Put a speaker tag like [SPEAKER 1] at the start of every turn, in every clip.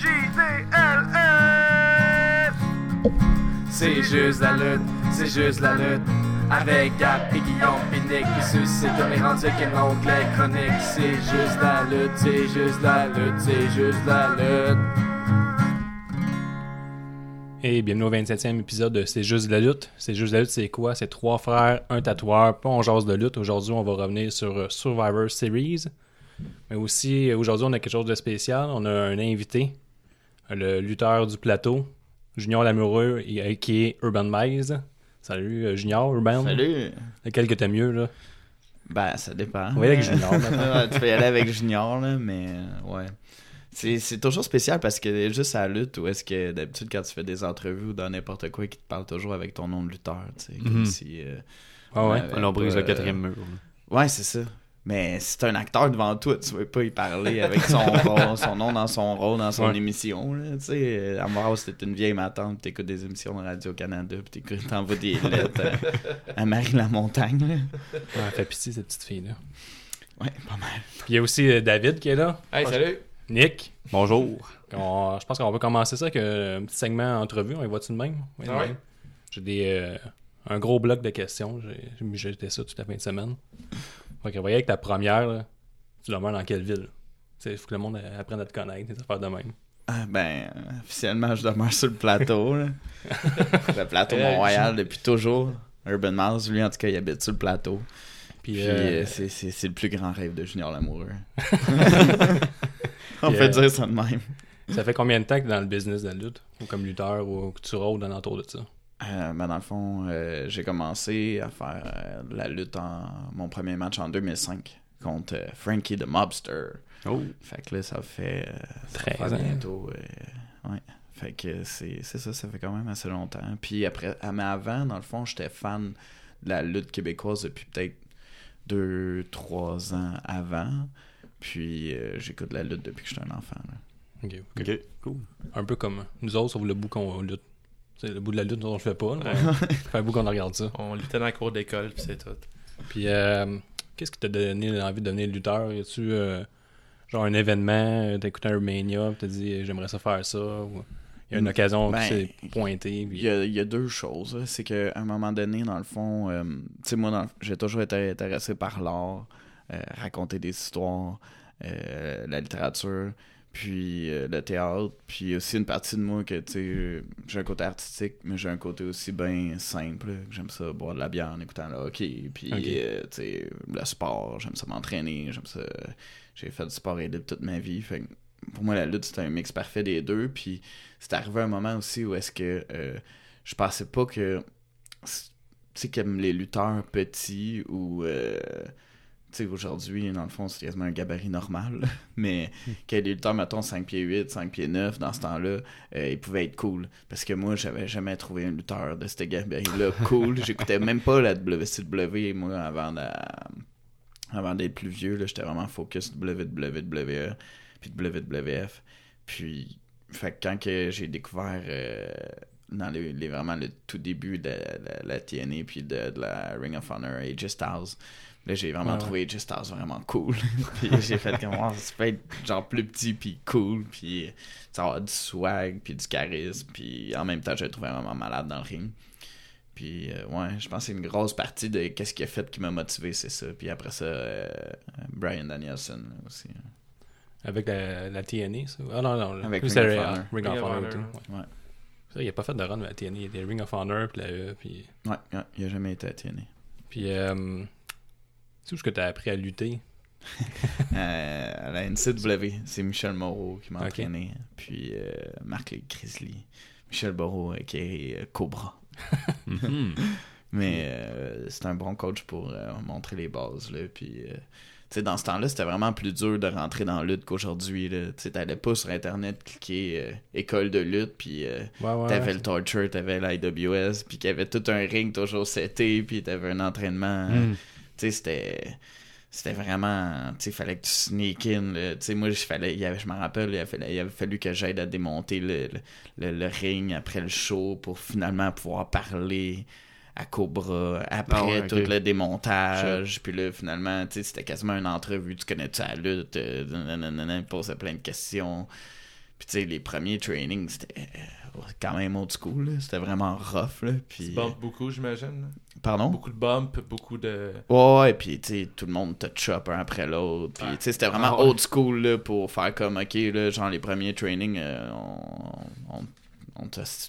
[SPEAKER 1] C-J-D-L-F. C'est juste la lutte, c'est juste la lutte. Avec Gap et Guillaume Pinique qui suscite comme les rendus qu'un onglet chronique. C'est juste la lutte, c'est juste la lutte, c'est juste la lutte.
[SPEAKER 2] Et bienvenue au 27e épisode de C'est juste de la lutte. C'est juste de la lutte, c'est quoi? C'est trois frères, un tatoueur, pas on jase de lutte. Aujourd'hui, on va revenir sur euh, Survivor Series. Mais aussi, euh, aujourd'hui, on a quelque chose de spécial. On a un invité, le lutteur du plateau, Junior Lamoureux, et- euh, qui est Urban Mize. Salut, euh, Junior, Urban.
[SPEAKER 3] Salut!
[SPEAKER 2] Lequel que t'aimes mieux, là?
[SPEAKER 3] Ben, ça dépend.
[SPEAKER 2] Aller avec Junior,
[SPEAKER 3] tu peux y aller avec Junior, là, mais euh, ouais. C'est, c'est toujours spécial parce que juste à la lutte, où est-ce que d'habitude, quand tu fais des entrevues ou dans n'importe quoi, qui te parle toujours avec ton nom de lutteur, tu sais, comme
[SPEAKER 4] Mhm.
[SPEAKER 3] si. euh,
[SPEAKER 2] Ah ouais?
[SPEAKER 3] on
[SPEAKER 4] brise le quatrième mur.
[SPEAKER 3] Ouais, c'est ça. Mais si t'es un acteur devant toi, tu veux pas y parler avec son, rôle- son nom dans son rôle, dans son
[SPEAKER 2] Ouais.
[SPEAKER 3] émission. Là, tu sais, euh, à Montréal, c'était une vieille matante, t'écoutes des émissions de Radio-Canada, t'écoutes- t'envoies des lettres à, à Marie-la-Montagne.
[SPEAKER 2] Ouais, elle fait pitié, cette petite fille-là.
[SPEAKER 3] Ouais, pas mal.
[SPEAKER 2] Puis il y a aussi euh, David qui est là.
[SPEAKER 4] Hey, salut!
[SPEAKER 2] Nick.
[SPEAKER 4] Bonjour.
[SPEAKER 2] On- je pense qu'on va commencer ça avec euh, un petit segment entrevue. On y va-tu de même? Oui, de
[SPEAKER 4] Ah ouais?
[SPEAKER 2] même. J'ai des, euh, un gros bloc de questions. J'ai j'ai jeté ça toute la fin de semaine. Fait que voyez avec ta première, là, tu demeures dans quelle ville? Il faut que le monde apprenne à te connaître, des affaires de même.
[SPEAKER 3] Ah, ben, officiellement, je demeure sur le plateau. là. le plateau
[SPEAKER 2] Euh,
[SPEAKER 3] Mont-Royal depuis toujours. Urban Miles, lui, en tout cas, il habite sur le plateau.
[SPEAKER 2] Puis,
[SPEAKER 3] Puis
[SPEAKER 2] euh,
[SPEAKER 3] euh, c'est- le plus grand rêve de Junior Lamoureux. On
[SPEAKER 2] Puis,
[SPEAKER 3] peut
[SPEAKER 2] euh,
[SPEAKER 3] dire ça de même.
[SPEAKER 2] ça fait combien de temps que tu es dans le business de la lutte? Ou comme lutteur, ou que tu rôdes l'entour de ça?
[SPEAKER 3] Euh, ben, dans le fond, euh, j'ai commencé à faire euh, la lutte en mon premier match en 2005 contre euh, Frankie the Mobster.
[SPEAKER 4] Oh.
[SPEAKER 3] Fait que là, ça fait, euh, ça
[SPEAKER 2] 13
[SPEAKER 3] fait
[SPEAKER 2] ans.
[SPEAKER 3] bientôt. euh, ouais. Fait que c'est c'est ça, ça fait quand même assez longtemps. Puis après, ah, mais avant, dans le fond, j'étais fan de la lutte québécoise depuis peut-être 2-3 ans avant. Puis euh, j'écoute la lutte depuis que j'étais un enfant. là.
[SPEAKER 2] Ok, ok.
[SPEAKER 4] Ok, cool.
[SPEAKER 2] Un peu comme nous autres, sauf le bout qu'on lutte. C'est le bout de la lutte, on le fait pas. là. Ça fait un bout qu'on regarde ça.
[SPEAKER 4] On luttait dans la cour d'école, puis c'est tout.
[SPEAKER 2] Puis, euh, qu'est-ce qui t'a donné l'envie de devenir lutteur? Y a-tu euh, genre un événement, euh, t'as écouté un Mania, pis t'as dit j'aimerais ça faire ça? Ou y a une occasion
[SPEAKER 3] Ben,
[SPEAKER 2] qui s'est pointée?
[SPEAKER 3] Il
[SPEAKER 2] puis-
[SPEAKER 3] y, a, il y a deux choses. C'est qu'à un moment donné, dans le fond, euh, tu sais, moi, dans le- j'ai toujours été intéressé par l'art, euh, raconter des histoires, euh, la littérature, puis euh, le théâtre, puis aussi une partie de moi que, tu sais, j'ai un côté artistique, mais j'ai un côté aussi bien simple. que J'aime ça boire de la bière en écoutant le hockey, puis, euh, tu sais, le sport, j'aime ça m'entraîner, j'aime ça... J'ai fait du sport élite toute ma vie, fait pour moi, la lutte, c'était un mix parfait des deux, puis c'est arrivé un moment aussi où est-ce que euh, je pensais pas que tu sais comme les lutteurs petits ou euh, sais aujourd'hui dans le fond c'est quasiment un gabarit normal mais que les lutteurs mettons 5 pieds 8 5 pieds 9 dans ce temps-là euh, ils pouvaient être cool. Parce que moi j'avais jamais trouvé un lutteur de ce gabarit-là cool. J'écoutais même pas la WCW moi avant de- avant d'être plus vieux j'étais vraiment focus WWE puis WWF puis fait quand j'ai découvert euh, dans les, les- vraiment le tout début de la, la- la TNA puis de, de la Ring of Honor AJ Styles là j'ai vraiment
[SPEAKER 2] Ouais, ouais.
[SPEAKER 3] trouvé AJ Styles vraiment cool puis j'ai fait comme oh, ça peut être genre plus petit puis cool puis ça va avoir du swag puis du charisme puis en même temps j'ai trouvé vraiment malade dans le ring puis euh, ouais je pense que c'est une grosse partie de qu'est-ce qui a fait qui m'a motivé c'est ça puis après ça euh, Brian Danielson là, aussi
[SPEAKER 2] Avec la, la TNA, ça? Ah non, non.
[SPEAKER 3] Avec Ring
[SPEAKER 2] c'est,
[SPEAKER 3] of
[SPEAKER 2] euh,
[SPEAKER 3] Honor.
[SPEAKER 2] Ring of
[SPEAKER 4] Ring of
[SPEAKER 2] Honor.
[SPEAKER 4] Honor.
[SPEAKER 2] tout, ouais.
[SPEAKER 3] Ouais.
[SPEAKER 2] Ça, il a pas fait de run à la TNA. Il y a des Ring of Honor, puis la E, puis...
[SPEAKER 3] ouais, ouais il a jamais été à TNA
[SPEAKER 2] Puis, euh, tu sais où est-ce que t'as appris à lutter?
[SPEAKER 3] Euh, à la NCW, c'est Michel Moreau qui m'a entraîné. Puis euh, Marc les Grizzly. Michel Moreau qui est euh, Cobra.
[SPEAKER 4] Mhm.
[SPEAKER 3] Mais euh, c'est un bon coach pour euh, montrer les bases. Là, puis, euh, tu sais, dans ce temps-là, c'était vraiment plus dur de rentrer dans la lutte qu'aujourd'hui. là. Tu sais, t'allais pas sur Internet cliquer euh, école de lutte, puis euh,
[SPEAKER 2] Ouais, ouais.
[SPEAKER 3] t'avais le Torture, t'avais l'IWS, puis qu'il y avait tout un ring toujours seté, puis t'avais un entraînement.
[SPEAKER 4] Mm.
[SPEAKER 3] Tu sais, c'était c'était vraiment tu sais fallait que tu sneak in tu sais moi je fallait il y avait, je me rappelle il avait, il avait fallu que j'aide à démonter le, le, le- le ring après le show pour finalement pouvoir parler à Cobra après
[SPEAKER 4] Ah ouais,
[SPEAKER 3] tout le démontage. Puis là finalement tu sais c'était quasiment une entrevue tu connais-tu la lutte euh, nanana, il posait plein de questions Puis tu sais, les premiers trainings, c'était euh, quand même old school, là. C'était vraiment rough, là.
[SPEAKER 4] Tu
[SPEAKER 3] Puis...
[SPEAKER 4] bumpes beaucoup, j'imagine.
[SPEAKER 3] Pardon?
[SPEAKER 4] Beaucoup de bumps, beaucoup de.
[SPEAKER 3] Ouais, ouais, puis tu sais, tout le monde touch up un après l'autre. Puis
[SPEAKER 4] Ouais.
[SPEAKER 3] tu sais, c'était vraiment
[SPEAKER 2] Ah ouais.
[SPEAKER 3] old school là, pour faire comme, ok, là, genre les premiers trainings, euh, on, on, on, te- ça,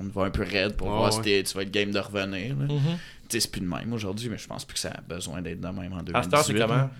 [SPEAKER 3] on va un peu raide pour voir
[SPEAKER 2] ouais.
[SPEAKER 3] si tu vas être game de revenir. sais, c'est plus de même aujourd'hui, mais je pense plus que ça a besoin d'être de même en 2018.
[SPEAKER 4] À cette heure, c'est comment?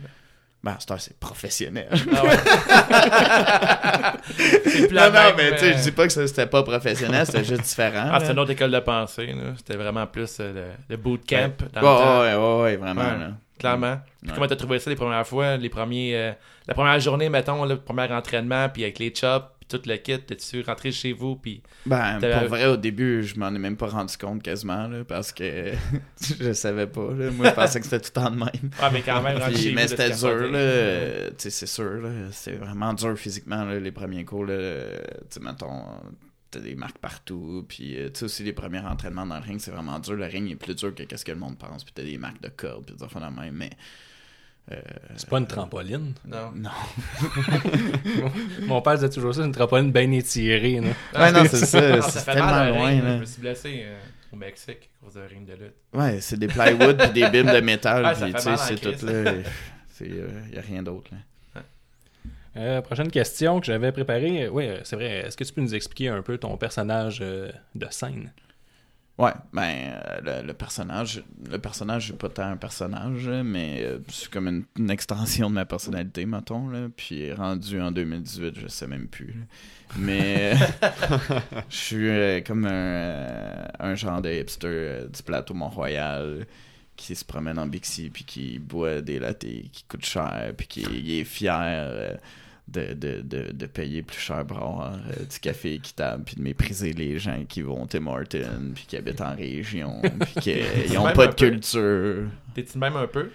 [SPEAKER 3] Ben, c'est professionnel.
[SPEAKER 4] Ah ouais. c'est
[SPEAKER 3] non, non, mais tu sais, je dis pas que c'était pas professionnel, c'était juste différent.
[SPEAKER 4] Ah, c'est
[SPEAKER 3] là.
[SPEAKER 4] une autre école de pensée. là. C'était vraiment plus euh, le, le bootcamp dans
[SPEAKER 3] Ouais,
[SPEAKER 4] le temps.
[SPEAKER 3] ouais, ouais, ouais, vraiment.
[SPEAKER 4] Ouais.
[SPEAKER 3] là.
[SPEAKER 4] Clairement. Puis
[SPEAKER 3] Ouais.
[SPEAKER 4] comment t'as trouvé ça les premières fois, les premiers, euh, la première journée, mettons, le premier entraînement, puis avec les chops, puis tout le kit, t'es-tu rentré chez vous, puis
[SPEAKER 3] Ben, pour vrai, au début, je m'en ai même pas rendu compte quasiment, là, parce que je savais pas, là. Moi, je pensais que c'était tout le temps de même.
[SPEAKER 4] ah mais quand même, rentré
[SPEAKER 3] Puis-
[SPEAKER 4] chez
[SPEAKER 3] mais c'était dur,
[SPEAKER 4] capoter.
[SPEAKER 3] là. Tu sais, c'est sûr, là. C'était vraiment dur physiquement, là, les premiers cours, là. Tu sais, mettons, t'as des marques partout. Puis, euh, tu sais, aussi, les premiers entraînements dans le ring, c'est vraiment dur. Le ring est plus dur que qu'est-ce que le monde pense. Puis, t'as des marques de cordes, puis des affaires de même. Mais, euh,
[SPEAKER 2] C'est pas une trampoline?
[SPEAKER 4] Non.
[SPEAKER 3] non.
[SPEAKER 2] Mon père disait toujours ça, une trampoline bien étirée. Là.
[SPEAKER 3] Ouais, non, c'est ça. C'est tellement
[SPEAKER 4] mal
[SPEAKER 3] loin,
[SPEAKER 4] ring,
[SPEAKER 3] là.
[SPEAKER 4] Je me suis blessé euh, au Mexique à cause d'un ring de lutte.
[SPEAKER 3] Ouais, c'est des plywood puis des bimes de métal.
[SPEAKER 4] Ouais,
[SPEAKER 3] puis, tu sais, c'est tout, là. C'est, euh, y a rien d'autre, là.
[SPEAKER 2] Euh, prochaine question que j'avais préparée. Oui, euh, c'est vrai. Est-ce que tu peux nous expliquer un peu ton personnage euh, de scène?
[SPEAKER 3] Ouais, ben euh, le, le personnage, le personnage, c'est pas tant un personnage, mais euh, c'est comme une, extension de ma personnalité, mettons, là. Puis rendu en 2018, je sais même plus. Mais je suis euh, comme un, euh, un genre de hipster euh, du plateau Mont-Royal qui se promène en Bixi puis qui boit des latés qui coûtent cher puis qui est fier euh, de, de, de, de payer plus cher pour avoir euh, du café équitable puis de mépriser les gens qui vont au Tim Hortons puis qui habitent en région puis qui ont
[SPEAKER 4] même
[SPEAKER 3] pas de
[SPEAKER 4] peu?
[SPEAKER 3] culture.
[SPEAKER 4] T'es-tu même un peu?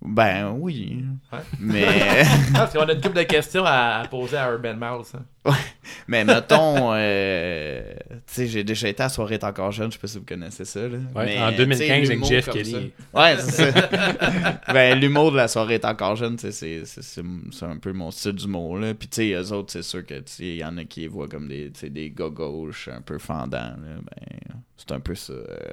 [SPEAKER 3] Ben oui.
[SPEAKER 4] Ouais.
[SPEAKER 3] Mais
[SPEAKER 4] Ah, parce qu'on a une couple de questions à, à poser à Urban Mouse. hein.
[SPEAKER 3] Mais mettons euh, tu sais j'ai déjà été à soirée est encore jeune, je sais pas si vous connaissez ça là.
[SPEAKER 2] Ouais,
[SPEAKER 3] Mais,
[SPEAKER 2] En
[SPEAKER 3] tu sais,
[SPEAKER 2] 2015 avec Jeff Kelly.
[SPEAKER 3] ça. Ouais, c'est ça. ben, l'humour de la soirée est encore jeune, c'est, c'est, c'est, c'est un peu mon style d'humour, là. Puis, tu sais, eux autres, c'est sûr que, il y en a qui les voient comme des, des gars gauches un peu fendants, là. Ben, c'est un peu ça.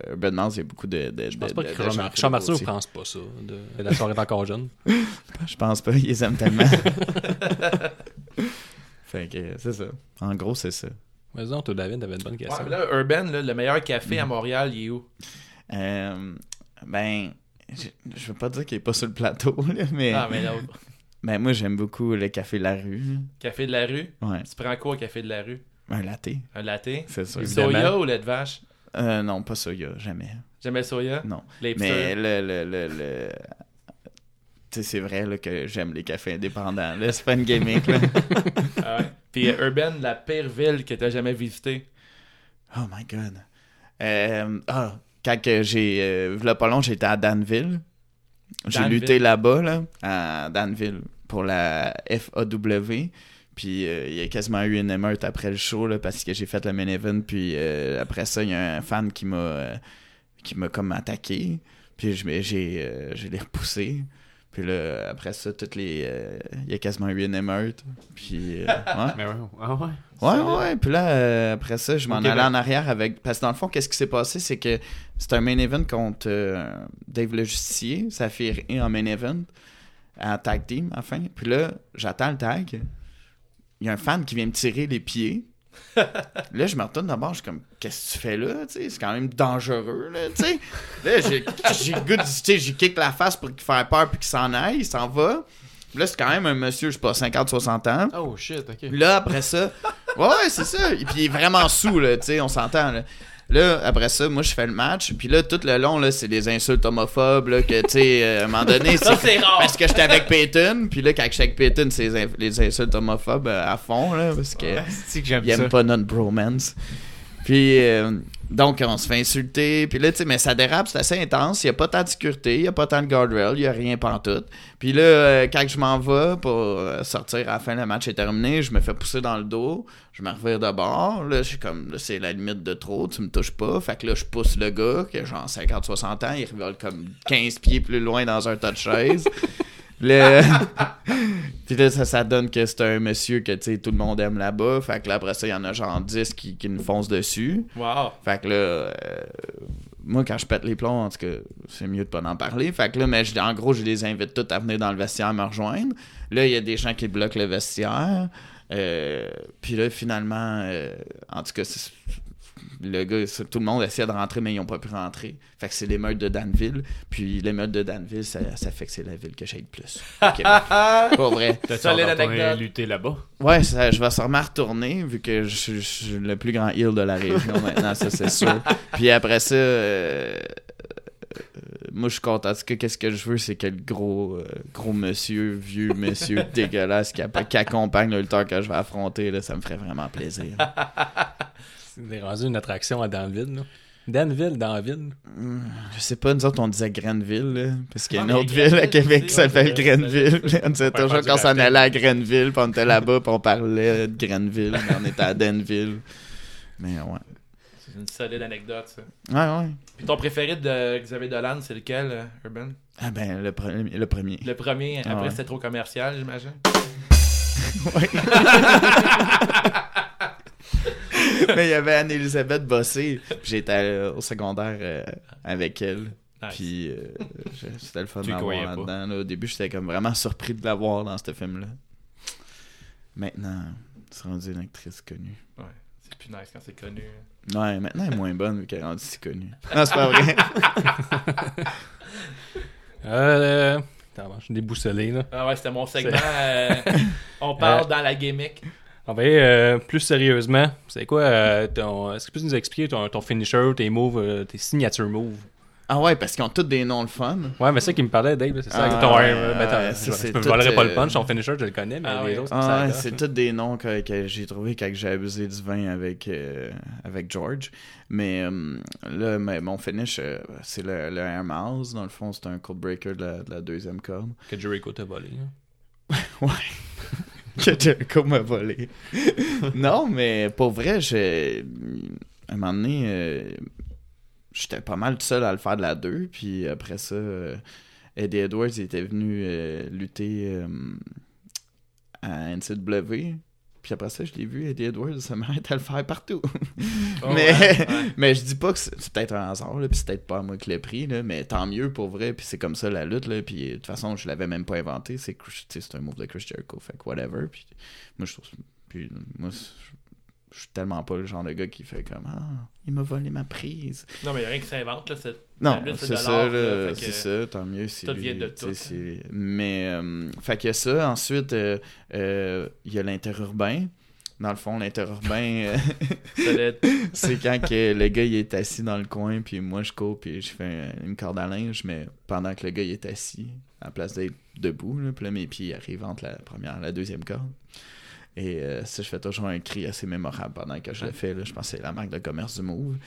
[SPEAKER 3] Urban Mars, il y a beaucoup de. de
[SPEAKER 2] Je pense
[SPEAKER 3] de-
[SPEAKER 2] pas
[SPEAKER 3] de-
[SPEAKER 2] que
[SPEAKER 3] aussi.
[SPEAKER 2] ne pense pas ça. De, la soirée est encore jeune.
[SPEAKER 3] Je pense pas, ils aiment tellement. fait que, c'est ça. En gros, c'est ça.
[SPEAKER 2] Vas-y donc, toi, David, t'avais une bonne
[SPEAKER 4] Ouais,
[SPEAKER 2] question.
[SPEAKER 4] mais là, Urban, là, le meilleur café à Montréal, il est où?
[SPEAKER 3] Euh, ben, je, je veux pas dire qu'il est pas sur le plateau, là, mais.
[SPEAKER 4] Ah, mais l'autre.
[SPEAKER 3] Ben, moi, j'aime beaucoup le café de la rue.
[SPEAKER 4] Café de la rue?
[SPEAKER 3] là. Ouais.
[SPEAKER 4] Tu prends quoi au café de la rue?
[SPEAKER 3] Un latte,
[SPEAKER 4] Un latte?
[SPEAKER 3] c'est sûr.
[SPEAKER 4] Soya ou lait de vache?
[SPEAKER 3] Euh, non, pas soya, jamais.
[SPEAKER 4] Jamais le soya?
[SPEAKER 3] Non.
[SPEAKER 4] Les
[SPEAKER 3] Mais le. le, le, le- Tu sais, c'est vrai là, que j'aime les cafés indépendants. Là, c'est pas une gimmick. Là.
[SPEAKER 4] Ah. Puis euh, Urban, la pire ville que t'as jamais visitée.
[SPEAKER 3] Oh my god. Euh, ah, quand j'ai. Euh, v'là pas long, j'étais à Danville. J'ai lutté là-bas, là, à Danville, pour la FAW. Puis euh, il y a quasiment eu une émeute après le show, là, parce que j'ai fait le main event. Puis euh, après ça, il y a un fan qui m'a euh, qui m'a comme attaqué. Puis j'ai je l'ai repoussé. Puis là, après ça, toutes les. euh, Il y a quasiment eu une émeute. Puis. euh, ouais.
[SPEAKER 2] Mais ouais. Ah ouais?
[SPEAKER 3] Ouais, ouais. Puis là, euh, après ça, je m'en allais en arrière avec. Parce que dans le fond, qu'est-ce qui s'est passé? C'est que c'était un main event contre Dave Le Justicier. Ça fait en main event. En tag team, enfin. Puis là, j'attends le tag. Il y a un fan qui vient me tirer les pieds. Là, je me retourne d'abord, je suis comme, qu'est-ce que tu fais là? C'est quand même dangereux, là, tu sais. Là, j'ai goût j'ai kick la face pour qu'il fasse peur puis qu'il s'en aille, il s'en va. Puis là, c'est quand même un monsieur, je sais pas, 50-60 ans.
[SPEAKER 2] Oh shit, ok.
[SPEAKER 3] Là, après ça, ouais, ouais, c'est ça. Et puis il est vraiment sous, là, tu sais, on s'entend, là. Là, après ça, moi, je fais le match. Puis là, tout le long, là, c'est des insultes homophobes, là, que, tu sais, euh, à un moment donné,
[SPEAKER 4] Ça,
[SPEAKER 3] c'est
[SPEAKER 4] rare!
[SPEAKER 3] parce que j'étais avec Peyton. Puis là, quand j'étais avec Peyton, c'est les, in- les insultes homophobes euh, à fond, là, parce que
[SPEAKER 1] C'est que j'aime
[SPEAKER 3] il
[SPEAKER 1] ça.
[SPEAKER 3] aime pas notre bromance. Puis, euh, donc, on se fait insulter. Puis là, tu sais, mais ça dérape, c'est assez intense. Il n'y a pas tant de sécurité, il n'y a pas tant de guardrail, il n'y a rien pantoute. Puis là, euh, quand je m'en vais pour euh, sortir à la fin, le match est terminé, je me fais pousser dans le dos, je me revire de bord. Là, je suis comme, c'est la limite de trop, tu me touches pas. Fait que là, je pousse le gars, qui a genre 50-60 ans, il revole comme 15 pieds plus loin dans un tas de chaises. Le... puis là, ça, ça donne que c'est un monsieur que, tout le monde aime là-bas. Fait que là, après ça, il y en a genre 10 qui, qui nous foncent dessus.
[SPEAKER 4] Wow.
[SPEAKER 3] Fait que là, euh, moi, quand je pète les plombs, en tout cas, c'est mieux de pas en parler. Fait que là, mais je- en gros, je les invite tous à venir dans le vestiaire me rejoindre. Là, il y a des gens qui bloquent le vestiaire. Euh, puis là, finalement, euh, en tout cas, c'est- le gars, tout le monde essayait de rentrer, mais ils n'ont pas pu rentrer. Fait que c'est l'émeute de Danville. Puis l'émeute de Danville, ça, ça fait que c'est la ville que j'aide le plus. Pas vrai.
[SPEAKER 5] T'as-tu retourné lutter là-bas?
[SPEAKER 3] Ouais, ça, je vais sûrement retourner, vu que je, suis- je suis le plus grand heel de la région maintenant, ça c'est sûr. Puis après ça, euh, euh, moi je suis content. Parce que qu'est-ce que je veux, c'est que le gros, euh, gros monsieur, vieux monsieur dégueulasse qui accompagne le lutteur que je vais affronter, là, ça me ferait vraiment plaisir.
[SPEAKER 2] C'est rendu une attraction à Danville, là. Danville, Danville.
[SPEAKER 3] Hum, Je sais pas, nous autres on disait Grenville, là, parce qu'il y a
[SPEAKER 4] Ah,
[SPEAKER 3] une autre ville à Québec qui s'appelle Grenville. on disait
[SPEAKER 5] Ouais,
[SPEAKER 3] toujours quand on allait à Grenville, puis on était là-bas, puis on parlait de Grenville, mais on était à Danville. Mais ouais.
[SPEAKER 4] C'est une solide anecdote, ça.
[SPEAKER 3] Ouais, ouais.
[SPEAKER 4] Puis ton préféré de Xavier Dolan, c'est lequel, euh, Urban?
[SPEAKER 3] Ah ben, le, pre- le premier.
[SPEAKER 4] Le premier, après
[SPEAKER 3] Ah ouais.
[SPEAKER 4] c'était trop commercial, j'imagine.
[SPEAKER 3] Mais il y avait Anne-Elisabeth Bossé. puis J'étais au secondaire euh, avec elle.
[SPEAKER 4] Nice.
[SPEAKER 3] Puis euh, c'était le fun de l'avoir là-dedans. là. Au début, j'étais comme vraiment surpris de la voir dans ce film-là. Maintenant, c'est rendu une actrice connue.
[SPEAKER 4] C'est plus nice quand c'est connu.
[SPEAKER 3] Ouais, maintenant, elle est moins bonne vu qu'elle est rendue si connue. Non, c'est pas vrai.
[SPEAKER 2] Euh. Attends, je suis déboussolé, là.
[SPEAKER 4] Ah ouais, c'était mon segment. euh, on parle dans la gimmick.
[SPEAKER 2] On va aller euh, plus sérieusement. C'est quoi euh, ton. Est-ce que tu peux nous expliquer ton, ton finisher, tes moves, euh, tes signature moves?
[SPEAKER 3] Ah ouais, parce qu'ils ont tous des noms le fun.
[SPEAKER 2] Ouais, mais c'est ça qui me parlait, Dave. C'est ça.
[SPEAKER 3] Ah,
[SPEAKER 2] ton,
[SPEAKER 3] ouais,
[SPEAKER 2] euh, ben,
[SPEAKER 3] ça,
[SPEAKER 2] je volerai pas le
[SPEAKER 3] euh,
[SPEAKER 2] punch. Ton finisher, je le connais, mais
[SPEAKER 4] Ah
[SPEAKER 2] les
[SPEAKER 4] ouais.
[SPEAKER 2] autres,
[SPEAKER 3] Ah c'est tous des noms que, que j'ai trouvé quand j'ai abusé du vin avec, euh, avec George. Mais euh, là, mais mon finish, euh, c'est le, le Air Mouse. Dans le fond, c'est un code breaker de la, de la deuxième corde.
[SPEAKER 2] que Jericho t'a volé. là.
[SPEAKER 3] Ouais. que Jericho m'a volé. non, mais pour vrai, j'ai. À un moment donné, euh, j'étais pas mal tout seul à le faire de la 2. Puis après ça, euh, Eddie Edwards était venu euh, lutter à NCW. Puis après ça, je l'ai vu, Eddie Edwards, ça m'arrête à le faire partout.
[SPEAKER 4] Oh,
[SPEAKER 3] mais,
[SPEAKER 4] ouais, ouais.
[SPEAKER 3] mais je dis pas que c'est peut-être un hasard, là, puis c'est peut-être pas moi qui l'ai pris, là, mais tant mieux pour vrai, puis c'est comme ça la lutte, là, puis de toute façon, je l'avais même pas inventé, c'est un move de Chris Jericho, fait que whatever, puis moi, je trouve, puis moi, je suis tellement pas le genre de gars qui fait comme « Ah, il m'a volé ma prise ».
[SPEAKER 4] Non, mais il n'y a rien qui s'invente. Là, c'est-
[SPEAKER 3] Non,
[SPEAKER 4] c'est
[SPEAKER 3] c'est
[SPEAKER 4] de
[SPEAKER 3] ça, c'est ça, tant mieux.
[SPEAKER 4] tout
[SPEAKER 3] lui,
[SPEAKER 4] vient de tout,
[SPEAKER 3] c'est- Mais, euh, fait que ça, ensuite, euh, euh, il y a l'interurbain. Dans le fond, l'interurbain, euh, c'est quand que le gars il est assis dans le coin, puis moi je cours, puis je fais une corde à linge, mais pendant que le gars il est assis, à la place d'être debout, là, puis là, mes pieds arrivent entre la première et la deuxième corde. Et euh, ça, je fais toujours un cri assez mémorable pendant que je le fais. Là. Je pense que c'est la marque de commerce du Move.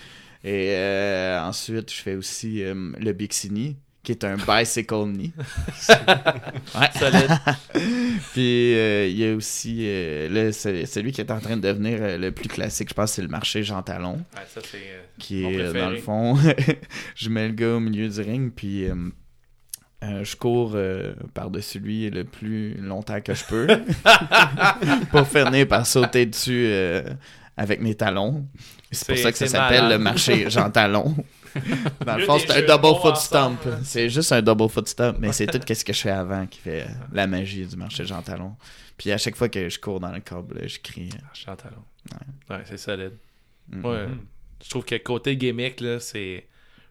[SPEAKER 3] Et euh, ensuite, je fais aussi euh, le Bixini, qui est un bicycle knee. ouais.
[SPEAKER 4] Solide.
[SPEAKER 3] Puis euh, il y a aussi celui qui est en train de devenir le plus classique, je pense, c'est le marché Jean Talon
[SPEAKER 4] Ouais, ça, c'est.
[SPEAKER 3] qui est
[SPEAKER 4] préféré.
[SPEAKER 3] dans le fond je mets le gars au milieu du ring puis euh, je cours euh, par-dessus lui le plus longtemps que je peux pour finir par sauter dessus euh, avec mes talons. C'est pour ça que ça s'appelle le marché Jean Talon. Dans le fond, c'est un double
[SPEAKER 4] mots
[SPEAKER 3] foot
[SPEAKER 4] ensemble,
[SPEAKER 3] stomp.
[SPEAKER 4] là.
[SPEAKER 3] C'est juste un double foot stomp, mais c'est tout ce que je fais avant qui fait la magie du marché Jean Talon. Puis à chaque fois que je cours dans le câble, je crie. euh,
[SPEAKER 4] Chantalon. Ouais, c'est solide.
[SPEAKER 3] mm.
[SPEAKER 4] Ouais. Je trouve que côté gimmick, là, c'est.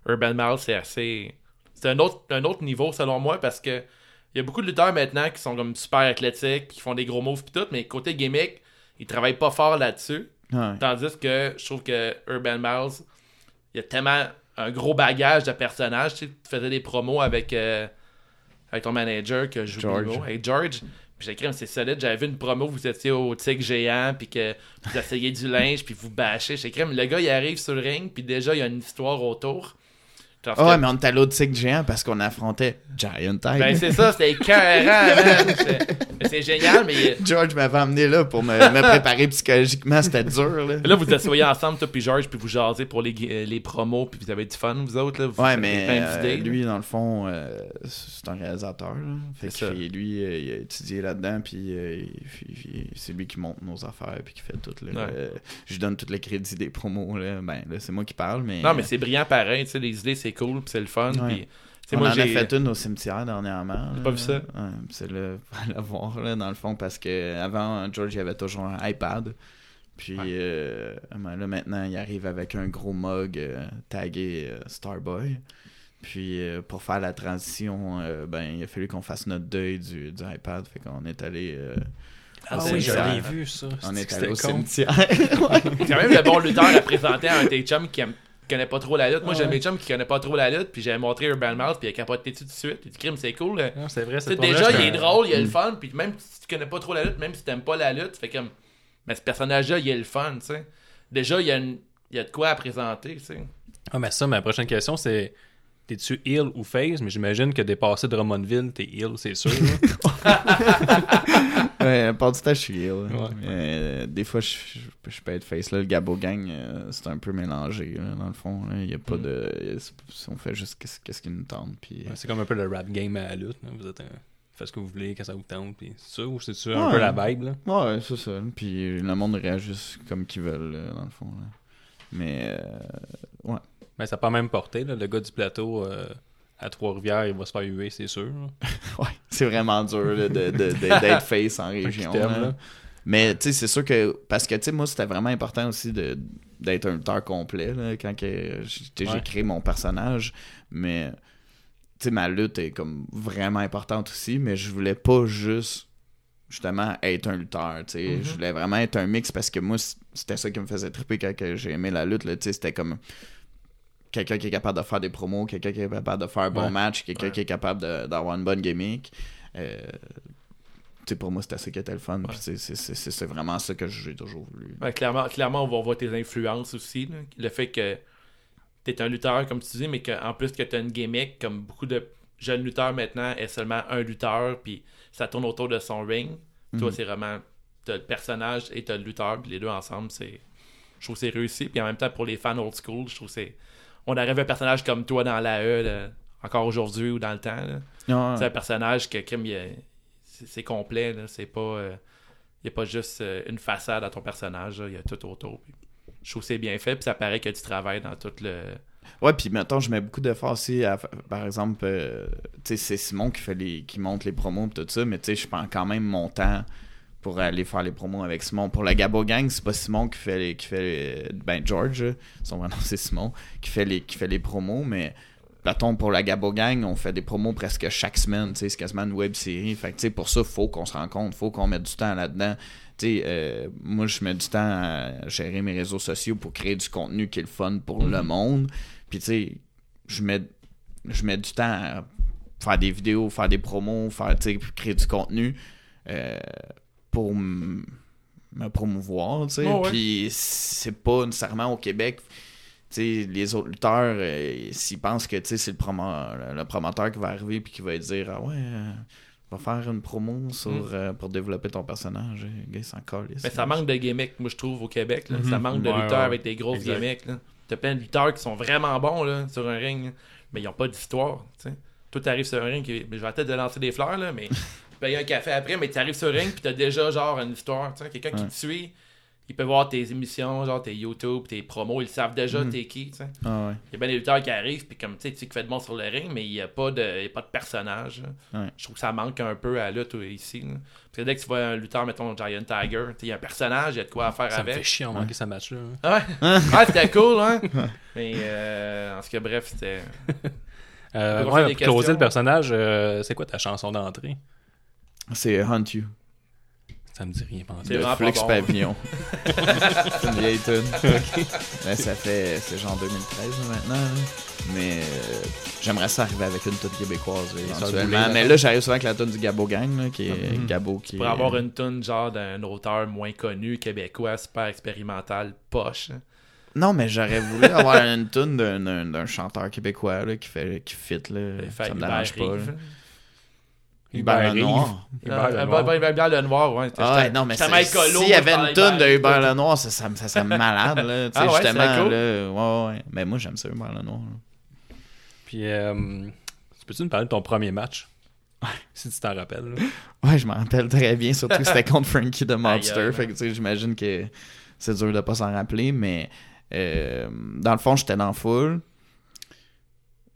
[SPEAKER 4] Urban Mal, c'est assez. C'est un autre, un autre niveau selon moi parce que il y a beaucoup de lutteurs maintenant qui sont comme super athlétiques, qui font des gros moves pis tout, mais côté gimmick, ils travaillent pas fort là-dessus.
[SPEAKER 3] Ouais.
[SPEAKER 4] Tandis que je trouve que Urban Miles, il y a tellement un gros bagage de personnages. Tu, sais, tu faisais des promos avec, euh, avec ton manager que je
[SPEAKER 3] George.
[SPEAKER 4] avec George. Puis j'ai c'est solide. J'avais vu une promo où vous étiez au tigre géant, puis que vous essayez du linge, puis vous bâchez. J'ai le gars, il arrive sur le ring, puis déjà, il y a une histoire autour.
[SPEAKER 3] Ah ouais, mais on était à l'autre cycle géant parce qu'on affrontait Giant.
[SPEAKER 4] Ben, c'est ça, c'était écœurant, man. C'est- mais C'est génial, mais
[SPEAKER 3] George m'avait amené là pour me, me préparer psychologiquement, c'était dur. Là.
[SPEAKER 4] là, vous vous asseyez ensemble, toi puis George, puis vous jasez pour les, euh, les promos, puis vous avez du fun, vous autres, là. Vous
[SPEAKER 3] Ouais, mais euh, lui, dans le fond, euh, c'est un réalisateur. là. Fait que lui, euh, il a étudié là-dedans, puis c'est lui qui monte nos affaires, puis qui fait tout. Là.
[SPEAKER 4] Ouais.
[SPEAKER 3] Je lui donne tout le crédit des promos. Là. Ben, là, c'est moi qui parle, mais.
[SPEAKER 4] Non, mais c'est brillant pareil, tu sais, les idées, c'est cool, puis c'est le fun,
[SPEAKER 3] Ouais.
[SPEAKER 4] puis...
[SPEAKER 3] On
[SPEAKER 4] moi,
[SPEAKER 3] en a fait une au cimetière dernièrement.
[SPEAKER 4] J'ai
[SPEAKER 3] là.
[SPEAKER 4] pas vu ça.
[SPEAKER 3] Ouais, c'est le à la voir là, dans le fond parce que avant George il avait toujours un iPad. Puis
[SPEAKER 4] Ouais.
[SPEAKER 3] euh, là maintenant il arrive avec un gros mug euh, tagué euh, Starboy. Puis euh, pour faire la transition, euh, ben il a fallu qu'on fasse notre deuil du, du iPad. Fait qu'on est allé euh,
[SPEAKER 2] Ah oui, l'ai vu, ça.
[SPEAKER 3] On est allé au cimetière.
[SPEAKER 4] C'est quand même le bon lutteur à présenter à un de tes chums qui aime- connaît pas trop la lutte. Moi,
[SPEAKER 2] Ouais.
[SPEAKER 4] j'aime mes chums qui connaissent pas trop la lutte, puis j'avais montré Urban Mouse, puis il a capoté dessus tout de suite. Il dit, crime, c'est cool.
[SPEAKER 2] Non, c'est vrai,
[SPEAKER 4] Tu
[SPEAKER 2] c'est
[SPEAKER 4] déjà, il est drôle, il a le fun, puis même si tu connais pas trop la lutte, même si t'aimes pas la lutte, fait comme. Mais ce personnage-là, il a le fun, tu sais. Déjà, il y a, une- il y a de quoi à présenter, tu sais.
[SPEAKER 2] Ah, mais ça, ma prochaine question, c'est T'es-tu heel ou face? Mais j'imagine que dépasser Drummondville, t'es heel, c'est sûr.
[SPEAKER 3] ouais, part du temps je suis heel. là.
[SPEAKER 2] Ouais.
[SPEAKER 3] Euh, des fois je, je, je peux être face là. Le Gabo Gang euh, c'est un peu mélangé là, dans le fond. Il y a pas
[SPEAKER 2] Mm.
[SPEAKER 3] de. On fait juste qu'est-ce qu'est-ce qui nous tente. Puis, euh,
[SPEAKER 2] Ouais, c'est comme un peu le rap game à la lutte. là. Vous êtes un... Faites ce que vous voulez, quand ça vous tente. Puis c'est ça ou c'est ça un peu la vibe, là?
[SPEAKER 3] Ouais, c'est ça. Puis le monde réagit comme qu'ils veulent, là, dans le fond. là. Mais, euh,
[SPEAKER 2] Mais ça n'a pas même porté, là. Le gars du plateau euh, à Trois-Rivières, il va se faire huer, c'est sûr.
[SPEAKER 3] ouais, c'est vraiment dur d'être face en région. Là. Mais, tu sais, c'est sûr que. Parce que, tu sais, moi, c'était vraiment important aussi de d'être un lutteur complet, là, quand que j'ai
[SPEAKER 2] Ouais.
[SPEAKER 3] créé mon personnage. Mais, tu sais, ma lutte est comme vraiment importante aussi, mais je voulais pas juste justement être un lutteur, tu sais.
[SPEAKER 4] Mhm.
[SPEAKER 3] Je voulais vraiment être un mix parce que moi, c'était ça qui me faisait triper quand j'ai aimé la lutte, là, tu sais. C'était comme quelqu'un qui est capable de faire des promos, quelqu'un qui est capable de faire un bon
[SPEAKER 2] Ouais.
[SPEAKER 3] match, quelqu'un
[SPEAKER 4] Ouais.
[SPEAKER 3] qui est capable d'avoir une bonne gimmick. Euh, tu pour moi, c'était ça qui était le fun. Tu c'est- vraiment ça que j'ai toujours voulu.
[SPEAKER 4] Clairement, clairement, on va voir tes influences aussi. là. Le fait que t'es un lutteur, comme tu dis, mais qu'en plus que t'as une gimmick, comme beaucoup de jeunes lutteurs maintenant, est seulement un lutteur, puis ça tourne autour de son ring. Toi,
[SPEAKER 3] Mhm.
[SPEAKER 4] c'est vraiment, t'as le personnage et t'as le lutteur, puis les deux ensemble, c'est... Je trouve que c'est réussi. Puis en même temps, pour les fans old school, je trouve que c'est... On arrive à un personnage comme toi dans la E, là, encore aujourd'hui ou dans le temps. là.
[SPEAKER 3] Ouais.
[SPEAKER 4] C'est un personnage que, est- c'est complet, là. C'est pas. euh, il n'y a pas juste euh, une façade à ton personnage, il y a tout autour. Puis je trouve que c'est bien fait, puis ça paraît que tu travailles dans tout le.
[SPEAKER 3] Ouais, puis mettons, je mets beaucoup d'efforts aussi à, par exemple, euh, tu sais, c'est Simon qui fait les, qui monte les promos et tout ça, mais tu sais, je prends quand même mon temps pour aller faire les promos avec Simon. Pour la Gabo Gang, c'est pas Simon qui fait les, qui fait les- ben George, son vrai nom c'est Simon, qui fait les, qui fait les promos, mais Platon pour la Gabo Gang, on fait des promos presque chaque semaine, tu sais, c'est quasiment une web série. Fait que tu sais, pour ça, faut qu'on se rencontre, faut qu'on mette du temps là-dedans. Tu sais, euh, moi, je mets du temps à gérer mes réseaux sociaux pour créer du contenu qui est le fun pour le monde. Puis, tu sais, je mets, je mets du temps à faire des vidéos, faire des promos, faire, tu sais, créer du contenu euh, pour me promouvoir, tu sais.
[SPEAKER 4] Oh, ouais.
[SPEAKER 3] Puis, c'est pas nécessairement au Québec. Tu sais, les autres lutteurs, euh, s'ils pensent que, tu sais, c'est le, promo- le promoteur qui va arriver puis qui va dire « Ah ouais, euh, va faire une promo sur,
[SPEAKER 4] Mm.
[SPEAKER 3] euh, pour développer ton personnage. Le gars, s'en.
[SPEAKER 4] Mais ça manque de gimmicks, moi, je trouve, au Québec. là.
[SPEAKER 2] Mhm.
[SPEAKER 4] Ça manque de
[SPEAKER 2] Ouais,
[SPEAKER 4] lutteurs
[SPEAKER 2] ouais.
[SPEAKER 4] avec des grosses
[SPEAKER 2] Exact.
[SPEAKER 4] gimmicks. là. T'as plein de lutteurs qui sont vraiment bons là, sur un ring, mais ils n'ont pas d'histoire. tu sais. Toi, t'arrives sur un ring, mais je vais peut-être te lancer des fleurs, là, mais tu payes un café après, mais tu arrives sur ring, puis t'as déjà genre une histoire. tu sais. Quelqu'un qui te suit, il peut voir tes émissions, genre tes YouTube, tes promos, ils savent déjà
[SPEAKER 3] Mhm.
[SPEAKER 4] t'es qui. tu sais.
[SPEAKER 3] Ah ouais.
[SPEAKER 4] Il y a bien des lutteurs qui arrivent, puis comme tu sais, tu sais qu'il fait de bon sur le ring, mais il n'y a, pas de- il y a pas de personnage.
[SPEAKER 3] Ouais.
[SPEAKER 4] Je trouve que ça manque un peu à la lutte ici. là. Parce que dès que tu vois un lutteur, mettons Giant Tiger, il y a un personnage, il y a de quoi à faire
[SPEAKER 2] Ça me fait
[SPEAKER 4] avec.
[SPEAKER 2] chier en manquer ce match-là. hein.
[SPEAKER 4] Ah ouais, ouais c'était cool, hein? Mais euh, en ce que bref, c'était.
[SPEAKER 2] Euh,
[SPEAKER 4] On
[SPEAKER 2] ouais, closer le personnage, euh, c'est quoi ta chanson d'entrée?
[SPEAKER 3] C'est Hunt You.
[SPEAKER 2] Ça me dit rien, pas
[SPEAKER 4] C'est
[SPEAKER 3] de
[SPEAKER 4] vraiment pas bon.
[SPEAKER 3] Pavillon. c'est une vieille tune. Ben, ça fait. C'est genre 2013 là, maintenant. là. Mais euh, j'aimerais ça arriver avec une tune québécoise
[SPEAKER 2] Ça
[SPEAKER 3] éventuellement. Mais
[SPEAKER 2] là.
[SPEAKER 3] j'arrive souvent avec la tune du Gabo Gang, là, qui est
[SPEAKER 2] Mhm.
[SPEAKER 3] Gabo qui
[SPEAKER 4] Pour
[SPEAKER 3] est-
[SPEAKER 4] avoir une tune genre d'un auteur moins connu, québécois, super expérimental, poche. hein.
[SPEAKER 3] Non, mais j'aurais voulu avoir une tune d'un- d'un d'un chanteur québécois là, qui fait qui fit là.
[SPEAKER 4] Fait
[SPEAKER 3] Ça me
[SPEAKER 4] Hubert
[SPEAKER 3] dérange pas. là.
[SPEAKER 4] Rive.
[SPEAKER 3] Hubert. Lenoir.
[SPEAKER 2] Hubert
[SPEAKER 4] Ah,
[SPEAKER 2] Lenoir.
[SPEAKER 4] Hubert- Hubert Lenoir, ouais.
[SPEAKER 3] Ah ouais,
[SPEAKER 4] J'étais-
[SPEAKER 3] non, mais s'il y avait une tune de
[SPEAKER 4] Hubert.
[SPEAKER 3] Lenoir, ça, ça, ça serait malade. Là, tu sais,
[SPEAKER 4] Ah ouais,
[SPEAKER 3] justement,
[SPEAKER 4] cool.
[SPEAKER 3] là, ouais, ouais. Mais moi, j'aime ça, Hubert Lenoir. là.
[SPEAKER 2] Puis, euh, peux-tu nous parler de ton premier match? Si tu t'en rappelles. là.
[SPEAKER 3] Ouais, je m'en rappelle très bien, surtout que c'était contre Frankie de Monster. Fait que, tu sais, j'imagine que c'est dur de pas s'en rappeler, mais euh, dans le fond, j'étais dans la foule.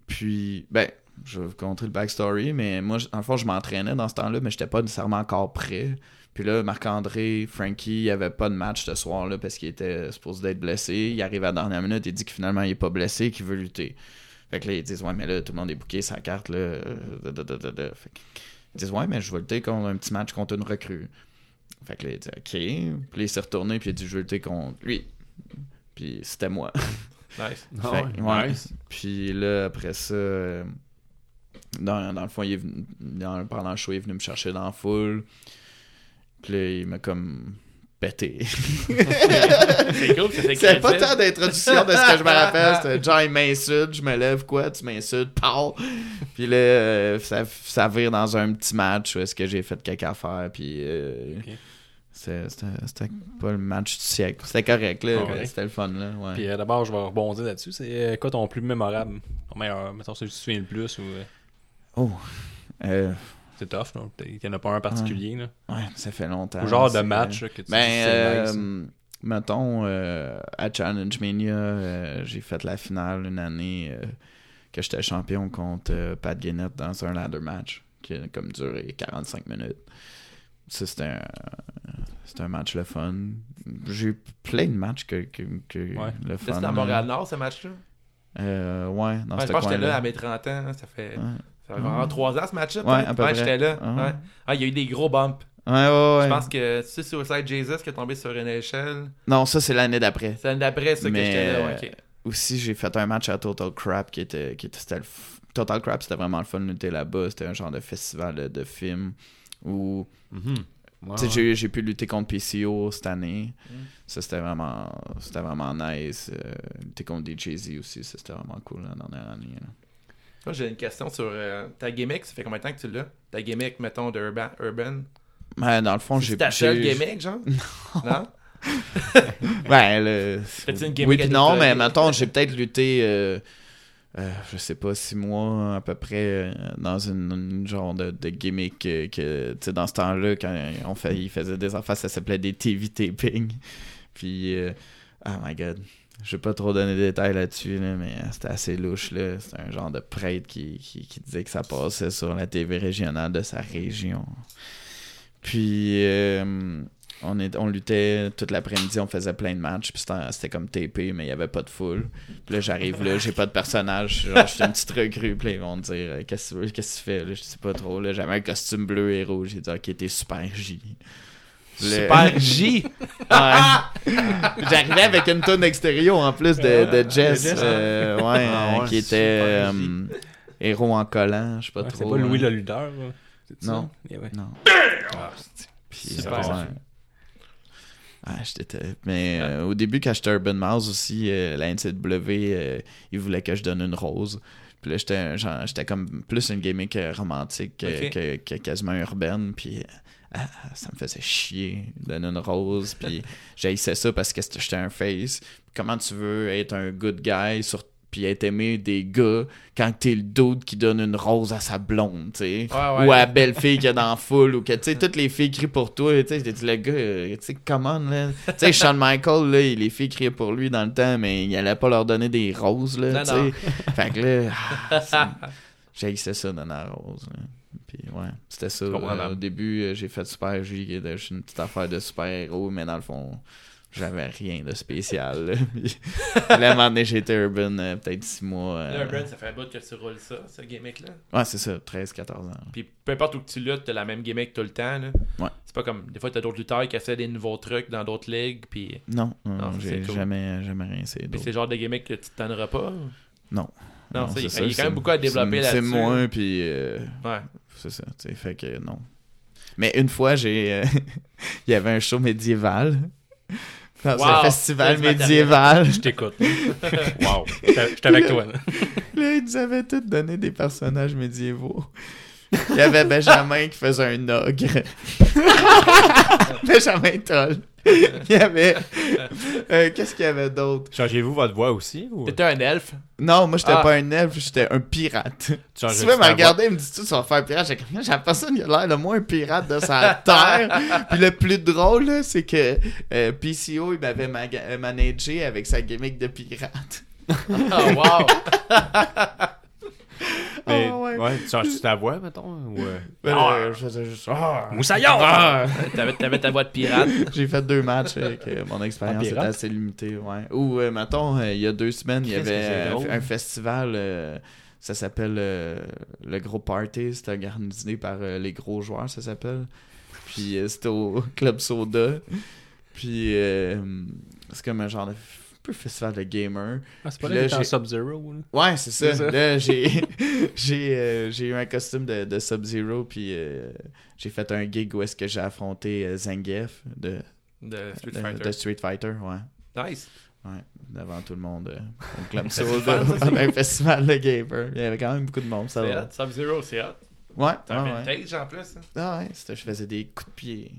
[SPEAKER 3] Puis, ben, je vais vous conter le backstory, mais moi, le fond, je m'entraînais dans ce temps-là, mais j'étais pas nécessairement encore prêt. Puis là, Marc-André, Frankie, il avait pas de match ce soir-là parce qu'il était supposé d'être blessé. Il arrive à la dernière minute, il dit que finalement, il est pas blessé, qu'il veut lutter. Fait que là, ils disent, ouais, mais là, tout le monde est booké sa carte, là. euh, da, da, da, da, da. Fait que- ils disent, ouais, mais je vais lutter contre un petit match contre une recrue. Fait que là, il dit, ok. Puis là, il s'est retourné, puis il a dit, je vais lutter contre lui. Puis c'était moi.
[SPEAKER 4] Nice.
[SPEAKER 3] Fait ouais.
[SPEAKER 2] nice.
[SPEAKER 3] Puis là, après ça, euh, dans, dans le fond, il est venu, dans- pendant le show, il est venu me chercher dans la foule. Puis là, il m'a comme pété.
[SPEAKER 4] C'est cool, C'est
[SPEAKER 3] pas tant d'introduction de ce que je me rappelle. C'était genre, il m'insulte, je me lève, quoi, tu m'insultes, pow! Puis là, euh, ça, ça vire dans un petit match où est-ce que j'ai fait quelques affaires, puis... euh, C'était c'était pas le match du siècle. C'était correct, là.
[SPEAKER 2] Ah.
[SPEAKER 3] C'était le fun, là. Ouais.
[SPEAKER 2] Puis euh, d'abord, je vais rebondir là-dessus. C'est quoi ton plus mémorable Ton meilleur, mettons, celui que tu te souviens le plus ou euh,
[SPEAKER 3] Oh! Euh,
[SPEAKER 2] c'est tough, là. Il y en a pas un particulier, là?
[SPEAKER 3] ouais, ça fait longtemps.
[SPEAKER 2] Ou genre de match là, que tu
[SPEAKER 3] Ben,
[SPEAKER 2] nice.
[SPEAKER 3] euh, mettons, euh, à Challenge Mania, euh, j'ai fait la finale une année euh, que j'étais champion contre euh, Pat Guinnett dans un ladder match qui a comme duré 45 minutes. Ça, c'était un, c'était un match le fun. J'ai eu plein de matchs que, que, que
[SPEAKER 2] Ouais.
[SPEAKER 3] le fun.
[SPEAKER 4] C'était à. Montréal-Nord, ce match-là?
[SPEAKER 3] Euh, ouais, dans
[SPEAKER 4] Ouais, je
[SPEAKER 3] ce
[SPEAKER 4] pense que j'étais là à mes 30 ans. hein, Ça fait,
[SPEAKER 3] Ouais.
[SPEAKER 4] Ça fait vraiment 3 ans, ce match-là.
[SPEAKER 3] Ouais,
[SPEAKER 4] peut-être.
[SPEAKER 3] à peu près.
[SPEAKER 4] j'étais là.
[SPEAKER 3] Ah.
[SPEAKER 4] ouais. Ah, il y a eu des gros bumps.
[SPEAKER 3] Ouais, ouais, ouais.
[SPEAKER 4] Je pense que c'est Suicide Jesus qui est tombé sur une échelle.
[SPEAKER 3] Non, ça, c'est l'année d'après.
[SPEAKER 4] C'est l'année d'après ça que j'étais là.
[SPEAKER 3] euh,
[SPEAKER 4] ouais, ok.
[SPEAKER 3] aussi j'ai fait un match à Total Crap qui était qui était c'était le f- Total Crap c'était vraiment le fun de lutter là-bas c'était un genre de festival de, de films où.
[SPEAKER 2] Ouais,
[SPEAKER 3] tu sais,
[SPEAKER 2] ouais.
[SPEAKER 3] j'ai j'ai pu lutter contre PCO cette année
[SPEAKER 4] Mm.
[SPEAKER 3] ça c'était vraiment c'était vraiment nice euh, lutter contre des Jay-Z aussi ça c'était vraiment cool la dernière année là.
[SPEAKER 4] Moi, j'ai une question sur euh, ta gimmick. Ça fait combien de temps que tu l'as? Ta gimmick, mettons, de Urban? Urban.
[SPEAKER 3] Ouais, dans le fond j'ai
[SPEAKER 4] C'est ta seule gimmick, genre? Non.
[SPEAKER 3] Ouais, le...
[SPEAKER 4] Fais-tu une
[SPEAKER 3] Oui,
[SPEAKER 4] gimmick
[SPEAKER 3] puis
[SPEAKER 4] à
[SPEAKER 3] non, mais mettons, j'ai peut-être lutté, euh, euh, je sais pas, six mois à peu près euh, dans une, une genre de, de gimmick euh, que, tu sais, dans ce temps-là, quand on fait, il faisait des affaires, ça s'appelait des TV taping. Puis, euh, oh my god. Je vais pas trop donner de détails là-dessus, là, mais c'était assez louche. là. C'était un genre de prêtre qui, qui, qui disait que ça passait sur la TV régionale de sa région. Puis, euh, on, est, on luttait toute l'après-midi, on faisait plein de matchs, puis c'était comme tapé, mais il y avait pas de foule. Puis là, j'arrive là, j'ai pas de personnage, genre, je suis une petite recrue, puis ils vont me dire euh, Qu'est-ce que tu fais là? Je sais pas trop, j'avais un costume bleu et rouge, j'ai dit Ok, t'es super J. Le-
[SPEAKER 4] Super J.
[SPEAKER 3] Ouais. J'arrivais avec une tonne extérieur en plus de, de Jess,
[SPEAKER 2] de Jess,
[SPEAKER 3] euh, ouais,
[SPEAKER 2] Ah ouais,
[SPEAKER 3] qui était euh, héros en collant, je sais pas
[SPEAKER 2] Ouais,
[SPEAKER 3] trop.
[SPEAKER 2] C'est pas Louis
[SPEAKER 3] hein.
[SPEAKER 2] le lutteur. là. C'est ça?
[SPEAKER 3] Non.
[SPEAKER 2] Yeah, ouais.
[SPEAKER 3] Non.
[SPEAKER 2] Ah,
[SPEAKER 3] Puis,
[SPEAKER 4] Super.
[SPEAKER 3] euh, ouais. Ah, j'étais. Mais euh, au début, quand j'étais Urban Mouse aussi, euh, la NCW, euh, ils voulaient que je donne une rose. Puis là, j'étais un genre- j'étais comme plus une gimmick euh, romantique que,
[SPEAKER 4] Ok.
[SPEAKER 3] que- que quasiment urbaine. Puis euh, ah, ça me faisait chier donner une rose. Puis j'haïssais ça parce que c'était- j'étais un face. Comment tu veux être un good guy sur puis être aimé des gars quand t'es le dude qui donne une rose à sa blonde, tu sais.
[SPEAKER 4] Ouais, ouais.
[SPEAKER 3] Ou à la belle fille qu'il y a dans la foule, ou que, tu sais, toutes les filles crient pour toi, tu sais, j'ai dit, le gars, euh, tu sais, comment, là. Tu sais, Shawn Michael, là, les filles criaient pour lui dans le temps, mais il allait pas leur donner des roses, là, tu sais. Fait que là, ah, j'haïssais ça, donner la rose, là. Puis, ouais, c'était ça. Euh, au début, euh, j'ai fait Super J, qui juste une petite affaire de super-héros, mais dans le fond, j'avais rien de spécial, là. Là, à un moment donné, j'étais urban, euh, peut-être six mois. euh,
[SPEAKER 4] Là, Urban, ça fait un bout que tu roules ça, ce gimmick-là.
[SPEAKER 3] Ouais, c'est ça, 13-14 ans.
[SPEAKER 4] Puis peu importe où tu luttes, t'as la même gimmick tout le temps. Là.
[SPEAKER 3] Ouais.
[SPEAKER 4] C'est pas comme. Des fois, t'as d'autres lutteurs qui essaient des nouveaux trucs dans d'autres ligues. Puis,
[SPEAKER 3] Non, non,
[SPEAKER 4] Non,
[SPEAKER 3] j'ai
[SPEAKER 4] cool.
[SPEAKER 3] jamais, jamais rien essayé
[SPEAKER 4] c'est le genre de gimmick que tu te tanneras pas?
[SPEAKER 3] Non.
[SPEAKER 4] Non,
[SPEAKER 3] c'est
[SPEAKER 4] il y a quand même beaucoup à développer là-dessus.
[SPEAKER 3] C'est moins, puis euh,
[SPEAKER 4] Ouais.
[SPEAKER 3] c'est ça, tu sais, fait que non. Mais une fois, j'ai... euh, il y avait un show médiéval, dans
[SPEAKER 4] Wow,
[SPEAKER 3] un festival médiéval.
[SPEAKER 2] Je t'écoute. wow. J'étais j'étais avec toi. là.
[SPEAKER 3] Là, ils nous avaient tous donné des personnages médiévaux. Il y avait Benjamin qui faisait un ogre. Benjamin Toll. Il y avait. euh, Qu'est-ce qu'il y avait d'autre?
[SPEAKER 5] Changez-vous votre voix aussi ou
[SPEAKER 4] T'étais un elfe?
[SPEAKER 3] Non, moi, j'étais
[SPEAKER 4] Ah.
[SPEAKER 3] pas un elfe, j'étais un pirate.
[SPEAKER 5] tu
[SPEAKER 3] Si veux me regarder, il me dit tout, tu vas faire pirate. J'ai la personne qui a l'air le moins pirate de sa terre. Puis le plus drôle, c'est que euh, PCO, il m'avait euh, managé avec sa gimmick de pirate.
[SPEAKER 4] Oh, wow.
[SPEAKER 5] Voix. Mais,
[SPEAKER 3] Ah, ouais.
[SPEAKER 5] ouais. tu changes ta voix, mettons ou,
[SPEAKER 3] Ben,
[SPEAKER 4] Ah.
[SPEAKER 3] euh, je faisais juste. Ah.
[SPEAKER 2] Moussaillon!
[SPEAKER 3] Ah.
[SPEAKER 4] T'avais, t'avais ta voix de pirate.
[SPEAKER 3] J'ai fait deux matchs avec euh, mon expérience
[SPEAKER 5] En
[SPEAKER 3] était assez limitée, ouais. Ou, euh, mettons, euh, il y a deux semaines, il y avait euh, un festival, euh, ça s'appelle euh, le Gros Party, c'était organisé par euh, les gros joueurs, ça s'appelle. Puis euh, c'était au Club Soda. Puis euh, c'est comme un genre de peu festival de gamer.
[SPEAKER 2] Ah, c'est pas là
[SPEAKER 3] là,
[SPEAKER 2] en Sub-Zero. là?
[SPEAKER 3] Ouais, c'est ça.
[SPEAKER 2] C'est ça.
[SPEAKER 3] Là, j'ai j'ai euh, j'ai eu un costume de, de Sub-Zero, puis euh, j'ai fait un gig où est-ce que j'ai affronté euh, Zangief de,
[SPEAKER 4] De Street
[SPEAKER 3] de-
[SPEAKER 4] Fighter.
[SPEAKER 3] de Street Fighter, ouais.
[SPEAKER 4] Nice.
[SPEAKER 3] Ouais, devant tout le monde euh, au Club un festival de gamer. Il y avait quand même beaucoup de monde, ça
[SPEAKER 4] C'est
[SPEAKER 3] va.
[SPEAKER 4] hot. Sub-Zero, c'est hot.
[SPEAKER 3] Ouais,
[SPEAKER 4] T'as un vintage en plus. hein.
[SPEAKER 3] Ah ouais, c'était- je faisais des coups de pied,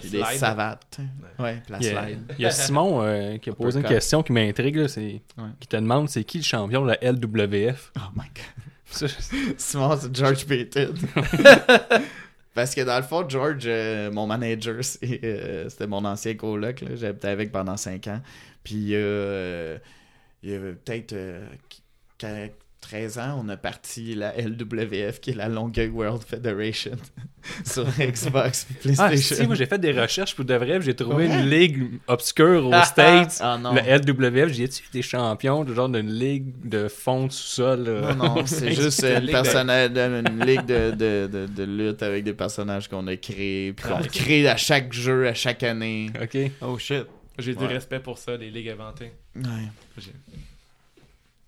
[SPEAKER 3] puis des
[SPEAKER 4] slide.
[SPEAKER 3] savates. Ouais, puis la
[SPEAKER 2] Il y a,
[SPEAKER 3] slide.
[SPEAKER 2] il y a Simon euh, qui a posé une question qui m'intrigue. là, c'est-
[SPEAKER 3] Ouais.
[SPEAKER 2] Qui te demande c'est qui le champion de la LWF
[SPEAKER 3] Oh my god.
[SPEAKER 2] Ça, je-
[SPEAKER 3] Simon, c'est George Payton. Parce que dans le fond, George, euh, mon manager, c'est, euh, c'était mon ancien coloc. là. J'habitais avec pendant 5 ans. Puis euh, il y avait peut-être euh, 13 ans, on a parti la LWF, qui est la Longueuil World Federation, sur Xbox
[SPEAKER 2] Ah,
[SPEAKER 3] PlayStation.
[SPEAKER 2] si, moi j'ai fait des recherches pour de vrai, j'ai trouvé une ligue obscure aux States.
[SPEAKER 3] Ah non.
[SPEAKER 2] Le LWF, j'ai dit des champions, genre d'une ligue de fond de sous-sol. là.
[SPEAKER 3] Non, non, c'est juste
[SPEAKER 4] Une de-
[SPEAKER 3] une ligue de, de, de, de lutte avec des personnages qu'on a créés, puis qu'on
[SPEAKER 4] Ah,
[SPEAKER 3] crée à chaque jeu, à chaque année.
[SPEAKER 2] Ok.
[SPEAKER 5] Oh shit.
[SPEAKER 4] J'ai du respect pour ça, les ligues inventées.
[SPEAKER 3] Ouais.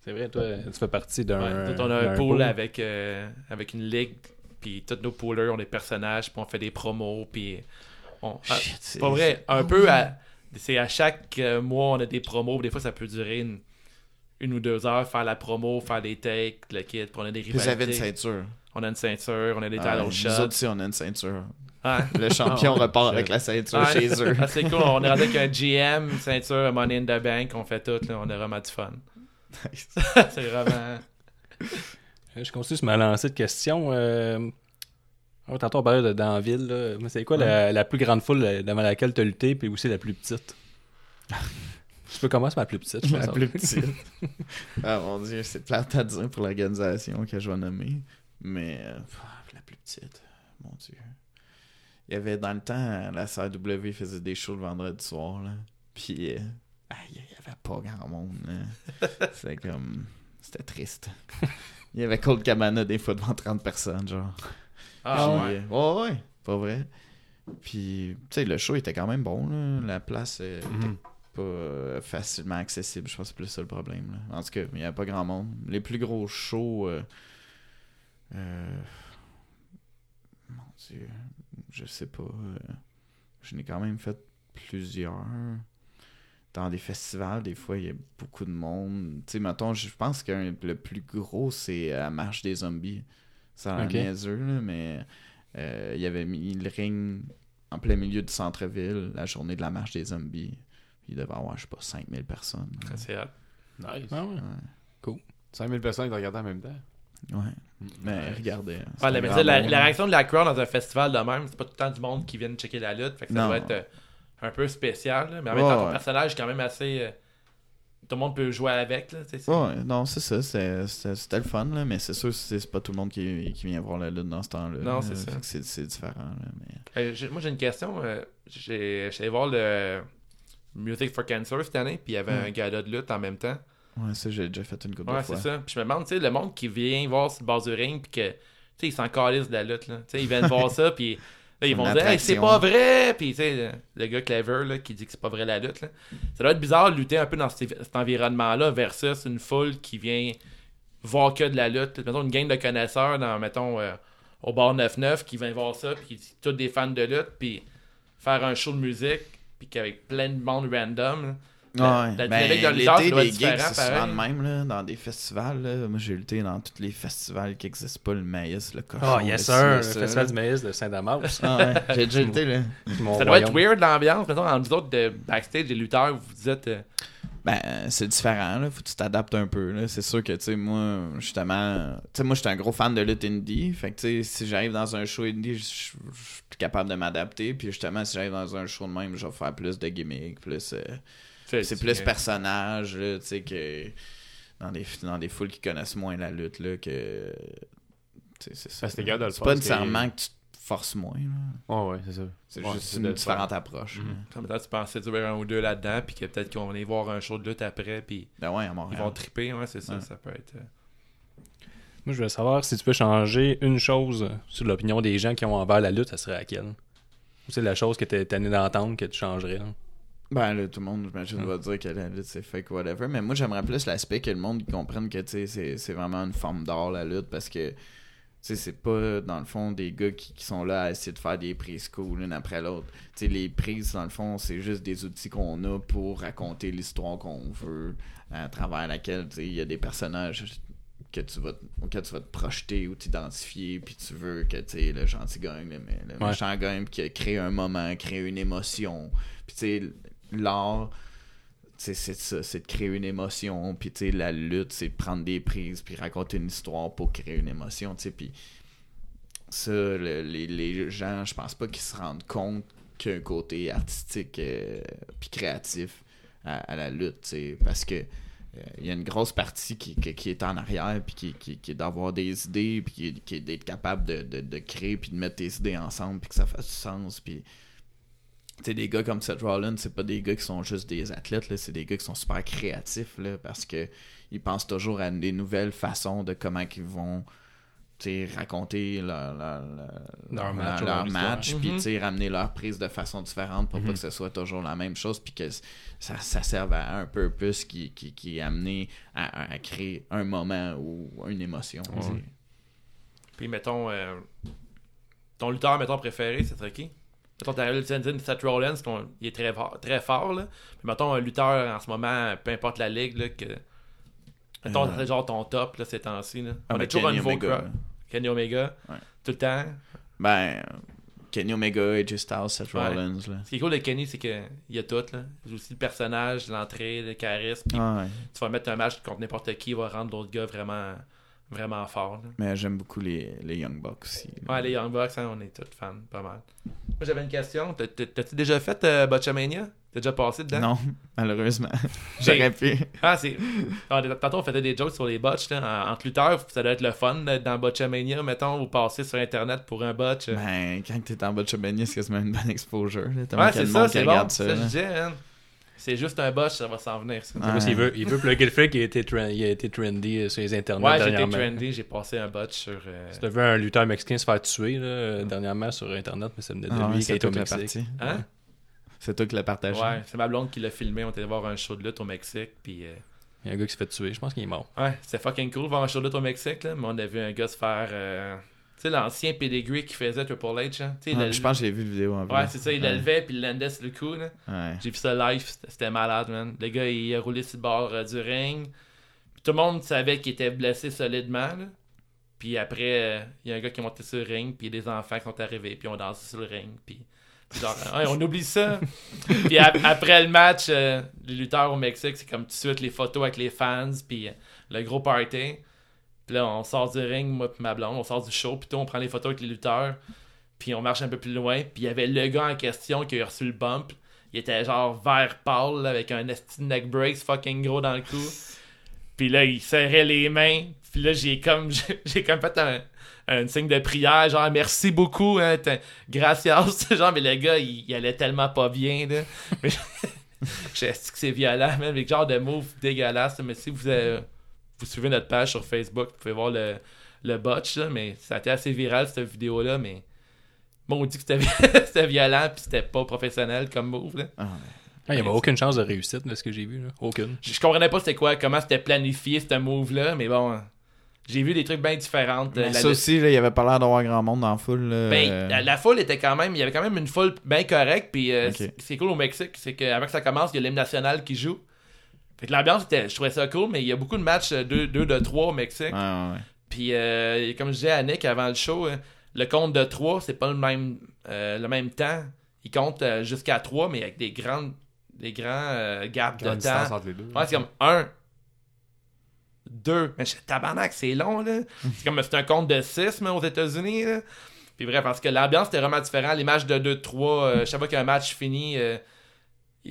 [SPEAKER 2] C'est vrai, toi, tu fais partie d'un.
[SPEAKER 4] Ouais, nous, on a un pool
[SPEAKER 2] pool.
[SPEAKER 4] avec, euh, avec une ligue, puis tous nos poolers ont des personnages, puis on fait des promos, puis on... ah, c'est pas vrai, un peu à... C'est à chaque euh, mois, on a des promos, des fois ça peut durer une, une ou deux heures, faire la promo, faire des takes, le kit, puis on a des
[SPEAKER 3] Puis Vous avez une
[SPEAKER 4] rivalités.
[SPEAKER 3] ceinture.
[SPEAKER 4] On a une ceinture, on a des title
[SPEAKER 3] nous
[SPEAKER 4] shots.
[SPEAKER 3] autres aussi, on a une ceinture.
[SPEAKER 4] Ah,
[SPEAKER 3] Le champion
[SPEAKER 5] Oh,
[SPEAKER 3] repart avec la ceinture chez eux.
[SPEAKER 4] Ah, c'est cool, on est rendu avec un GM, une ceinture, un Money in the Bank, on fait tout, là, on a vraiment du fun.
[SPEAKER 3] Nice.
[SPEAKER 4] c'est vraiment...
[SPEAKER 2] Euh, Je continue sur ma lancée de questions. Euh... oh, tantôt, on parlait de Danville. là. Mais C'est quoi la, la plus grande foule euh, devant laquelle tu as lutté, puis aussi la plus petite? Je peux commencer par la plus petite, je.
[SPEAKER 3] La plus petite. ah mon dieu, c'est plate à dire pour l'organisation que je vais nommer. Mais euh, la plus petite, mon dieu. Il y avait dans le temps, la CRW faisait des shows le vendredi soir. Là. Puis, euh, aïe, y avait pas grand monde. C'était comme. C'était triste. Il y avait Cold Cabana des fois devant 30 personnes, genre.
[SPEAKER 4] Ah,
[SPEAKER 3] Puis,
[SPEAKER 4] ouais.
[SPEAKER 3] euh, ouais, ouais, pas vrai. Puis, tu sais, le show était quand même bon, là. La place euh, était
[SPEAKER 5] Mhm.
[SPEAKER 3] pas euh, facilement accessible. Je pense que c'est plus ça le problème. là. En tout cas, il n'y avait pas grand monde. Les plus gros shows. euh, euh, mon Dieu. Je sais pas. je n'ai quand même fait plusieurs. Dans des festivals, des fois, il y a beaucoup de monde. Tu sais, mettons, je pense que le plus gros, c'est la Marche des Zombies. Ça a l'air
[SPEAKER 2] Ok.
[SPEAKER 3] niaiseux, là, mais euh, il y avait mis le ring en plein milieu du centre-ville, la journée de la Marche des Zombies. Il devait y avoir, je sais pas, 5000 personnes.
[SPEAKER 4] C'est hot.
[SPEAKER 5] Nice.
[SPEAKER 2] Ah ouais.
[SPEAKER 3] Ouais.
[SPEAKER 5] 5000 personnes qui te regardent en même temps.
[SPEAKER 3] Ouais. Mais
[SPEAKER 5] Nice.
[SPEAKER 3] regardez.
[SPEAKER 4] Ouais, la, mais
[SPEAKER 3] grand
[SPEAKER 4] tu sais, la, la réaction de la crowd dans un festival de même, c'est pas tout le temps du monde qui vient checker la lutte. Fait que ça
[SPEAKER 3] Non.
[SPEAKER 4] doit être euh, un peu spécial. là. Mais en même temps, ton personnage est quand même assez. euh, tout le monde peut jouer avec. Là, c'est-
[SPEAKER 3] Ouais, non, c'est ça. c'est- C'était le fun, là, mais c'est sûr que c'est pas tout le monde qui, qui vient voir la lutte dans ce temps-là.
[SPEAKER 4] Non, c'est ça.
[SPEAKER 3] C'est différent. Là, mais...
[SPEAKER 4] Euh, moi, j'ai une question. euh, j'ai- J'allais voir le Music for Cancer cette année, puis il y avait
[SPEAKER 3] Mm.
[SPEAKER 4] un gala de lutte en même temps.
[SPEAKER 3] Ouais, ça, j'ai déjà fait une couple
[SPEAKER 4] Ouais,
[SPEAKER 3] de fois.
[SPEAKER 4] c'est ça. Puis je me demande, tu sais, le monde qui vient voir sur le bas du ring, puis que, tu sais, ils s'en calissent de la lutte, là. Tu sais, ils viennent voir ça, puis là, ils vont dire, hey, c'est pas vrai! Puis, tu sais, le, le gars clever, là, qui dit que c'est pas vrai la lutte, là. Ça doit être bizarre de lutter un peu dans cet, cet environnement-là versus une foule qui vient voir que de la lutte. Mettons, une gang de connaisseurs dans, mettons, euh, au bar 9-9 qui vient voir ça, puis qui dit tous des fans de lutte, puis faire un show de musique puis qu'avec plein de monde random. là.
[SPEAKER 3] Ouais,
[SPEAKER 4] La-
[SPEAKER 3] ben,
[SPEAKER 4] ça
[SPEAKER 3] l'été, les gigs, c'est souvent de même, là, dans des festivals. Là. Moi, j'ai lutté dans tous les festivals qui n'existent pas, le maïs, le cochon.
[SPEAKER 2] Ah,
[SPEAKER 3] le
[SPEAKER 2] yes sir,
[SPEAKER 3] le
[SPEAKER 2] Festival
[SPEAKER 3] là.
[SPEAKER 2] du maïs de Saint-Damas.
[SPEAKER 3] Ah, ouais, j'ai déjà lutté, là.
[SPEAKER 4] Ça doit être weird l'ambiance. Mettons, entre vous autres, de backstage, les lutteurs, vous vous dites. euh,
[SPEAKER 3] Ben, c'est différent, là. Faut que tu t'adaptes un peu, là. C'est sûr que, tu sais, moi, justement... Tu sais, moi, j'étais un gros fan de lutte indie. Fait que, tu sais, si j'arrive dans un show indie, je je- je suis capable de m'adapter. Puis, justement, si j'arrive dans un show de même, je vais faire plus de gimmicks, plus... euh, c'est plus personnage, là, tu sais, que... Dans des, dans des foules qui connaissent moins la lutte, là, que... tu C'est pas nécessairement que tu te forces moins, là.
[SPEAKER 5] Ouais, ouais, c'est ça.
[SPEAKER 3] C'est
[SPEAKER 5] Ouais,
[SPEAKER 3] juste une différente
[SPEAKER 5] faire.
[SPEAKER 3] approche.
[SPEAKER 4] Comme peut-être tu pensais durer un ou deux là-dedans, puis que peut-être qu'on va aller voir un show de lutte après, puis
[SPEAKER 3] Ben ouais,
[SPEAKER 4] ils vont triper. Ouais, c'est ça.
[SPEAKER 3] Ouais.
[SPEAKER 4] Ça peut être. euh,
[SPEAKER 2] Moi, je voulais savoir si tu peux changer une chose sur l'opinion des gens qui ont envers la lutte, ça serait laquelle? Ou c'est la chose que t'es tanné d'entendre que tu changerais là?
[SPEAKER 3] Ben là, tout le monde, j'imagine,
[SPEAKER 2] Mm.
[SPEAKER 3] va dire que la lutte c'est fake whatever. Mais moi, j'aimerais plus l'aspect que le monde comprenne que tu sais, c'est vraiment une forme d'art la lutte parce que tu sais, c'est pas dans le fond des gars qui, qui sont là à essayer de faire des prises cool l'une après l'autre. Tu sais, les prises, dans le fond, c'est juste des outils qu'on a pour raconter l'histoire qu'on veut, à travers laquelle tu sais, il y a des personnages que tu vas, auxquels tu vas te projeter ou t'identifier, puis tu veux que tu le gentil gagne, le, le
[SPEAKER 2] Ouais.
[SPEAKER 3] méchant gagne, puis qu'il crée un moment, crée une émotion. Puis tu sais, l'art, c'est ça, c'est de créer une émotion. Puis la lutte, c'est de prendre des prises, puis raconter une histoire pour créer une émotion, tu. Puis ça, le- les, les gens, je pense pas qu'ils se rendent compte qu'il y a un côté artistique euh, puis créatif à, la lutte, tu sais, parce que euh, il y a une grosse partie qui, qui, est en arrière, puis qui, qui, qui est d'avoir des idées, puis qui, est- d'être capable de, de, créer, puis de mettre tes idées ensemble, puis que ça fasse du sens, puis sais, des gars comme Seth Rollins, c'est pas des gars qui sont juste des athlètes, là, c'est des gars qui sont super créatifs, là, parce que ils pensent toujours à des nouvelles façons de comment ils vont raconter leur, leur, leur,
[SPEAKER 2] Leur match
[SPEAKER 3] leur
[SPEAKER 2] leur histoire.
[SPEAKER 3] match, puis
[SPEAKER 4] Mhm.
[SPEAKER 3] ramener leur prise de façon différente pour pas
[SPEAKER 2] Mhm.
[SPEAKER 3] que ce soit toujours la même chose, puis que ça, ça serve à un purpose qui, qui, qui est amené à, créer un moment ou une émotion.
[SPEAKER 4] Puis mettons, euh, ton lutteur, mettons, préféré, c'est qui? Mettons, t'arrives dire Seth Rollins, il est très fort, très fort, là. Puis mettons, un lutteur en ce moment, peu importe la ligue, là, que. Mettons,
[SPEAKER 3] Euh.
[SPEAKER 4] c'est genre ton top, là, ces temps-ci, là.
[SPEAKER 3] Ah,
[SPEAKER 4] On a toujours un nouveau
[SPEAKER 3] Omega.
[SPEAKER 4] Kenny Omega.
[SPEAKER 3] Ouais.
[SPEAKER 4] Tout le temps.
[SPEAKER 3] Ben, Kenny Omega, AJ Styles, Seth
[SPEAKER 4] Ouais.
[SPEAKER 3] Rollins, là.
[SPEAKER 4] Ce qui est cool de Kenny, c'est qu'il y a tout, là. Il y a aussi le personnage, l'entrée, le charisme. Puis
[SPEAKER 3] Ah ouais.
[SPEAKER 4] tu vas mettre un match contre n'importe qui, il va rendre l'autre gars vraiment, vraiment fort, là.
[SPEAKER 3] Mais j'aime beaucoup les, les Young Bucks aussi. là.
[SPEAKER 4] Ouais, les Young Bucks, hein, on est tous fans, pas mal. Moi, j'avais une question. T'as- t'as- T'as-tu déjà fait euh, Botchamania? T'as déjà passé dedans?
[SPEAKER 3] Non, malheureusement. J'aurais pu.
[SPEAKER 4] Ah, c'est. Ah, Tantôt, on faisait des jokes sur les botches, là. En- Entre lutteurs, ça doit être le fun d'être dans Botchamania, mettons, ou passer sur Internet pour un botch.
[SPEAKER 3] Ben, quand t'es en Botchamania, c'est quasiment une bonne exposure. T'as
[SPEAKER 4] ouais, c'est ça, c'est bon. Ça, je disais, hein. C'est juste un botch, ça va s'en venir, ça.
[SPEAKER 3] Ouais.
[SPEAKER 2] Parce qu'il veut, il veut plugger le fait qu'il a été, tren- il a été trendy euh, sur les internets
[SPEAKER 4] Ouais, j'étais
[SPEAKER 2] dernièrement.
[SPEAKER 4] trendy, j'ai passé un botch sur. euh,
[SPEAKER 2] Si t'as vu un lutteur mexicain se faire tuer là, euh, dernièrement sur internet, mais ça venait de
[SPEAKER 3] Ah,
[SPEAKER 2] lui qui
[SPEAKER 3] c'est
[SPEAKER 2] est
[SPEAKER 3] toi
[SPEAKER 2] au Mexique.
[SPEAKER 3] parti.
[SPEAKER 4] Hein?
[SPEAKER 3] C'est toi qui l'as partagé.
[SPEAKER 4] Ouais, c'est ma blonde qui l'a filmé. On était voir un show de lutte au Mexique, puis. euh,
[SPEAKER 2] Il y a un gars qui s'est fait tuer, je pense qu'il est mort.
[SPEAKER 4] Ouais, c'était fucking cool voir un show de lutte au Mexique, là. Mais on a vu un gars se faire. euh, Tu sais, l'ancien pedigree qui faisait Triple H, hein.
[SPEAKER 3] Ah, je pense que j'ai vu le vidéo en vrai.
[SPEAKER 4] Ouais, c'est ça, il le levait puis il l'endait sur le coup, là.
[SPEAKER 3] Ouais.
[SPEAKER 4] J'ai vu ça live, c'était malade, man. Le gars, il a roulé sur le bord euh, du ring. Puis tout le monde savait qu'il était blessé solidement, là. Puis après, euh, il y a un gars qui est monté sur le ring, puis des enfants qui sont arrivés, puis on dansé sur le ring, puis... genre, Ouais, on oublie ça. puis ap- après le match, euh, les lutteurs au Mexique, c'est comme tout de suite les photos avec les fans, puis euh, le gros party. Puis là, on sort du ring, moi puis ma blonde, on sort du show, puis tout, on prend les photos avec les lutteurs, puis on marche un peu plus loin, puis il y avait le gars en question qui a reçu le bump. Il était genre vert pâle, là, avec un esti neck brace fucking gros dans le cou. Puis là, il serrait les mains. Puis là, j'ai comme, j'ai comme fait un, un signe de prière, genre merci beaucoup, hein, gracias. genre, mais le gars, il, allait tellement pas bien, là. Mais je que c'est violent, même, avec genre de move dégueulasse. Mais si vous, euh, vous suivez notre page sur Facebook, vous pouvez voir le, le botch, là, mais ça a été assez viral, cette vidéo-là, mais. Bon, on dit que c'était violent puis c'était pas professionnel comme move. Là.
[SPEAKER 3] Ah, ouais.
[SPEAKER 2] Ah, il n'y avait aucune chance de réussite de ce que j'ai vu. Là. Aucune.
[SPEAKER 4] Je, je comprenais pas c'était quoi, comment c'était planifié ce move-là, mais bon, J'ai vu des trucs bien différents.
[SPEAKER 3] Mais
[SPEAKER 4] Euh, la
[SPEAKER 3] ça aussi, là, il avait pas l'air d'avoir grand monde dans la foule. là.
[SPEAKER 4] Ben,
[SPEAKER 3] Euh,
[SPEAKER 4] la, la foule était quand même, il y avait quand même une foule bien correcte. Puis euh,
[SPEAKER 3] Ok.
[SPEAKER 4] c- c'est cool au Mexique, c'est qu'avant que ça commence, il y a l'hymne national qui joue. Fait que l'ambiance était, je trouvais ça cool, mais il y a beaucoup de matchs 2 de 3 au Mexique.
[SPEAKER 3] ouais, ouais.
[SPEAKER 4] Puis euh, comme je disais à Nick avant le show, euh, le compte de 3, c'est pas le même, euh, le même temps. Il compte euh, jusqu'à 3, mais avec des grandes, des grands euh, gaps de temps.
[SPEAKER 5] entre les deux.
[SPEAKER 4] Ouais, c'est comme 1, 2. Mais je- tabarnak, c'est long, là. C'est comme c'est un compte de 6, mais aux États-Unis, là. Puis bref, parce que l'ambiance était vraiment différente. Les matchs de 2-3, euh, chaque fois qu'un match finit,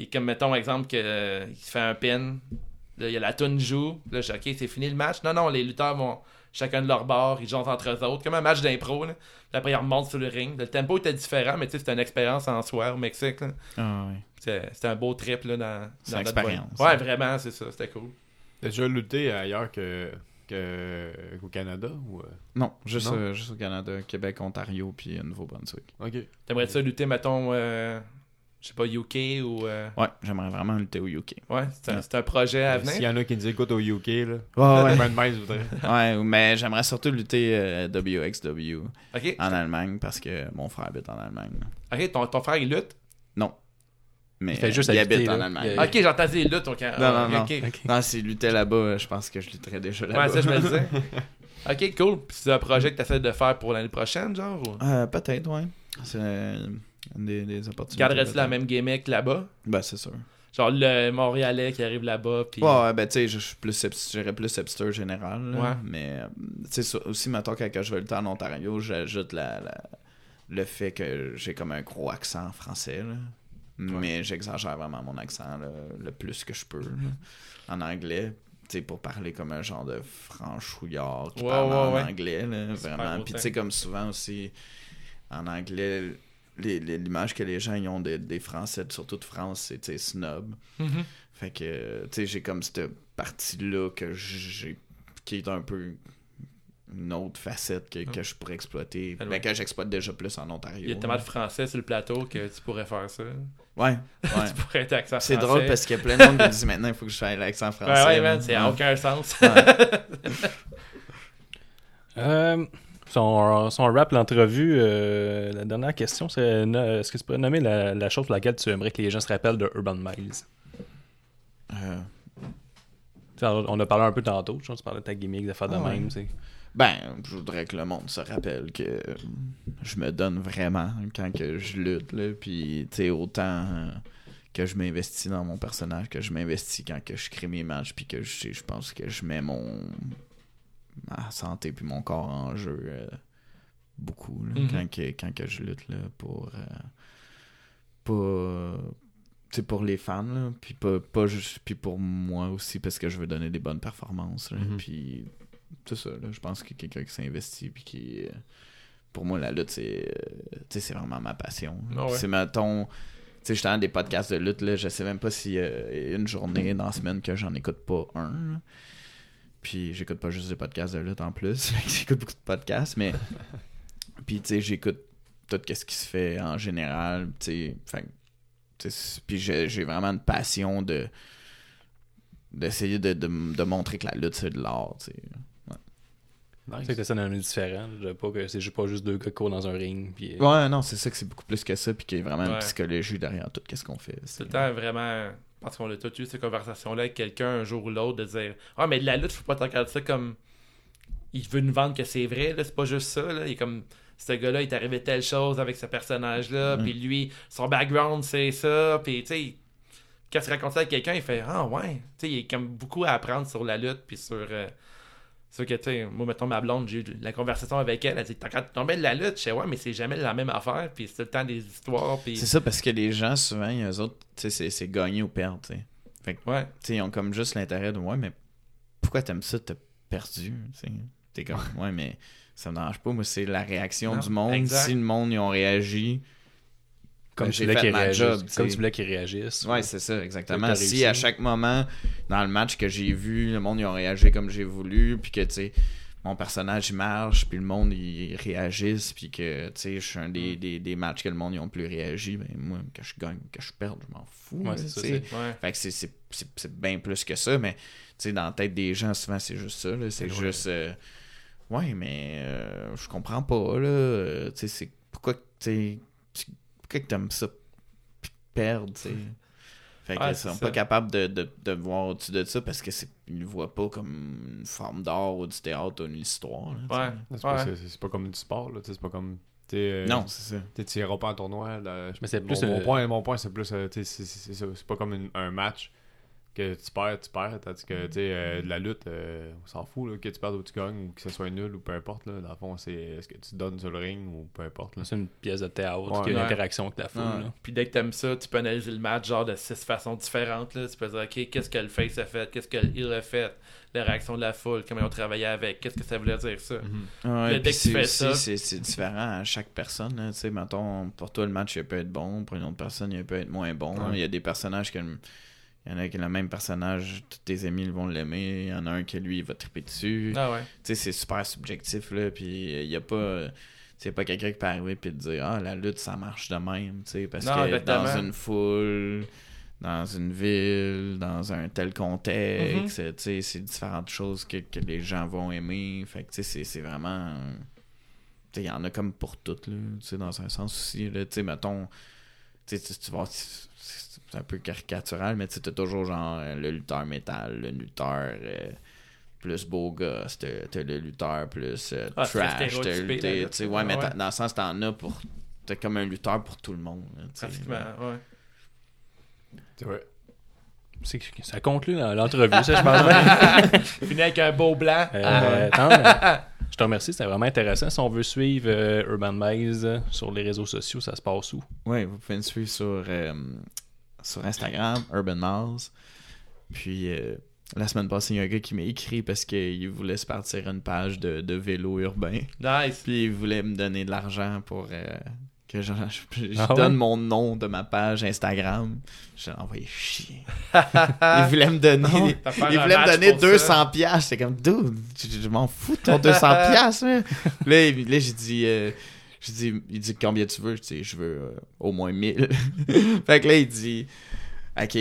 [SPEAKER 4] il- comme mettons, exemple, que, euh, il se fait un pin. Là, il y a la tune joue. Là, je dis, OK, c'est fini le match. Non, non, les lutteurs vont chacun de leur bord, ils jouent entre eux autres, comme un match d'impro. là. Puis après, ils remontent sur le ring. Le tempo était différent, mais tu sais, c'était une expérience en soi au Mexique. là.
[SPEAKER 3] Ah, ouais.
[SPEAKER 4] C'était c'était un beau trip là, dans,
[SPEAKER 3] C'est
[SPEAKER 4] dans notre
[SPEAKER 3] expérience.
[SPEAKER 4] voyage. Ouais, vraiment, c'est ça. C'était cool.
[SPEAKER 5] T'as déjà lutté ailleurs que, que, qu'au Canada ou. euh?
[SPEAKER 3] Non, juste,
[SPEAKER 5] Non?
[SPEAKER 3] euh, juste au Canada, Québec, Ontario, puis Nouveau-Brunswick.
[SPEAKER 5] Ok.
[SPEAKER 4] T'aimerais ça lutter, mettons, euh, je sais pas, UK ou. euh,
[SPEAKER 3] Ouais, j'aimerais vraiment lutter au UK.
[SPEAKER 4] Ouais, c'est un,
[SPEAKER 3] Ouais.
[SPEAKER 4] un projet à
[SPEAKER 5] S'il y
[SPEAKER 4] venir.
[SPEAKER 5] en a qui nous écoutent au UK, là.
[SPEAKER 3] Ouais, ouais. Ouais, mais j'aimerais surtout lutter euh, WXW
[SPEAKER 4] Ok,
[SPEAKER 3] en Allemagne parce que mon frère habite en Allemagne.
[SPEAKER 4] ok, ton, ton frère il lutte?
[SPEAKER 3] Non. Mais
[SPEAKER 2] Il fait juste
[SPEAKER 3] il habite en. Allemagne.
[SPEAKER 2] Il-
[SPEAKER 4] Ok, j'ai entendu il lutte au Canada.
[SPEAKER 3] Non, non,
[SPEAKER 4] Ok,
[SPEAKER 3] non. Non, s'il luttait là-bas, je pense que je lutterais déjà là-bas.
[SPEAKER 4] Ouais, ça, je me disais. Ok, cool. Puis c'est un projet que tu essaies de faire pour l'année prochaine, genre ou...
[SPEAKER 3] Euh, peut-être, ouais. C'est euh, des, des opportunités.
[SPEAKER 4] Garderais-tu la même gimmick là-bas
[SPEAKER 3] Ben, c'est sûr.
[SPEAKER 4] Genre le Montréalais qui arrive là-bas. Puis...
[SPEAKER 3] Ouais, ben, tu sais, je suis plus, j'irais plus hipster général. là.
[SPEAKER 4] Ouais.
[SPEAKER 3] Mais, euh, tu sais, aussi, maintenant, quand je vais lutter en Ontario, j'ajoute la, la- le fait que j'ai comme un gros accent français, là. Mais j'exagère vraiment mon accent, là, le plus que je peux, en anglais. Tu sais, pour parler comme un genre de franchouillard qui parle en
[SPEAKER 4] ouais.
[SPEAKER 3] anglais, là, vraiment. Puis, tu sais, comme souvent aussi, en anglais, l'image que les gens ils ont des, des Français, surtout de France, c'est, snob.
[SPEAKER 4] Mhm.
[SPEAKER 3] Fait que, tu sais, j'ai comme cette partie-là que j'ai qui est un peu une autre facette que, que je pourrais exploiter.
[SPEAKER 4] Ah
[SPEAKER 3] Ben,
[SPEAKER 4] ouais.
[SPEAKER 3] que j'exploite déjà plus en Ontario.
[SPEAKER 4] Il y a tellement de français sur le plateau que tu pourrais faire ça.
[SPEAKER 3] Ouais, ouais.
[SPEAKER 4] Tu pourrais être accent
[SPEAKER 3] C'est drôle parce qu'il y a plein de monde qui me dit maintenant il faut que je fasse l'accent français.
[SPEAKER 4] Ouais, ouais, man, c'est à
[SPEAKER 3] Ouais.
[SPEAKER 4] aucun sens.
[SPEAKER 2] Euh, son, son rap, l'entrevue, euh, la dernière question, c'est est-ce que tu pourrais nommer la, la chose pour laquelle tu aimerais que les gens se rappellent de Urban Miles?
[SPEAKER 3] Euh,
[SPEAKER 2] On a parlé un peu tantôt, je pense que tu parlais de ta gimmick, de faire de
[SPEAKER 3] Ah
[SPEAKER 2] même.
[SPEAKER 3] Ben, je voudrais que le monde se rappelle que je me donne vraiment quand que je lutte, là. Puis, tu sais, autant euh, que je m'investis dans mon personnage, que je m'investis quand que je crée mes matchs, puis que je, je pense que je mets mon ma santé puis mon corps en jeu euh, beaucoup, là,
[SPEAKER 4] Mhm.
[SPEAKER 3] quand, que, quand que je lutte, là, pour... euh, sais, pour les fans, là, puis pas, pas juste... Puis pour moi aussi, parce que je veux donner des bonnes performances, là,
[SPEAKER 5] Mhm.
[SPEAKER 3] puis c'est ça, là, je pense que quelqu'un qui s'investit puis qui euh, pour moi la lutte c'est euh, vraiment ma passion
[SPEAKER 4] Ah ouais.
[SPEAKER 3] c'est mettons tu sais j'étais dans des podcasts de lutte là je sais même pas s'il y a une journée dans la semaine que j'en écoute pas un là. Puis j'écoute pas juste des podcasts de lutte en plus j'écoute beaucoup de podcasts mais puis tu sais j'écoute tout ce qui se fait en général tu sais puis j'ai vraiment une passion de d'essayer de, de, de montrer que la lutte c'est de l'art tu sais
[SPEAKER 2] sais que ça dans un différent, pas que c'est juste pas juste deux gars qui courent dans un ring. Puis, euh,
[SPEAKER 3] Ouais, non, c'est ça que c'est beaucoup plus que ça, puis qu'il y a vraiment une
[SPEAKER 4] Ouais.
[SPEAKER 3] psychologie derrière tout ce qu'on fait.
[SPEAKER 4] C'est le temps vraiment. Parce qu'on a tous eu ces conversations-là avec quelqu'un un jour ou l'autre de dire Ah, mais de la lutte, faut pas t'en regarder ça comme. Il veut nous vendre que c'est vrai, là, c'est pas juste ça. Là. Il est comme. Ce gars-là, il est arrivé telle chose avec ce personnage-là,
[SPEAKER 3] Mm.
[SPEAKER 4] puis lui, son background, c'est ça, puis tu sais. Quand tu racontes ça à quelqu'un, il fait Ah, ouais. Tu sais, il y a comme beaucoup à apprendre sur la lutte, puis sur. euh, sur que, tu sais, moi, mettons, ma blonde, j'ai eu la conversation avec elle, elle dit T'as quand tu tombais de la lutte, je sais, ouais, mais c'est jamais la même affaire, puis c'est tout le temps des histoires, puis.
[SPEAKER 3] C'est ça, parce que les gens, souvent, eux autres, tu sais, c'est- c'est gagner ou perdre, tu sais.
[SPEAKER 4] Ouais.
[SPEAKER 3] Tu sais, ils ont comme juste l'intérêt de, ouais, mais pourquoi t'aimes ça, t'as perdu, tu sais? T'es comme, ouais, mais ça me dérange pas, moi, c'est la réaction
[SPEAKER 4] Non,
[SPEAKER 3] du monde.
[SPEAKER 4] exact.
[SPEAKER 3] Si le monde, ils ont réagi,
[SPEAKER 2] comme tu
[SPEAKER 3] j'ai
[SPEAKER 2] voulais
[SPEAKER 3] job, tu
[SPEAKER 2] comme tu voulais qu'ils réagissent.
[SPEAKER 3] Ouais, c'est ça, exactement. Si
[SPEAKER 2] réussi.
[SPEAKER 3] à chaque moment, dans le match que j'ai vu, le monde, ils ont réagi comme j'ai voulu, puis que, tu sais, mon personnage, il marche, puis le monde, il réagisse, puis que, tu sais, je suis un
[SPEAKER 2] Mm.
[SPEAKER 3] des, des, des matchs que le monde, ils ont plus réagi, ben, moi, que je gagne, que je perde, je m'en fous.
[SPEAKER 2] Ouais, c'est
[SPEAKER 4] Ouais.
[SPEAKER 3] Fait que c'est- c'est c'est- c'est bien plus que ça, mais, tu sais, dans la tête des gens, souvent, c'est juste ça, là, c'est
[SPEAKER 2] Ouais.
[SPEAKER 3] juste... euh, Ouais, mais euh, je comprends pas, là. Euh, tu sais, c'est pourquoi que tu pourquoi que t'aimes ça perdre, tu sais. Fait
[SPEAKER 4] Ouais,
[SPEAKER 3] qu'ils
[SPEAKER 4] c'est
[SPEAKER 3] sont
[SPEAKER 4] ça.
[SPEAKER 3] pas capables de, de, de voir au-dessus de ça parce que c'est ils le voient pas comme une forme d'art ou du théâtre ou une histoire. là.
[SPEAKER 4] Ouais.
[SPEAKER 5] C'est pas,
[SPEAKER 4] Ouais.
[SPEAKER 5] comme du sport, là. tu sais, C'est pas comme. euh,
[SPEAKER 3] Non, c'est ça.
[SPEAKER 5] Tu pas en tournoi. Là,
[SPEAKER 2] Mais c'est
[SPEAKER 5] mon,
[SPEAKER 2] plus,
[SPEAKER 5] mon
[SPEAKER 2] euh,
[SPEAKER 5] point, mon point c'est plus. euh, tu sais, c'est- pas comme une- un match que tu perds, tu perds. Tandis que tu sais, euh, de la lutte, euh, on s'en fout. Là, que tu perdes ou tu gagnes ou que ce soit nul ou peu importe. Là, dans le fond, c'est est-ce que tu donnes sur le ring ou peu importe. Là.
[SPEAKER 2] C'est une pièce de théâtre
[SPEAKER 5] Ouais.
[SPEAKER 2] qui a une
[SPEAKER 4] Ouais.
[SPEAKER 2] interaction avec la foule.
[SPEAKER 3] Ouais.
[SPEAKER 2] là.
[SPEAKER 4] Puis dès que t'aimes ça, tu peux analyser le match genre de six façons différentes. Là. Tu peux dire, OK, qu'est-ce que le face a fait, qu'est-ce que le heel a fait, la réaction de la foule, comment ils ont travaillé avec, qu'est-ce que ça voulait dire ça?
[SPEAKER 3] Ouais,
[SPEAKER 4] dès
[SPEAKER 3] puis
[SPEAKER 4] que tu
[SPEAKER 3] c'est
[SPEAKER 4] fais
[SPEAKER 3] aussi-
[SPEAKER 4] ça-
[SPEAKER 3] c'est différent à chaque personne. là. Tu sais, mettons, pour toi, le match, il peut être bon. Pour une autre personne, il peut être moins bon.
[SPEAKER 5] Ouais.
[SPEAKER 3] Il y a des personnages qui... Il y en a qui le même personnage, tous tes amis ils vont l'aimer. Il y en a un qui, lui, il va triper dessus.
[SPEAKER 4] Ah ouais.
[SPEAKER 3] Tu sais, c'est super subjectif, là. Puis il y a pas... euh, C'est pas quelqu'un qui peut arriver et te dire Ah, la lutte, ça marche de même. Tu sais, parce
[SPEAKER 4] Non,
[SPEAKER 3] que
[SPEAKER 4] exactement.
[SPEAKER 3] dans une foule, dans une ville, dans un tel contexte,
[SPEAKER 4] Mhm.
[SPEAKER 3] tu sais, c'est différentes choses que, que les gens vont aimer. Fait que, tu sais, c'est- vraiment. Tu sais, il y en a comme pour toutes, là. Tu sais, dans un sens aussi, là. Tu sais, mettons. Tu sais, tu- tu vas. C'est un peu caricatural, mais tu t'as toujours genre euh, le lutteur métal, le lutteur. euh, plus beau gosse, t'as le lutteur plus euh,
[SPEAKER 4] Ah,
[SPEAKER 3] trash, t'as le- ouais, mais
[SPEAKER 4] Ah ouais.
[SPEAKER 3] dans le sens t'en as pour t'as comme un lutteur pour tout le monde là, tu sais.
[SPEAKER 4] Pratiquement, ouais.
[SPEAKER 5] C'est vrai.
[SPEAKER 2] C'est que ça conclut l'entrevue, ça, je pense.
[SPEAKER 4] Fini avec un beau blanc.
[SPEAKER 2] Euh, attends, euh, je te remercie, c'était vraiment intéressant. Si on veut suivre euh, Urban Maze euh, sur les réseaux sociaux, ça se passe où?
[SPEAKER 3] Ouais, vous pouvez me suivre sur, euh, sur Instagram, Urban Mars. Puis euh, la semaine passée, il y a un gars qui m'a écrit parce qu'il voulait se partir une page de, de vélo urbain.
[SPEAKER 4] Nice.
[SPEAKER 3] Puis il voulait me donner de l'argent pour euh, que je, je- je
[SPEAKER 2] Ah ouais?
[SPEAKER 3] donne mon nom de ma page Instagram. Je l'ai envoyé chier. il voulait me donner,
[SPEAKER 4] fait
[SPEAKER 3] il voulait me donner
[SPEAKER 4] pour
[SPEAKER 3] 200
[SPEAKER 4] ça.
[SPEAKER 3] piastres. J'étais comme, dude, je, je m'en fous de ton 200 piastres. Là, là j'ai dit, euh, il dit combien tu veux? Je dis, je veux euh, au moins 1000. fait que là, il dit, ok,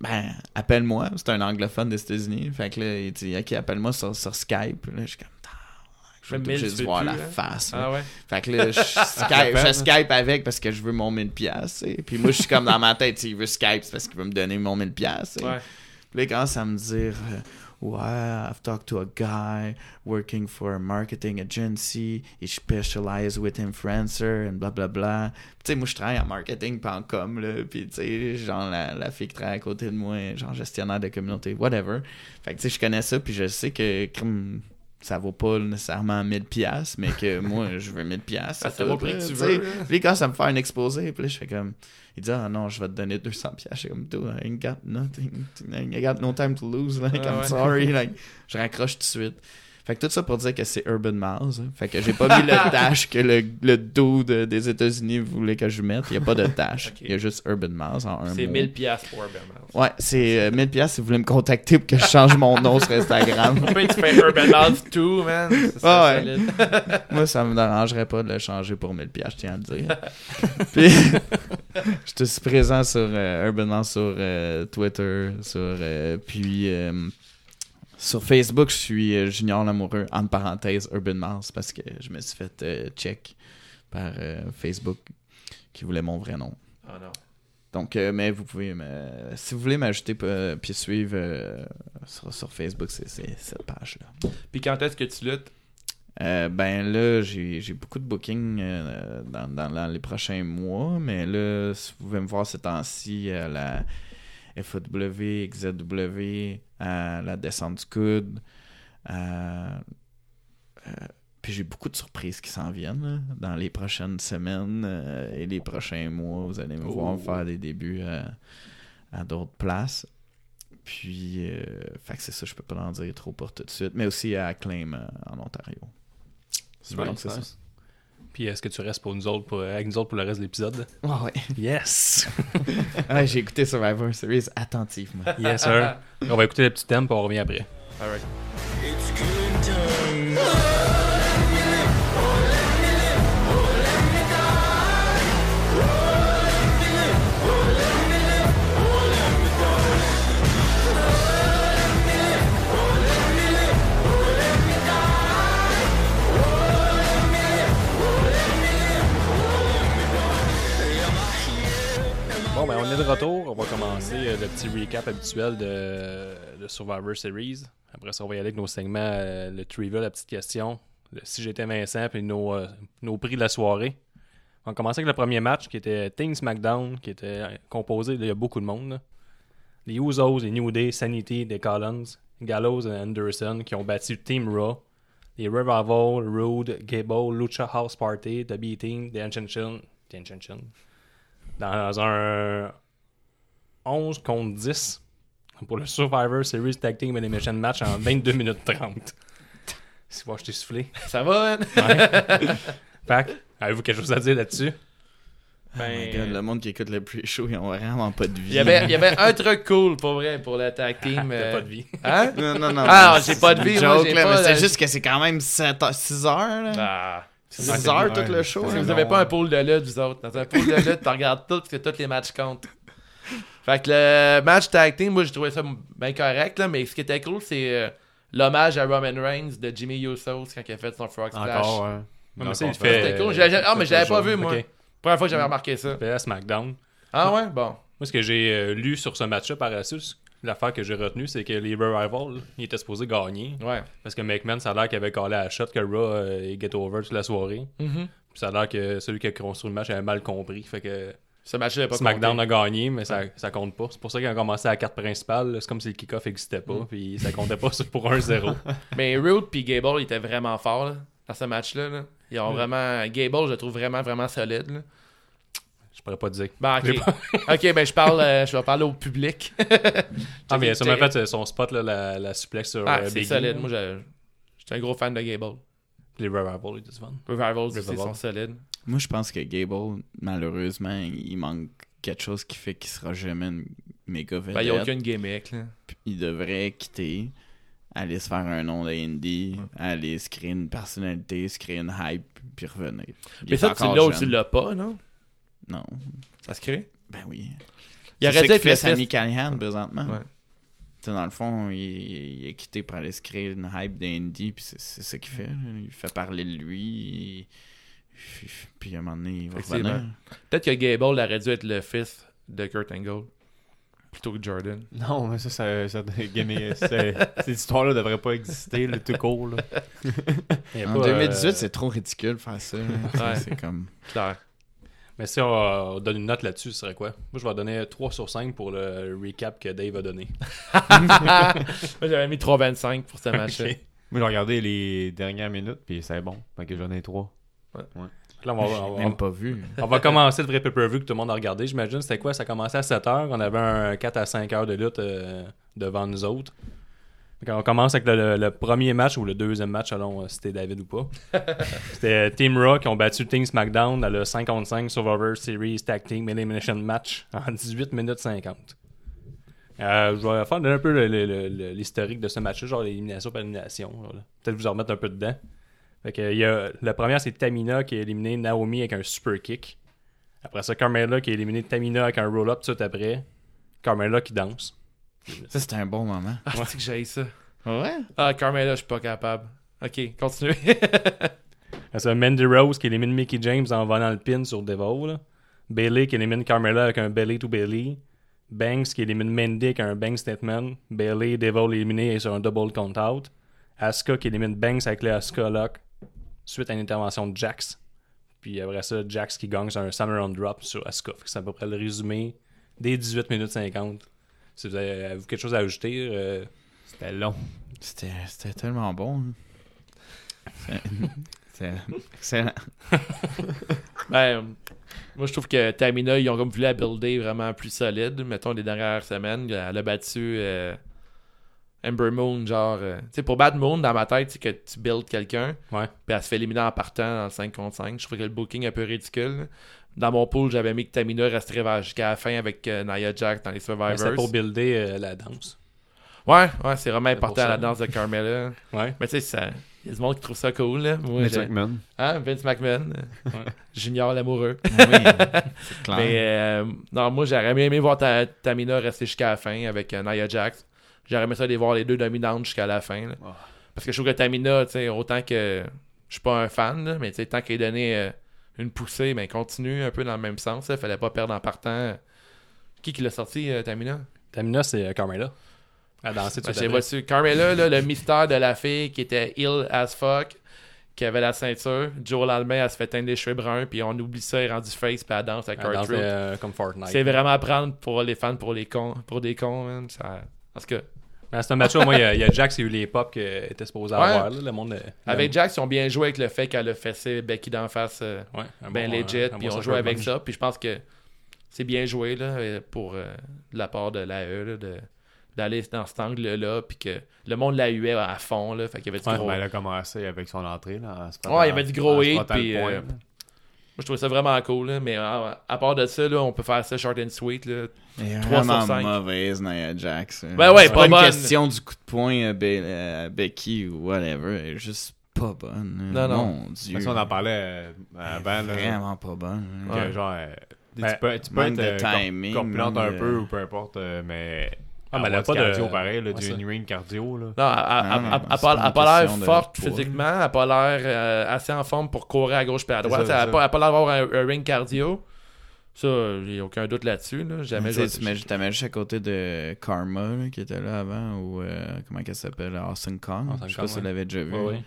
[SPEAKER 3] ben, appelle-moi. C'est un anglophone des États-Unis. Fait que là, il dit, ok, appelle-moi sur, sur Skype. Là, je suis comme, Tabarnak, je vais
[SPEAKER 4] Mais
[SPEAKER 3] être obligé
[SPEAKER 4] 1000,
[SPEAKER 3] de
[SPEAKER 4] tu
[SPEAKER 3] voir
[SPEAKER 4] veux
[SPEAKER 3] la
[SPEAKER 4] hein?
[SPEAKER 3] face.
[SPEAKER 4] Ah ouais.
[SPEAKER 3] Fait que là, je Skype, je Skype avec parce que je veux mon 1000 pièces. Puis moi, je suis comme dans ma tête, il veut Skype parce qu'il veut me donner mon 1000 pièces.
[SPEAKER 4] Ouais.
[SPEAKER 3] Puis là, il commence à me dire Ouais, I've talked to a guy working for a marketing agency. He specializes with influencer and bla bla bla. Tu sais, moi, je travaille en marketing pas en com, là. Puis tu sais, genre, la, la fille qui travaille à côté de moi, genre gestionnaire de communauté, whatever. Fait que tu sais, je connais ça, puis je sais que ça vaut pas nécessairement 1000 pièces mais que moi, je veux 1000 pièces.
[SPEAKER 4] Ça vaut le prix que tu veux.
[SPEAKER 3] Puis quand ça me fait un exposé, puis là, je fais comme. Il dit, ah non, je vais te donner 200 pièces. Je suis comme, dude, I ain't got nothing. I got no time to lose. Like, I'm sorry. Like, je raccroche tout de suite. Fait que tout ça pour dire que c'est Urban Miles. hein. Fait que j'ai pas mis le dash que le, le dude des États-Unis voulait que je mette. Il y a pas de.
[SPEAKER 4] Ok.
[SPEAKER 3] Il y a juste Urban Miles en un
[SPEAKER 4] C'est
[SPEAKER 3] mot.
[SPEAKER 4] 1000 piastres pour Urban Mouse.
[SPEAKER 3] Ouais, c'est euh, 1000 pièces si vous voulez me contacter pour que je change mon nom sur Instagram.
[SPEAKER 4] Après, tu fais Urban Mouse 2, man. Ça
[SPEAKER 3] Ah ouais. Moi, ça me dérangerait pas de le changer pour 1000 pièces, je tiens à le dire. Puis, je suis présent sur euh, Urban Mouse sur euh, Twitter, sur euh, puis sur Facebook, je suis euh, Junior l'amoureux entre parenthèses Urban Mouse parce que je me suis fait euh, check par euh, Facebook qui voulait mon vrai nom.
[SPEAKER 4] Oh non.
[SPEAKER 3] Donc, euh, mais vous pouvez, me- si vous voulez m'ajouter puis suivre sur, sur Facebook, c'est cette page-là.
[SPEAKER 4] Puis quand est-ce que tu luttes?
[SPEAKER 3] Euh, ben là, j'ai j'ai beaucoup de bookings euh, dans, dans- dans les prochains mois, mais là, si vous pouvez me voir ces temps-ci à la FAW, XZW, à la descente du coude, à- euh, puis j'ai beaucoup de surprises qui s'en viennent là, dans les prochaines semaines euh, et les prochains mois. Vous allez me voir
[SPEAKER 4] Oh.
[SPEAKER 3] faire des débuts à, d'autres places. Puis, euh, fait que c'est ça, je peux pas en dire trop pour tout de suite, mais aussi à Acclaim euh, en Ontario.
[SPEAKER 5] Super,
[SPEAKER 3] Donc, c'est ça.
[SPEAKER 2] Puis est-ce que tu restes pour nous autres, pour, avec nous autres pour le reste de l'épisode?
[SPEAKER 3] Ah ouais.
[SPEAKER 2] Yes!
[SPEAKER 3] Ouais, j'ai écouté Survivor Series attentivement.
[SPEAKER 2] yes, sir. On va écouter le petit thème, puis on revient après.
[SPEAKER 4] Alright.
[SPEAKER 6] Let
[SPEAKER 2] commencer euh, le petit recap habituel de, de Survivor Series. Après ça, on va y aller avec nos segments, euh, le trivia, la petite question, le si j'étais Vincent, puis nos, euh, nos prix de la soirée. On va commencer avec le premier match qui était Things SmackDown, qui était composé, a beaucoup de monde. Les Usos, les New Day, Sanity, les Collins, Gallows et Anderson qui ont battu Team Raw. Les Revival, Rude, Gable, Lucha House Party, The B-Team, The Ascension, The Ascension, dans un 11 contre 10 pour le Survivor Series Tag Team Elimination Match en 22 minutes 30. Si moi je t'ai soufflé.
[SPEAKER 4] Ça va, hein?
[SPEAKER 2] Ouais. Que, avez-vous quelque chose à dire là-dessus?
[SPEAKER 3] Oh my God, le monde qui écoute le pre-show, ils ont vraiment pas de vie.
[SPEAKER 4] Il y, avait, il y avait un truc cool, pour vrai, pour le tag team.
[SPEAKER 2] T'as
[SPEAKER 4] euh,
[SPEAKER 2] pas de vie.
[SPEAKER 4] Hein?
[SPEAKER 3] Non, non, non.
[SPEAKER 4] Ah, j'ai pas de vie, moi,
[SPEAKER 3] joke,
[SPEAKER 4] j'ai
[SPEAKER 3] là,
[SPEAKER 4] pas
[SPEAKER 3] mais c'est juste que c'est quand même 7 heures, 6 heures, là.
[SPEAKER 4] Ah.
[SPEAKER 3] 6 heures, tout le show.
[SPEAKER 4] Parce que
[SPEAKER 3] hein.
[SPEAKER 4] vous avez pas un pool de lutte, vous autres. Dans un pool de lutte, tu regardes tout, parce que tous les matchs comptent. Fait que le match tag team, moi, j'ai trouvé ça bien correct, là, mais ce qui était cool, c'est euh, l'hommage à Roman Reigns de Jimmy Usos quand il a fait son Frog Splash.
[SPEAKER 5] Encore,
[SPEAKER 2] mais ça, il
[SPEAKER 5] fait.
[SPEAKER 4] C'était cool. Ah, mais je l'avais pas vu, moi. Première fois que j'avais remarqué ça.
[SPEAKER 2] Fait à SmackDown.
[SPEAKER 4] Ah ouais? Bon.
[SPEAKER 2] Moi, ce que j'ai euh, lu sur ce match-là par la suite, l'affaire que j'ai retenue, c'est que les Revival, ils étaient supposés gagner.
[SPEAKER 4] Ouais.
[SPEAKER 2] Parce que McMahon, ça a l'air qu'il avait collé à la shot que Raw euh, il get over toute la soirée.
[SPEAKER 4] Mhm.
[SPEAKER 2] Puis ça a l'air que celui qui a construit le match avait mal compris. Fait que
[SPEAKER 4] Ce match-là n'est pas
[SPEAKER 2] SmackDown a gagné, mais ça, ça compte pas. C'est pour ça qu'ils ont commencé à la carte principale. C'est comme si le kick-off n'existait pas. Puis ça comptait pas pour 1-0.
[SPEAKER 4] Mais Rude puis Gable, ils étaient vraiment forts là, dans ce match-là. là. Ils ont vraiment... Gable, je le trouve vraiment, vraiment solide. là.
[SPEAKER 2] Je pourrais pas dire. J'ai
[SPEAKER 4] ok. ok, ben je parle, euh, je vais parler au public.
[SPEAKER 2] Ah, mais ça m'a fait son spot, là, la, la suplex sur
[SPEAKER 4] Ah,
[SPEAKER 2] euh,
[SPEAKER 4] c'est solide. Moi, je- j'étais un gros fan de Gable.
[SPEAKER 2] Les Revival, ils.
[SPEAKER 4] Revivals
[SPEAKER 2] Revival.
[SPEAKER 4] sont solides.
[SPEAKER 3] Moi, je pense que Gable, malheureusement, il manque quelque chose qui fait qu'il sera jamais une méga vedette.
[SPEAKER 4] Ben, il n'y a aucune gimmick. Là.
[SPEAKER 3] il devrait quitter, aller se faire un nom d'indie, aller se créer une personnalité, se créer une hype, puis revenir. Il
[SPEAKER 4] Mais ça, tu l'as ou tu l'as pas, non?
[SPEAKER 3] Non.
[SPEAKER 4] Ça se crée?
[SPEAKER 3] Ben oui.
[SPEAKER 4] Il aurait dû
[SPEAKER 3] fait
[SPEAKER 4] fils.
[SPEAKER 3] Callihan présentement.
[SPEAKER 4] Ouais.
[SPEAKER 3] Dans le fond, il, il est quitté pour aller se créer une hype d'indie, puis c'est ça qu'il fait. Il fait parler de lui, il- puis à un moment donné, il va revenir.
[SPEAKER 4] Peut-être que Gable aurait dû être le fils de Kurt Angle plutôt que Jordan.
[SPEAKER 5] Non, mais ça, ça, cette histoire-là devrait pas exister, le tout court. Là.
[SPEAKER 3] En
[SPEAKER 2] pas,
[SPEAKER 3] 2018,
[SPEAKER 2] euh,
[SPEAKER 3] c'est trop ridicule de faire ça.
[SPEAKER 4] Ouais.
[SPEAKER 3] C'est comme...
[SPEAKER 4] Claire.
[SPEAKER 2] Mais si on, on donne une note là-dessus, ce serait quoi? Moi, je vais donner 3 sur 5 pour le recap que Dave a donné.
[SPEAKER 4] Moi, j'avais mis 3,25 pour ce match-là.
[SPEAKER 5] Moi, j'ai regardé les dernières minutes, puis c'est bon. Fait que j'en ai
[SPEAKER 2] Là, on va, on va-
[SPEAKER 3] Même pas vu.
[SPEAKER 2] on va commencer le vrai pay-per-view que tout le monde a regardé. J'imagine, c'était quoi? Ça commençait à 7h. On avait un 4 à 5 heures de lutte euh, devant nous autres. Quand on commence avec le, le- le premier match ou le deuxième match, selon euh, si c'était David ou pas. c'était Team Raw qui ont battu Team SmackDown dans le 5 contre 5 Survivor Series Tag Team Elimination Match en 18 minutes 50. Euh, je vais faire donner un peu l'historique de ce match-là, genre l'élimination par élimination. Peut-être vous en remettre un peu dedans. Fait que, il y a, la première, c'est Tamina qui a éliminé Naomi avec un super kick. Après ça, Carmella qui a éliminé Tamina avec un roll-up tout après. Carmella qui danse.
[SPEAKER 3] Ça, c'était un bon moment.
[SPEAKER 4] Ah, c'est que j'ai ça.
[SPEAKER 3] Ouais?
[SPEAKER 4] Ah, Carmela, je suis pas capable. Ok, continue.
[SPEAKER 2] Après ça, Mandy Rose qui élimine Mickey James en volant le pin sur Devil. Bailey qui élimine Carmella avec un belly to belly. Banks qui élimine Mandy avec un bang statement. Bailey Devil éliminés sur un double count out. Asuka qui élimine Banks avec le Asuka lock. Suite à une intervention de Jax. Puis après ça, Jax qui gagne sur un Summer on Drop sur Asuka. C'est à peu près le résumé des 18 minutes 50. Si vous avez, quelque chose à ajouter, euh,
[SPEAKER 5] C'était long.
[SPEAKER 3] C'était c'était tellement bon. C'est excellent.
[SPEAKER 4] Ben, moi, je trouve que Tamina, ils ont comme voulu la builder vraiment plus solide. Mettons, les dernières semaines, elle a battu euh, Ember Moon, genre... euh, tu sais, pour battre Moon, dans ma tête, c'est que tu builds quelqu'un,
[SPEAKER 2] ouais.
[SPEAKER 4] puis elle se fait éliminer en partant dans le 5 contre 5. Je trouve que le booking est un peu ridicule. Dans mon pool, j'avais mis que Tamina resterait jusqu'à la fin avec euh, Nia Jax dans les Survivors.
[SPEAKER 2] C'est pour builder euh, la danse.
[SPEAKER 4] Ouais, ouais, c'est vraiment important
[SPEAKER 2] ça.
[SPEAKER 4] la danse de Carmella.
[SPEAKER 2] Ouais.
[SPEAKER 4] Mais tu sais, ça... il y a du monde qui trouve ça cool, là. Moi,
[SPEAKER 5] Vince McMahon.
[SPEAKER 4] Hein, Vince McMahon. Junior l'amoureux.
[SPEAKER 3] Oui, c'est clair.
[SPEAKER 4] Mais euh, non, moi j'aurais bien aimé voir ta, Tamina rester jusqu'à la fin avec euh, Nia Jax. J'aurais aimé ça les voir les deux dominantes jusqu'à la fin.
[SPEAKER 5] Ah.
[SPEAKER 4] Parce que je trouve que Tamina, autant que je suis pas un fan, là, mais tant qu'elle a donné euh, une poussée, ben continue un peu dans le même sens. Il fallait pas perdre en partant. Qui qui l'a sorti, euh, Tamina?
[SPEAKER 2] Tamina, c'est euh, Carmela. À danser tout
[SPEAKER 4] Ben, voici Carmela, là, le mystère de la fille qui était ill as fuck, qui avait la ceinture. Joel Almeida, elle se fait teindre les cheveux bruns, puis on oublie ça, elle est rendue face, puis elle danse avec Cartrude.
[SPEAKER 2] euh, comme Fortnite.
[SPEAKER 4] C'est vraiment à prendre pour les fans, pour les cons, pour des cons, man. Ça... Parce que
[SPEAKER 2] Mais c'est un match, moi, il y, a- il y a Jax qui a eu les pop qu'il était supposé
[SPEAKER 4] Ouais.
[SPEAKER 2] avoir. Là, le monde, euh,
[SPEAKER 4] avec Jax, ils ont bien joué avec le fait qu'elle a fessé Becky d'en face euh,
[SPEAKER 2] ouais, un
[SPEAKER 4] ben
[SPEAKER 2] bon,
[SPEAKER 4] legit,
[SPEAKER 2] un
[SPEAKER 4] puis
[SPEAKER 2] bon
[SPEAKER 4] on joue avec ça. Puis je pense que c'est bien joué là, euh, pour euh, de la part de l'AE de d'aller dans cet angle-là, puis que le monde la huait à fond, là, fait qu'il y avait du
[SPEAKER 2] Ouais,
[SPEAKER 4] gros...
[SPEAKER 5] Ben, elle a commencé avec son entrée. Là, en se
[SPEAKER 4] Ouais, il y avait du gros hit,
[SPEAKER 5] le
[SPEAKER 4] puis, euh. Moi, je trouvais ça vraiment cool, là, mais euh, à part de ça, là, on peut faire ça short and sweet. Là.
[SPEAKER 3] Elle est
[SPEAKER 4] 3 sur
[SPEAKER 3] vraiment
[SPEAKER 4] 5.
[SPEAKER 3] mauvaise, Nia Jax.
[SPEAKER 4] Ben ouais,
[SPEAKER 3] c'est
[SPEAKER 4] pas
[SPEAKER 3] pas une
[SPEAKER 4] bonne.
[SPEAKER 3] question du coup de poing à, Be- à Becky ou whatever. Elle est juste pas bonne.
[SPEAKER 4] Non, non.
[SPEAKER 3] Mon Dieu.
[SPEAKER 5] Ça, on en parlait euh, avant.
[SPEAKER 3] Vraiment pas bonne.
[SPEAKER 5] que,
[SPEAKER 4] Ouais.
[SPEAKER 5] genre, euh,
[SPEAKER 2] Ben,
[SPEAKER 5] tu peux, tu peux être
[SPEAKER 3] de
[SPEAKER 5] euh,
[SPEAKER 3] timing,
[SPEAKER 5] corpulente
[SPEAKER 3] manque
[SPEAKER 5] un
[SPEAKER 3] de-
[SPEAKER 5] peu ou peu importe, euh, mais.
[SPEAKER 2] Ah, mais elle a pas
[SPEAKER 5] du
[SPEAKER 2] de-
[SPEAKER 5] cardio pareil, là,
[SPEAKER 2] Ouais,
[SPEAKER 5] du
[SPEAKER 2] ça.
[SPEAKER 5] in-ring cardio. Là.
[SPEAKER 4] Non, elle- elle- elle- elle
[SPEAKER 3] c'est
[SPEAKER 4] pas- elle l'air forte physiquement, elle a pas l'air euh, assez en forme pour courir à gauche et à droite.
[SPEAKER 5] Ça,
[SPEAKER 4] Elle a
[SPEAKER 5] c'est
[SPEAKER 4] pas, elle l'air d'avoir un, un ring cardio. Ça, j'ai aucun doute là-dessus. Là. Jamais
[SPEAKER 3] tu sais, tu mets- tu mets juste à côté de Karma là, qui était là avant ou euh, comment qu'elle s'appelle Awesome Kong?
[SPEAKER 2] Awesome
[SPEAKER 3] je sais
[SPEAKER 2] Kong,
[SPEAKER 3] pas si vous
[SPEAKER 2] ouais.
[SPEAKER 3] l'avez déjà vu.
[SPEAKER 2] Ouais, ouais.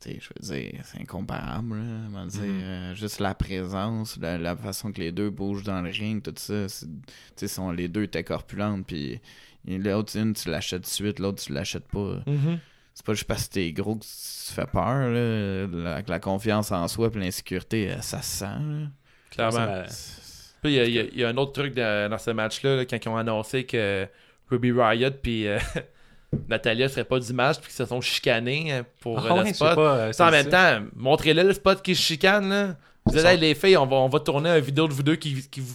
[SPEAKER 3] Tu sais, je veux dire, c'est incomparable. Là, dire,
[SPEAKER 5] Mhm.
[SPEAKER 3] euh, juste la présence, la, la façon que les deux bougent dans le ring, tout ça. c'est- Tu sont, les deux étaient corpulentes. Puis l'autre, une, tu l'achètes tout de suite, l'autre, tu l'achètes pas.
[SPEAKER 4] Mhm.
[SPEAKER 3] C'est pas juste parce que t'es gros que tu te fais peur. Là. La, la confiance en soi et l'insécurité, euh, ça se sent. là.
[SPEAKER 4] Clairement.
[SPEAKER 2] Ça, euh,
[SPEAKER 4] Puis il y, a- il y a- il y a un autre truc de- dans ce match-là, là, quand ils ont annoncé que Ruby Riot puis euh, Natalia seraient pas du match puis qu'ils se sont chicanés euh, pour
[SPEAKER 2] Ah
[SPEAKER 4] euh,
[SPEAKER 2] ouais,
[SPEAKER 4] le spot.
[SPEAKER 2] pas, euh,
[SPEAKER 4] en
[SPEAKER 2] c'est
[SPEAKER 4] même temps, montrez-le le spot qui se chicane. Là. Vous hey, les filles, on va, on va tourner une vidéo de vous deux qui, qui vous,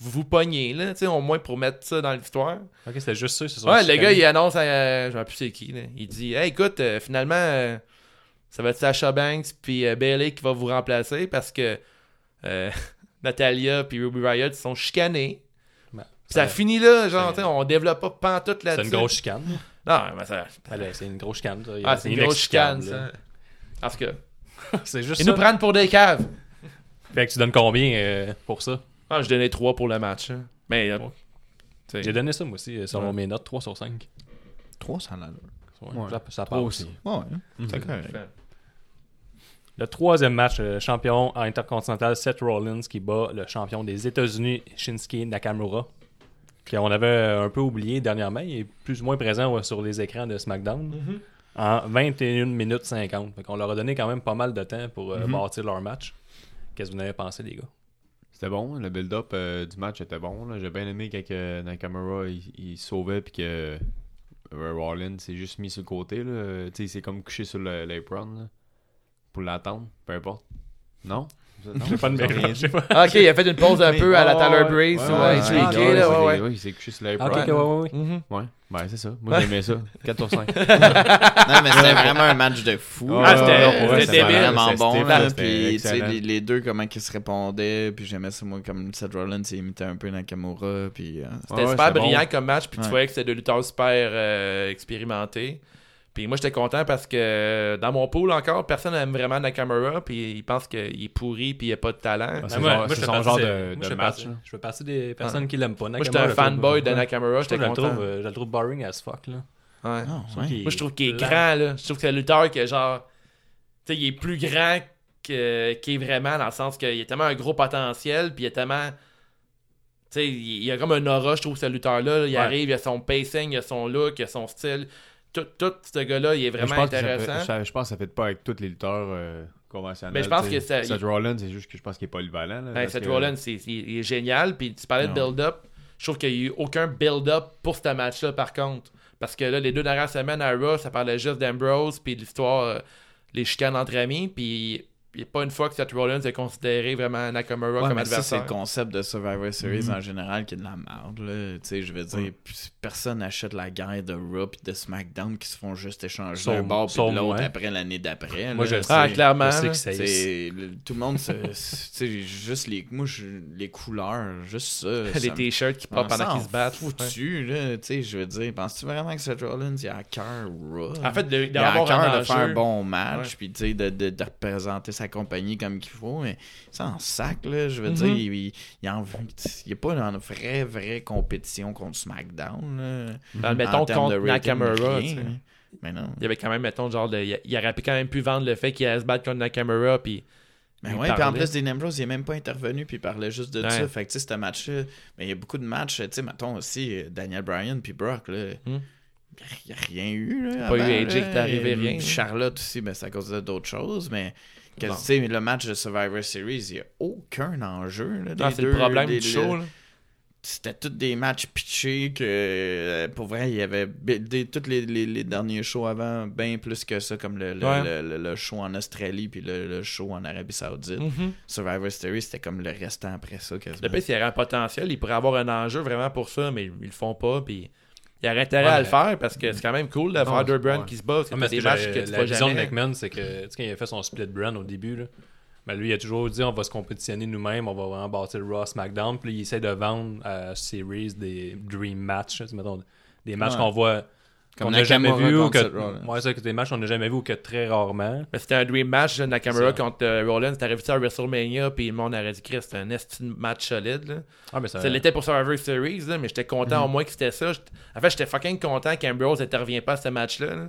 [SPEAKER 4] vous, vous pognez, là, tu sais, au moins pour mettre ça dans l'histoire.
[SPEAKER 2] Ok, c'était juste ça. se sont
[SPEAKER 4] Ouais, le gars, il annonce, à, je ne sais plus c'est qui, là. il dit, hey, écoute, euh, finalement, euh, ça va être Sasha Banks puis euh, Bailey qui va vous remplacer parce que euh, Natalia puis Ruby Riot sont chicanés.
[SPEAKER 2] Ben,
[SPEAKER 4] ça
[SPEAKER 2] ouais.
[SPEAKER 4] finit là, genre,
[SPEAKER 2] C'est-
[SPEAKER 4] tu sais, on développe pas pantoute
[SPEAKER 2] C'est
[SPEAKER 4] là-dessus.
[SPEAKER 2] une grosse chicane.
[SPEAKER 4] Non, mais ça.
[SPEAKER 2] Ben c'est une grosse chicane. ça.
[SPEAKER 4] Ah, c'est une grosse chicane, ça. Cas,
[SPEAKER 2] là. C'est juste
[SPEAKER 4] ils
[SPEAKER 2] ça.
[SPEAKER 4] nous prennent pour des caves.
[SPEAKER 2] Fait que tu donnes combien euh, pour ça?
[SPEAKER 4] Ah, je donnais 3 pour le match. hein. Mais. euh.
[SPEAKER 2] J'ai donné ça moi aussi, euh, selon
[SPEAKER 4] Ouais.
[SPEAKER 2] mes notes, 3 sur 5.
[SPEAKER 3] 3 ça a l'allure.
[SPEAKER 5] Ouais.
[SPEAKER 2] Ça, ça passe.
[SPEAKER 5] aussi.
[SPEAKER 3] Ouais,
[SPEAKER 5] Mhm.
[SPEAKER 3] c'est correct.
[SPEAKER 2] Le troisième match, le champion intercontinental Seth Rollins qui bat le champion des États-Unis Shinsuke Nakamura. Qu'on avait euh, un peu oublié dernièrement. Il est plus ou moins présent ouais, sur les écrans de SmackDown
[SPEAKER 4] Mhm.
[SPEAKER 2] en 21 minutes 50. Fait qu'on leur a donné quand même pas mal de temps pour euh,
[SPEAKER 5] Mhm.
[SPEAKER 2] bâtir leur match. Qu'est-ce que vous en avez pensé, les gars?
[SPEAKER 5] C'était bon, le build-up euh, du match était bon. J'ai bien aimé quand que Nakamura il, il sauvait puis que euh, Rollins s'est juste mis sur le côté. Là. Il s'est comme couché sur l'apron pour l'attendre, peu importe. Non? Non,
[SPEAKER 2] J'ai pas de je sais
[SPEAKER 5] dit.
[SPEAKER 2] pas.
[SPEAKER 4] Ah, ok, il a fait une pause un peu à la
[SPEAKER 5] Ouais,
[SPEAKER 4] Tyler
[SPEAKER 5] ouais,
[SPEAKER 4] Breeze
[SPEAKER 5] ouais,
[SPEAKER 4] ou
[SPEAKER 5] ouais, ouais, ouais, ouais,
[SPEAKER 4] ouais, ouais.
[SPEAKER 5] ouais, il s'est couché sur
[SPEAKER 2] Ah,
[SPEAKER 5] l'apron.
[SPEAKER 2] ok, ok, ouais, ouais, ouais.
[SPEAKER 4] Mhm.
[SPEAKER 5] Ouais, ben c'est ça. Moi j'aimais ça. 4 sur 5.
[SPEAKER 3] Non, mais c'était vraiment un match de fou.
[SPEAKER 5] Ah,
[SPEAKER 4] c'était-
[SPEAKER 3] Pour vraiment bon. Puis, tu sais,
[SPEAKER 5] excellent.
[SPEAKER 3] les, les deux, comment ils se répondaient. Puis j'aimais ça, moi, comme Seth Rollins, il imitait un peu Nakamura. Puis, euh,
[SPEAKER 4] C'était
[SPEAKER 5] Ouais,
[SPEAKER 4] super brillant
[SPEAKER 5] bon.
[SPEAKER 4] comme match, puis tu
[SPEAKER 3] Ouais.
[SPEAKER 4] voyais que c'était de lutteurs super euh, expérimentés. Puis moi, j'étais content parce que dans mon pool encore, personne n'aime vraiment Nakamura, puis il pense qu'il est pourri, puis il a pas de talent.
[SPEAKER 5] Ah,
[SPEAKER 2] Ben,
[SPEAKER 5] c'est
[SPEAKER 2] moi-
[SPEAKER 5] genre-
[SPEAKER 2] moi, je
[SPEAKER 5] son genre
[SPEAKER 2] de-
[SPEAKER 5] de-
[SPEAKER 2] moi,
[SPEAKER 5] de
[SPEAKER 2] je
[SPEAKER 5] match,
[SPEAKER 2] partie-. Je fais partie des personnes qui l'aiment pas.
[SPEAKER 4] Moi, j'étais un
[SPEAKER 2] Nakamura,
[SPEAKER 4] fanboy de Nakamura,
[SPEAKER 2] Je
[SPEAKER 4] j'étais
[SPEAKER 2] le trouve,
[SPEAKER 4] content.
[SPEAKER 2] euh, je le trouve boring as fuck. Là.
[SPEAKER 4] Ouais.
[SPEAKER 3] ah,
[SPEAKER 2] Je
[SPEAKER 3] ouais.
[SPEAKER 2] qu'il-
[SPEAKER 4] Moi, je trouve qu'il est grand, là. Je trouve que c'est un lutteur que, genre, tu sais, il est plus grand que- qu'il est vraiment, dans le sens qu'il a tellement un gros potentiel, puis il a tellement. Tu sais, il il a comme un aura, je trouve, ce lutteur-là. Il
[SPEAKER 2] Ouais.
[SPEAKER 4] arrive, il a son pacing, il a son look, il a son style. Tout, tout ce gars-là, il est vraiment
[SPEAKER 5] je ça
[SPEAKER 4] intéressant.
[SPEAKER 5] je, pense que ça fait pas avec tous les lutteurs euh, conventionnels.
[SPEAKER 4] Mais je pense que ça-
[SPEAKER 5] Seth
[SPEAKER 4] il-
[SPEAKER 5] Rollins, c'est juste que je pense qu'il est polyvalent. Là,
[SPEAKER 4] Ben,
[SPEAKER 5] parce
[SPEAKER 4] Seth
[SPEAKER 5] que-
[SPEAKER 4] Rollins, c'est, il est génial. Puis tu parlais de build-up. Je trouve qu'il n'y a eu aucun build-up pour ce match-là, par contre. Parce que là, les deux dernières semaines à Raw, ça parlait juste d'Ambrose, puis de l'histoire, euh, les chicanes entre amis. Puis il n'y a pas une fois que Seth Rollins est considéré vraiment Nakamura
[SPEAKER 3] Ouais,
[SPEAKER 4] comme
[SPEAKER 3] mais ça, c'est
[SPEAKER 4] adversaire.
[SPEAKER 3] le concept de Survivor Series
[SPEAKER 5] Mhm.
[SPEAKER 3] en général qui est de la merde. Là. Tu sais, Je veux dire, personne n'achète la guerre de Raw et de SmackDown qui se font juste échanger d'un bord puis l'autre après l'année d'après.
[SPEAKER 2] Moi,
[SPEAKER 3] là.
[SPEAKER 2] je le
[SPEAKER 3] sais,
[SPEAKER 4] Ah, clairement.
[SPEAKER 2] Je sais
[SPEAKER 4] là.
[SPEAKER 2] que c'est-
[SPEAKER 3] c'est- le- tout le monde sais, juste les. Moi, je- les couleurs, juste ça.
[SPEAKER 4] les t-shirts qui
[SPEAKER 3] on
[SPEAKER 4] pop pendant qu'ils se battent.
[SPEAKER 3] Foutu, là. Tu sais, je veux dire, penses-tu vraiment que Seth Rollins, il a à cœur Raw?
[SPEAKER 4] Ouais. En fait, de-
[SPEAKER 3] il a à cœur de faire un bon match,
[SPEAKER 4] Ouais.
[SPEAKER 3] puis tu sais, de, de, de représenter sa compagnie comme qu'il faut, mais ça en sac, là, je veux
[SPEAKER 4] Mhm.
[SPEAKER 3] dire, il, il, en- il est pas une vraie, vraie compétition contre SmackDown, là.
[SPEAKER 4] Dans le
[SPEAKER 3] En
[SPEAKER 4] mettons contre Nakamura.
[SPEAKER 3] Mais non.
[SPEAKER 4] Il y avait quand même, mettons, genre, de, il, aurait pu quand même pu vendre le fait qu'il allait se battre contre Nakamura, puis
[SPEAKER 3] Mais
[SPEAKER 4] Il
[SPEAKER 3] ouais, puis en plus, Dean Ambrose, il est même pas intervenu, puis il parlait juste de
[SPEAKER 4] Ouais.
[SPEAKER 3] ça. Fait que, tu sais, ce match-là, mais il y a beaucoup de matchs, tu sais, mettons aussi, euh, Daniel Bryan puis Brock, là.
[SPEAKER 4] Hmm.
[SPEAKER 3] Il n'y a rien eu, là.
[SPEAKER 4] Pas eu AJ qui
[SPEAKER 3] Et
[SPEAKER 4] rien.
[SPEAKER 3] Charlotte aussi, ben, c'est à cause de d'autres choses, mais. Que, sais, le match de Survivor Series, il n'y a aucun enjeu. Là,
[SPEAKER 4] Ah, c'est le problème
[SPEAKER 3] des-
[SPEAKER 4] du show, là.
[SPEAKER 3] C'était tous des matchs pitchés que, euh, pour vrai, il y avait buildé tous les, les, les derniers shows avant, bien plus que ça, comme le, le,
[SPEAKER 4] Ouais.
[SPEAKER 3] le- show en Australie puis le, le show en Arabie Saoudite.
[SPEAKER 4] Mhm.
[SPEAKER 3] Survivor Series, c'était comme le restant après ça, quasiment.
[SPEAKER 4] Le pire, s'il y aurait un potentiel, il pourrait avoir un enjeu vraiment pour ça, mais ils le font pas, puis il y aurait intérêt
[SPEAKER 2] Ouais,
[SPEAKER 4] à le faire parce que c'est quand même cool d'avoir
[SPEAKER 5] Non,
[SPEAKER 4] deux brands
[SPEAKER 5] ouais.
[SPEAKER 4] qui se battent. C'est
[SPEAKER 2] Ah, mais
[SPEAKER 4] pas des
[SPEAKER 2] ce
[SPEAKER 4] matchs que tu
[SPEAKER 2] la vision de. McMahon, c'est que tu sais, quand il a fait son split brand au début, là, ben lui, il a toujours dit on va se compétitionner nous-mêmes, on va vraiment bâtir le Raw SmackDown. Puis il essaie de vendre à Series des Dream Match, tu sais, mettons, des matchs
[SPEAKER 3] Ouais.
[SPEAKER 2] qu'on voit
[SPEAKER 3] Comme
[SPEAKER 2] qu'on n'a jamais vu ou que ouais, ça, que des matchs qu'on n'a jamais vu ou que très rarement.
[SPEAKER 4] Mais c'était un dream match, là, Nakamura contre euh, Rollins. T'aurais vu ça à WrestleMania, puis le monde aurait dit que c'était un esti de match solide. Là.
[SPEAKER 2] Ah, mais ça,
[SPEAKER 4] l'était pour Survivor Series, là, mais j'étais content
[SPEAKER 3] Mhm.
[SPEAKER 4] au moins que c'était ça. En fait, j'étais fucking content qu'Ambrose intervient pas à ce match-là. là.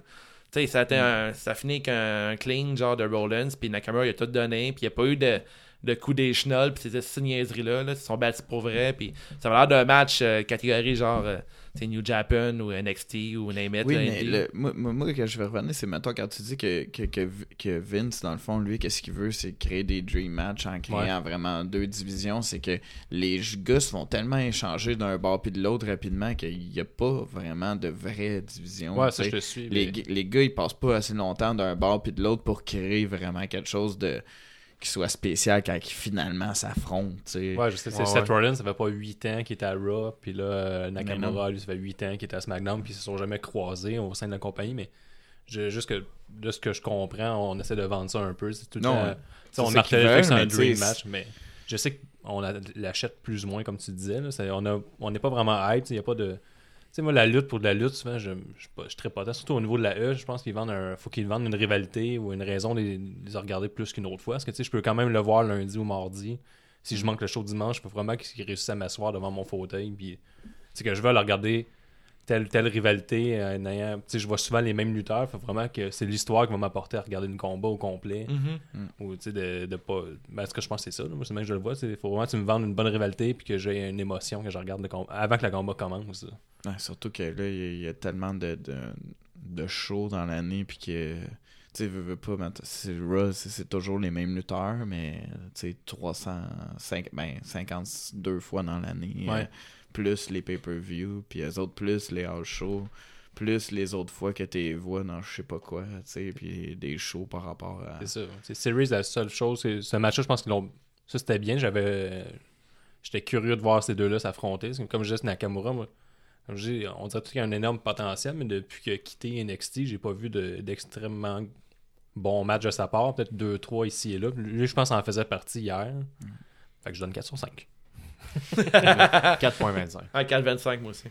[SPEAKER 4] Tu sais, ça, a été un- ça finit avec un clean genre de Rollins, puis Nakamura il a tout donné, puis il n'y a pas eu de, de coup des chenolles, puis ces ces niaiseries-là. Là, ils se sont battus pour vrai, puis ça avait l'air d'un match euh, catégorie genre euh, New Japan ou NXT ou name it.
[SPEAKER 3] Oui,
[SPEAKER 4] là,
[SPEAKER 3] mais le, moi, moi, que je vais revenir, c'est maintenant quand tu dis que, que, que, que Vince, dans le fond, lui, qu'est-ce qu'il veut, c'est créer des dream matchs en créant vraiment deux divisions. C'est que les gars se vont tellement échanger d'un bord puis de l'autre rapidement qu'il n'y a pas vraiment de vraie division.
[SPEAKER 2] ouais, ça, je te suis.
[SPEAKER 3] les,
[SPEAKER 2] mais-
[SPEAKER 3] les gars, ils passent pas assez longtemps d'un bord puis de l'autre pour créer vraiment quelque chose de qui soit spécial quand ils finalement s'affrontent. tu sais.
[SPEAKER 2] Ouais, je sais, c'est
[SPEAKER 5] Ouais,
[SPEAKER 2] Seth
[SPEAKER 5] ouais.
[SPEAKER 2] Rollins, ça fait pas 8 ans qu'il était à Raw, puis là, euh, Nakamura, lui, ça fait 8 ans qu'il était à SmackDown, puis ils se sont jamais croisés au sein de la compagnie, mais je, juste que, de ce que je comprends, on essaie de vendre ça un peu. C'est tout
[SPEAKER 3] Non, C'est
[SPEAKER 2] on
[SPEAKER 3] ça
[SPEAKER 2] martelait
[SPEAKER 3] qu'ils
[SPEAKER 2] le fait que c'est un dream match, mais je sais qu'on la- l'achète plus ou moins, comme tu disais. Là, C'est- on a- on n'est pas vraiment hype, il n'y a pas de... Tu sais, moi, la lutte pour de la lutte, souvent, je je je suis très potent. Surtout au niveau de la E, je pense vendent un. faut qu'ils vendent une rivalité ou une raison de les, de les regarder plus qu'une autre fois. Parce que, tu sais, je peux quand même le voir lundi ou mardi. Si je manque le show dimanche, je peux vraiment qu'ils réussissent à m'asseoir devant mon fauteuil. Puis, c'est que je veux leur regarder telle telle rivalité. euh, je vois souvent les mêmes lutteurs. Faut vraiment que c'est l'histoire qui va m'apporter à regarder une combat au complet.
[SPEAKER 4] Mhm.
[SPEAKER 2] Ou, tu sais, de, de pas. Ben, ce que je pense, c'est ça. là. Moi, c'est même que je le vois. Il faut vraiment que tu me vendes une bonne rivalité. Puis que j'ai une émotion que je regarde le com- avant que le combat commence.
[SPEAKER 3] Ouais, surtout que là, il y a- il y, a tellement de, de, de shows dans l'année, puis que, tu sais, veux, veux pas, mais c'est c'est c'est toujours les mêmes lutteurs, mais, tu sais, 305, ben, 52 fois dans l'année,
[SPEAKER 2] Ouais.
[SPEAKER 3] euh, plus les pay-per-view, puis les autres, plus les house shows, plus les autres fois que tu vois dans je sais pas quoi, tu sais, puis des shows par rapport à...
[SPEAKER 2] C'est ça. C'est Series, la seule chose. c'est- Ce match-là, je pense qu'ils l'ont. Ça, c'était bien. J'avais. J'étais curieux de voir ces deux-là s'affronter. Que Comme je disais, Nakamura, moi. Comme je dis, on dirait qu'il y a un énorme potentiel, mais depuis qu'il a quitté NXT, j'ai pas vu de- d'extrêmement bon match de sa part. Peut-être 2-3 ici et là. Lui, je pense, en faisait partie hier. Fait que je donne 4 sur 5.
[SPEAKER 5] 4.25.
[SPEAKER 4] Un 4-25, moi aussi.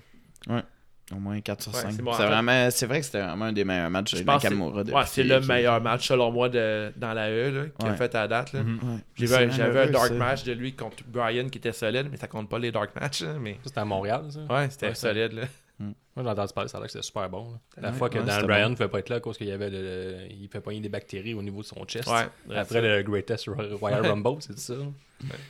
[SPEAKER 3] Au moins 4 sur
[SPEAKER 4] Ouais,
[SPEAKER 3] 5.
[SPEAKER 4] c'est
[SPEAKER 3] C'est
[SPEAKER 4] bon, en fait-
[SPEAKER 3] vraiment, c'est vrai que c'était vraiment un des meilleurs matchs
[SPEAKER 4] Je
[SPEAKER 3] de Nakamura.
[SPEAKER 4] c'est ouais, le meilleur match, selon moi, de, dans la E là, qu'il a
[SPEAKER 3] Ouais.
[SPEAKER 4] fait à date. là.
[SPEAKER 5] Mhm.
[SPEAKER 3] Ouais.
[SPEAKER 4] Un- J'avais un dark
[SPEAKER 3] ça.
[SPEAKER 4] match de lui contre Brian qui était solide, mais ça compte pas les dark matchs. mais...
[SPEAKER 2] C'était à Montréal, ça.
[SPEAKER 4] Ouais, c'était
[SPEAKER 2] Ouais,
[SPEAKER 4] solide. Là.
[SPEAKER 2] Moi, j'ai entendu parler, ça a l'air que c'était super bon. là. La
[SPEAKER 3] Ouais,
[SPEAKER 2] fois que
[SPEAKER 3] ouais,
[SPEAKER 2] Dan Bryan ne pouvait pas être là à cause qu'il y avait le, il fait pogner des bactéries au niveau de son chest.
[SPEAKER 4] Ouais,
[SPEAKER 2] Après le Greatest Royal
[SPEAKER 4] Ouais.
[SPEAKER 2] Rumble, c'est ça?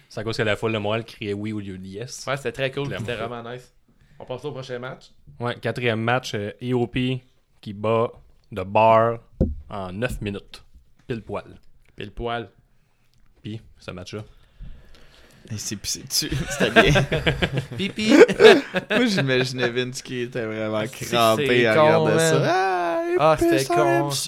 [SPEAKER 2] C'est à cause que la foule de Montréal criait oui au lieu de yes.
[SPEAKER 4] Ouais, c'était très cool, c'était vraiment nice. On passe au prochain match.
[SPEAKER 2] Ouais, quatrième match, euh, EOP qui bat de bar en 9 minutes. Pile poil.
[SPEAKER 4] Pile poil.
[SPEAKER 2] Puis, ce match-là.
[SPEAKER 3] Et c'est pissé dessus. C'était bien.
[SPEAKER 4] Pipi!
[SPEAKER 3] Moi, j'imaginais Vince qui était vraiment
[SPEAKER 4] C'est-
[SPEAKER 3] crampé à regarder ça. Ah,
[SPEAKER 4] Ah, c'était con.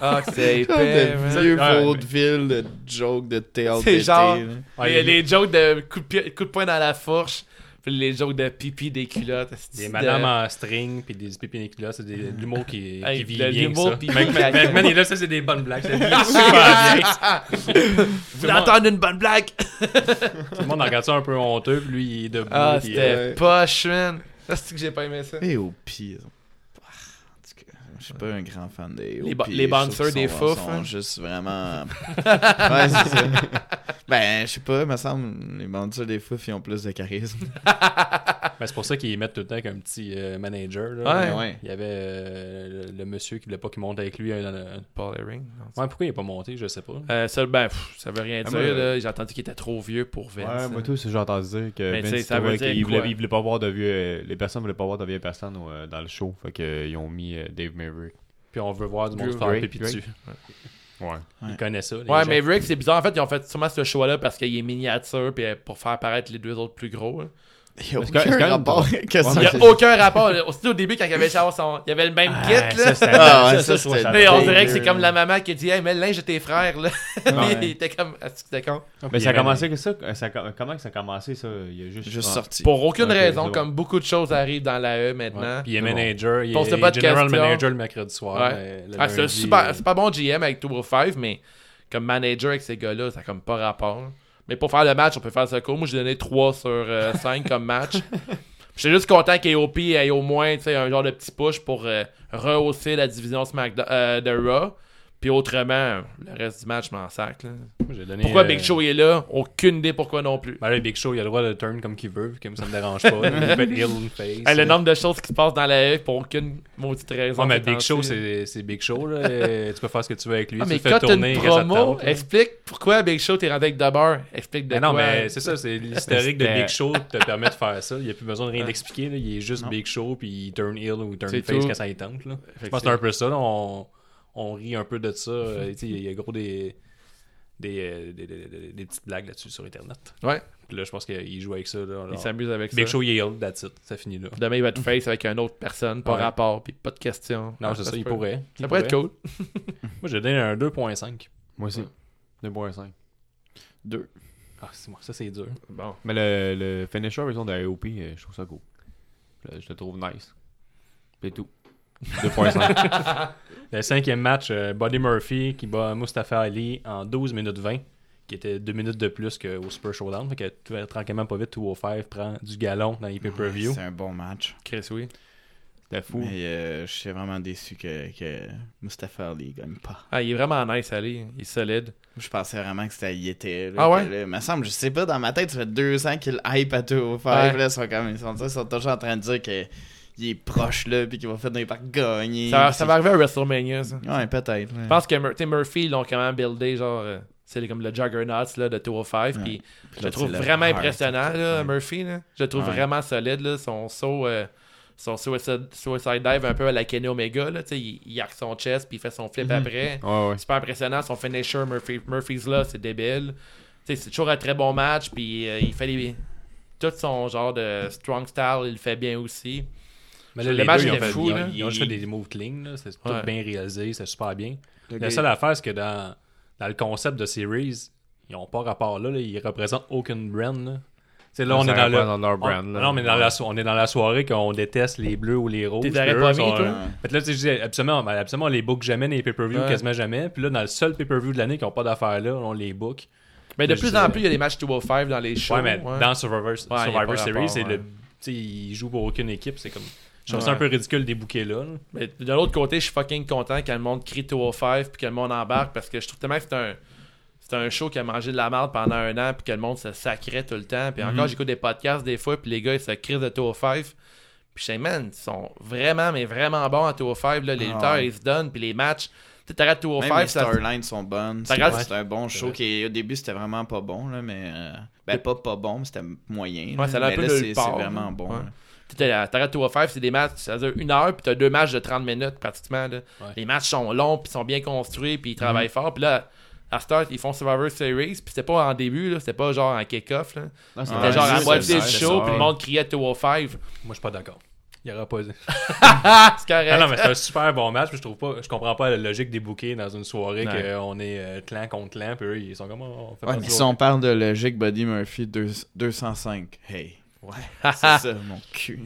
[SPEAKER 4] Ah, c'est
[SPEAKER 3] Comme
[SPEAKER 4] épais,
[SPEAKER 3] de vieux
[SPEAKER 2] Ouais.
[SPEAKER 3] vaudeville de joke de théâtre
[SPEAKER 4] C'est genre-.
[SPEAKER 2] Ouais,
[SPEAKER 4] les,
[SPEAKER 2] il y a
[SPEAKER 4] les jokes de coup de, coup de poing dans la fourche, puis les jokes de pipi des culottes.
[SPEAKER 2] Des
[SPEAKER 4] c'est
[SPEAKER 2] madames
[SPEAKER 4] de-
[SPEAKER 2] en string, puis des c'est des- de l'humour qui,
[SPEAKER 4] Hey,
[SPEAKER 2] qui vit
[SPEAKER 4] de
[SPEAKER 2] bien.
[SPEAKER 4] l'humour
[SPEAKER 2] ça.
[SPEAKER 4] pipi
[SPEAKER 2] il est là, ça, c'est des bonnes blagues. Vit super bien.
[SPEAKER 4] Vous entendre une bonne blague?
[SPEAKER 2] Tout le monde regarde ça un peu honteux, puis lui, il est debout.
[SPEAKER 4] Ah, c'était
[SPEAKER 2] euh,
[SPEAKER 4] poche, man. Ça, c'est que j'ai pas aimé ça.
[SPEAKER 3] Et au pire. Ah, en tout cas, je suis pas un grand fan des
[SPEAKER 4] Les les bouncers des fouf,
[SPEAKER 3] sont
[SPEAKER 4] hein.
[SPEAKER 3] juste vraiment. ouais, c'est ça. Ben, je sais pas, me semble, les bouncers des fouf, ils ont plus de charisme.
[SPEAKER 2] Ben, c'est pour ça qu'ils mettent tout le temps avec un petit euh, manager. Là.
[SPEAKER 4] Ouais.
[SPEAKER 3] Ben ouais.
[SPEAKER 2] Il y avait euh, le, le monsieur qui voulait pas qu'il monte avec lui. euh, dans le-
[SPEAKER 4] Paul Herring.
[SPEAKER 2] Ouais, pourquoi il est pas monté, je sais pas.
[SPEAKER 4] Euh, ça, ben, pff, ça veut rien
[SPEAKER 5] Ah,
[SPEAKER 4] dire. J'ai entendu qu'il était trop vieux pour Vince.
[SPEAKER 5] Ouais, moi tout, j'ai entendu dire que
[SPEAKER 4] Mais sais,
[SPEAKER 5] Vince
[SPEAKER 4] ça veut dire
[SPEAKER 5] voulait, il voulait pas voir de vieux. Les personnes voulaient pas voir de vieilles personnes euh, dans le show. Fait qu'ils ont mis euh, Dave Maverick.
[SPEAKER 2] Puis on veut voir du monde faire pipi dessus.
[SPEAKER 5] Ouais.
[SPEAKER 2] Ils connaissent ça. les
[SPEAKER 4] Ouais,
[SPEAKER 2] gens.
[SPEAKER 4] mais Rick, c'est bizarre. En fait, ils ont fait sûrement ce choix-là parce qu'il est miniature puis pour faire paraître les deux autres plus gros.
[SPEAKER 3] Il y a aucun rapport.
[SPEAKER 4] Il n'y a aucun rapport. là. Aussi, au début, quand il avait genre son... il y avait le même kit.
[SPEAKER 2] Ah,
[SPEAKER 4] Là.
[SPEAKER 2] ça,
[SPEAKER 3] Ah, ouais, ça, c'était-
[SPEAKER 4] Mais on dirait que c'est comme la maman qui dit Hey, mets le linge de tes frères. Là.
[SPEAKER 3] Ouais.
[SPEAKER 4] il était comme. Ah, c'était con.
[SPEAKER 5] Mais
[SPEAKER 2] y
[SPEAKER 5] ça a
[SPEAKER 2] avait-
[SPEAKER 5] commencé que ça, euh, Comment que ça a commencé ça? Il y a juste.
[SPEAKER 3] Juste sorti.
[SPEAKER 4] Pour aucune raison, comme beaucoup de choses arrivent dans la E
[SPEAKER 2] Ouais.
[SPEAKER 4] maintenant.
[SPEAKER 2] Puis il est manager, il est
[SPEAKER 4] pas
[SPEAKER 2] general manager le mercredi soir. Le
[SPEAKER 4] Ah, c'est
[SPEAKER 2] euh,
[SPEAKER 4] c'est pas bon GM avec 205, mais comme manager avec ces gars-là, ça a comme pas rapport. Mais pour faire le match, on peut faire ça court. Moi, j'ai donné 3 sur 5 comme match. J'étais juste content qu'AOP ait au moins tu sais, un genre de petit push pour euh, rehausser la division SmackDown euh, de Raw. Puis autrement, le reste du match, je m'en sac. là.
[SPEAKER 2] moi, j'ai donné,
[SPEAKER 4] Pourquoi
[SPEAKER 2] euh,
[SPEAKER 4] Big Show est là? Aucune idée pourquoi non plus.
[SPEAKER 2] Ben là, Big Show, il a le droit de turn comme qu'il veut, comme ça me dérange pas. il peut être face.
[SPEAKER 4] Hey, le nombre de choses qui se passent dans la E pour aucune maudite raison.
[SPEAKER 2] Ouais, mais Big Show, c'est Big Show. Là. Tu peux faire ce que tu veux avec lui.
[SPEAKER 4] Ah,
[SPEAKER 2] tu
[SPEAKER 4] mais
[SPEAKER 2] fais
[SPEAKER 4] quand
[SPEAKER 2] tourner,
[SPEAKER 4] une promo, explique pourquoi Big Show t'es rendu avec Debar. Explique de
[SPEAKER 2] Mais non,
[SPEAKER 4] quoi.
[SPEAKER 2] mais c'est ça, c'est l'historique de Big Show qui te permet de faire ça. Il n'y a plus besoin de rien d'expliquer. Il est juste
[SPEAKER 3] Non.
[SPEAKER 2] Big Show, puis il turn heel ou turn face
[SPEAKER 4] tout.
[SPEAKER 2] quand ça y tente. Là.
[SPEAKER 4] Fait
[SPEAKER 2] Je
[SPEAKER 4] que
[SPEAKER 2] pense que c'est un peu ça. On, on rit un peu de ça. Euh, tu sais, Il y a gros des, des, euh, des, des- des- des petites blagues là-dessus sur Internet.
[SPEAKER 4] Ouais,
[SPEAKER 2] Puis là, je pense qu'il joue avec ça. Là,
[SPEAKER 4] il s'amuse avec
[SPEAKER 2] Big
[SPEAKER 4] ça.
[SPEAKER 2] Show, il est heel, that's it. Ça finit là.
[SPEAKER 4] Demain, il va être face avec une autre personne, pas
[SPEAKER 2] Ouais.
[SPEAKER 4] rapport, puis pas de questions.
[SPEAKER 2] Non, c'est ça, il pourrait.
[SPEAKER 4] Ça pourrait être cool.
[SPEAKER 2] Moi, j'ai donné un 2.5.
[SPEAKER 5] Moi aussi. 2.5.
[SPEAKER 3] Deux.
[SPEAKER 2] Ah, c'est moi, ça c'est dur.
[SPEAKER 4] Bon.
[SPEAKER 5] Mais le, le finisher version de AOP, euh, je trouve ça cool. Je, je le trouve nice. C'est tout. 2.5.
[SPEAKER 2] Le cinquième match, euh, Buddy Murphy qui bat Mustafa Ali en 12 minutes 20, qui était 2 minutes de plus qu'au Super Showdown. Fait que tout- tranquillement, pas vite, 205 prend du galon dans les pay-per-view.
[SPEAKER 3] C'est un bon match.
[SPEAKER 4] Chris, oui.
[SPEAKER 5] C'était fou.
[SPEAKER 3] Mais euh, je suis vraiment déçu que, que Mustafa Ali gagne pas.
[SPEAKER 4] Ah, il est vraiment nice, Ali. Il est solide.
[SPEAKER 3] Je pensais vraiment que c'était y était. Là,
[SPEAKER 4] Ah ouais?
[SPEAKER 3] là, me semble, je sais pas, dans ma tête, ça fait deux ans qu'il hype à tout au five.
[SPEAKER 4] Ouais.
[SPEAKER 3] Là, ils sont, comme, ils, sont, ils sont toujours en train de dire que il est proche là, puis qu'il va finir par gagner.
[SPEAKER 4] Ça, ça va arriver à WrestleMania, ça.
[SPEAKER 3] Ouais, peut-être. ouais.
[SPEAKER 4] Je pense que Mur- Murphy, ils l'ont quand même buildé, genre. euh, c'est comme le Juggernaut là, de 205.
[SPEAKER 3] Ouais.
[SPEAKER 4] Puis je le trouve vraiment
[SPEAKER 3] heart.
[SPEAKER 4] impressionnant, là. Murphy. Là. Je le trouve
[SPEAKER 3] Ouais.
[SPEAKER 4] vraiment solide. Là. Son saut, euh, son suicide, suicide dive un peu à la Kenny Omega. Là, tu sais, il, il arc son chest puis il fait son flip
[SPEAKER 3] Mhm.
[SPEAKER 4] après.
[SPEAKER 5] Ouais.
[SPEAKER 4] Super impressionnant. Son finisher, Murphy, Murphy's là, c'est débile. C'est toujours un très bon match. Puis euh, il fait des. Tout son genre de strong style, il le fait bien aussi.
[SPEAKER 2] Mais
[SPEAKER 4] Le
[SPEAKER 2] les
[SPEAKER 4] match
[SPEAKER 2] deux, ils ont fait-
[SPEAKER 4] fou,
[SPEAKER 2] ils ont-
[SPEAKER 4] là.
[SPEAKER 2] Ils ont juste fait des moves clean. là. C'est tout bien réalisé, c'est super bien.
[SPEAKER 3] Le
[SPEAKER 2] La seule affaire, c'est que dans, dans le concept de series, ils n'ont pas rapport là, là. Ils représentent aucune brand. Là, là
[SPEAKER 5] Ça
[SPEAKER 2] on est dans le.
[SPEAKER 5] dans leur
[SPEAKER 2] on-
[SPEAKER 5] brand, là.
[SPEAKER 2] non, mais dans la, so- on est dans la soirée qu'on déteste les bleus ou les rouges.
[SPEAKER 4] T'es
[SPEAKER 2] eux
[SPEAKER 4] pas
[SPEAKER 2] sont-
[SPEAKER 4] mis, toi?
[SPEAKER 2] Que là, tu sais, absolument, ben, absolument, on les book jamais dans les pay-per-view,
[SPEAKER 4] Ouais.
[SPEAKER 2] quasiment jamais. Puis là, dans le seul pay-per-view de l'année qui n'ont pas d'affaires là, on les book.
[SPEAKER 4] Mais de
[SPEAKER 2] Je
[SPEAKER 4] plus
[SPEAKER 2] sais.
[SPEAKER 4] en plus, il y a des matchs 205 dans les shows.
[SPEAKER 2] Ouais, mais
[SPEAKER 4] ouais.
[SPEAKER 2] dans Survivor, Series,
[SPEAKER 4] rapport,
[SPEAKER 2] c'est
[SPEAKER 4] ouais.
[SPEAKER 2] le. Tu sais, ils jouent pour aucune équipe. C'est comme. Je trouve ça un peu ridicule des bouquets là.
[SPEAKER 4] Mais de l'autre côté, je suis fucking content quand le monde crie 205 puis que le monde embarque parce que je trouve tellement que c'est un. C'est un show qui a mangé de la merde pendant un an puis que le monde se sacrait tout le temps. Puis encore, j'écoute des podcasts des fois puis les gars ils se crient de 205. Puis je sais, man, ils sont vraiment, mais vraiment bons à 205. Là. Les
[SPEAKER 3] Ah
[SPEAKER 4] lutteurs, ils se donnent. Puis les matchs, tu t'arrêtes
[SPEAKER 3] Même
[SPEAKER 4] 205,
[SPEAKER 3] les storylines sont bonnes. C'est un bon show qui, au début, c'était vraiment pas bon, là, mais. euh, ben, pas pas bon, mais c'était moyen.
[SPEAKER 4] Ouais,
[SPEAKER 3] là.
[SPEAKER 4] ça allait un
[SPEAKER 3] mais
[SPEAKER 4] peu
[SPEAKER 3] là,
[SPEAKER 4] nulle
[SPEAKER 3] c'est vraiment bon.
[SPEAKER 4] Ouais.
[SPEAKER 3] Là.
[SPEAKER 4] Tu sais, T'arrêtes 205, c'est des matchs, ça dure une heure, puis t'as deux matchs de 30 minutes pratiquement. là.
[SPEAKER 2] Ouais.
[SPEAKER 4] Les matchs sont longs, puis sont bien construits, puis ils travaillent fort. Puis là, à Start, ils font Survivor Series, puis c'était pas en début, là, c'était pas genre en kick-off. C'était
[SPEAKER 3] Ouais,
[SPEAKER 4] genre à moitié du show, puis le monde criait 205.
[SPEAKER 2] Moi, je suis pas d'accord. Il y aura pas.
[SPEAKER 4] Ah, c'est correct.
[SPEAKER 2] Ah non, mais c'est un super bon match. puis Je trouve pas, je comprends pas la logique des bouquets dans une soirée
[SPEAKER 4] Ouais.
[SPEAKER 2] qu'on est euh, clan contre clan. Puis eux, ils sont comme. oh, on fait
[SPEAKER 3] Ouais,
[SPEAKER 2] pas
[SPEAKER 3] mais si on parle de logique, Buddy Murphy deux- 205. Hey. Ouais, c'est ça, mon cul.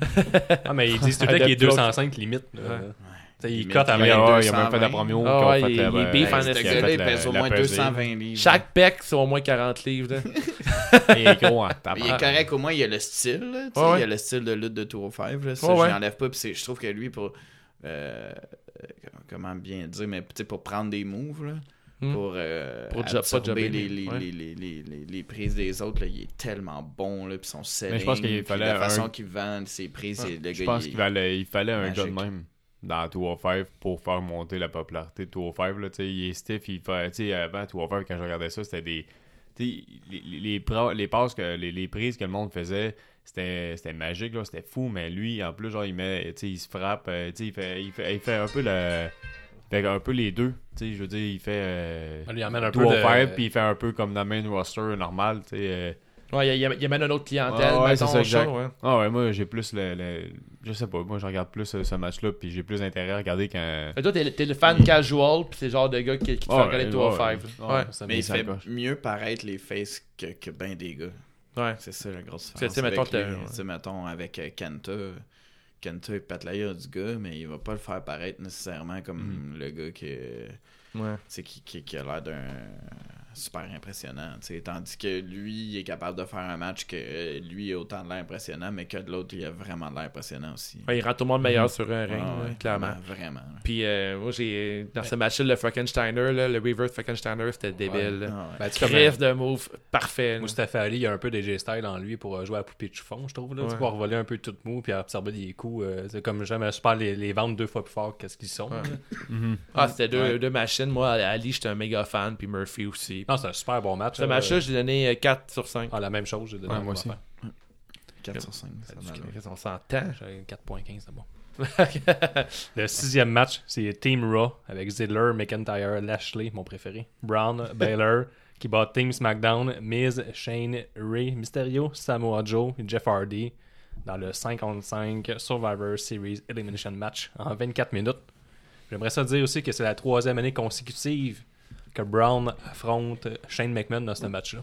[SPEAKER 2] Ah, mais ils disent tout le temps qu'il est
[SPEAKER 4] de bloc.
[SPEAKER 2] 205 limite. là.
[SPEAKER 3] Limite,
[SPEAKER 2] cotent à
[SPEAKER 3] il
[SPEAKER 5] Il y
[SPEAKER 3] y
[SPEAKER 5] a,
[SPEAKER 3] a
[SPEAKER 2] 20.
[SPEAKER 5] ouais, il y a même fait
[SPEAKER 3] 220.
[SPEAKER 5] la promo.
[SPEAKER 4] Ah il- il
[SPEAKER 5] la-
[SPEAKER 4] beef en
[SPEAKER 3] il pèse au moins
[SPEAKER 5] pesée.
[SPEAKER 3] 220 livres.
[SPEAKER 4] Chaque pec, c'est au moins 40 livres.
[SPEAKER 5] Il est gros
[SPEAKER 3] il est correct, au moins, il y a le style. Il y a le style de lutte de 205. Là, ça,
[SPEAKER 4] Ouais,
[SPEAKER 3] je l'enlève pas. Puis je trouve que lui, pour. euh, comment bien dire, mais pour prendre des moves, là. Pour, euh,
[SPEAKER 4] Pour
[SPEAKER 3] absorber les, les,
[SPEAKER 4] ouais.
[SPEAKER 3] les, les, prises des autres. Là, il est tellement bon, là, puis son selling,
[SPEAKER 5] je pense qu'il fallait
[SPEAKER 3] la façon
[SPEAKER 5] un-
[SPEAKER 3] qu'il vend ses prises, c'est- le
[SPEAKER 5] Je
[SPEAKER 3] gars,
[SPEAKER 5] pense
[SPEAKER 3] il-
[SPEAKER 5] qu'il fallait, il fallait un gars de même dans 205 pour faire monter la popularité de 205. Là, il est stiff, il fait, tu sais, avant 205, quand je regardais ça, c'était des. Les, les, les, passes, que, les, les prises que le monde faisait, c'était c'était magique, là, c'était fou, mais lui, en plus, genre, il met, il se frappe, euh, il fait, il, fait, il fait un peu le. Fait un peu les deux, tu sais, je veux dire, il fait euh,
[SPEAKER 2] Il amène un peu
[SPEAKER 5] 205,
[SPEAKER 2] de-
[SPEAKER 5] puis il fait un peu comme le main roster normal, tu sais. euh,
[SPEAKER 4] Ouais, il y, a- il y amène une autre clientèle.
[SPEAKER 5] Ouais, ouais,
[SPEAKER 4] mettons,
[SPEAKER 5] c'est ça,
[SPEAKER 4] au
[SPEAKER 5] exact.
[SPEAKER 4] show, ouais.
[SPEAKER 5] Ah ouais, moi j'ai plus le, le- Je sais pas, moi je regarde plus euh, ce match-là, puis j'ai plus intérêt à regarder quand.
[SPEAKER 4] Fait toi, t'es, t'es le fan casual, pis c'est le genre de gars qui, qui te fait
[SPEAKER 5] Ouais,
[SPEAKER 4] regarder
[SPEAKER 5] ouais,
[SPEAKER 4] 205.
[SPEAKER 5] ouais,
[SPEAKER 4] Ouais.
[SPEAKER 5] ouais. Ça
[SPEAKER 3] Mais il fait
[SPEAKER 5] coche.
[SPEAKER 3] mieux paraître les faces que, que ben des gars.
[SPEAKER 4] Ouais.
[SPEAKER 3] C'est ça la grosse
[SPEAKER 4] C'est-
[SPEAKER 3] différence.
[SPEAKER 4] tu sais, mettons,
[SPEAKER 3] mettons, avec euh, Kenta, Kenta il pète la gueule du gars, mais il va pas le faire paraître nécessairement comme le gars qui,
[SPEAKER 4] Ouais.
[SPEAKER 3] qui, qui a l'air d'un super impressionnant. tu sais. Tandis que lui, il est capable de faire un match que euh, lui a autant de l'air impressionnant, mais que de l'autre, il a vraiment de l'air impressionnant aussi.
[SPEAKER 4] Ouais, il rend tout le monde meilleur sur un ring,
[SPEAKER 3] Ah
[SPEAKER 4] là,
[SPEAKER 3] ouais,
[SPEAKER 4] clairement.
[SPEAKER 3] Vraiment.
[SPEAKER 4] Puis euh, moi, j'ai. Dans ce match-là, le Frankensteiner, là, le reverse Frankensteiner, c'était débile.
[SPEAKER 3] Ah ouais.
[SPEAKER 2] Ben,
[SPEAKER 4] Crève de move parfait. là.
[SPEAKER 2] Mustafa Ali, il y a un peu des G-style en lui pour euh, jouer à poupée de chiffon, je trouve. Là, Tu pour voler un peu tout mou puis absorber des coups. euh, c'est comme j'aime super les, les vendre deux fois plus fort qu'est-ce qu'ils sont.
[SPEAKER 5] Mhm.
[SPEAKER 4] Ah, c'était deux,
[SPEAKER 3] Ouais.
[SPEAKER 4] deux machines. Moi, Ali, j'étais un méga fan, puis Murphy aussi.
[SPEAKER 2] Non, c'est un super bon match.
[SPEAKER 4] Ce
[SPEAKER 2] là.
[SPEAKER 4] match-là, j'ai donné euh, 4 sur 5.
[SPEAKER 2] Ah, la même chose, j'ai donné
[SPEAKER 5] Ouais, moi aussi.
[SPEAKER 2] affaire.
[SPEAKER 3] 4 sur 5. ça va là.
[SPEAKER 4] On s'entend.
[SPEAKER 2] J'avais 4.15, c'est bon. Le sixième match, c'est Team Raw avec Ziggler, McIntyre, Lashley, mon préféré, Brown, Baylor, qui bat Team SmackDown, Miz, Shane, Ray, Mysterio, Samoa Joe et Jeff Hardy dans le 5 contre 5 Survivor Series Elimination Match en 24 minutes. J'aimerais ça dire aussi que c'est la troisième année consécutive que Brown affronte Shane McMahon dans ce match-là.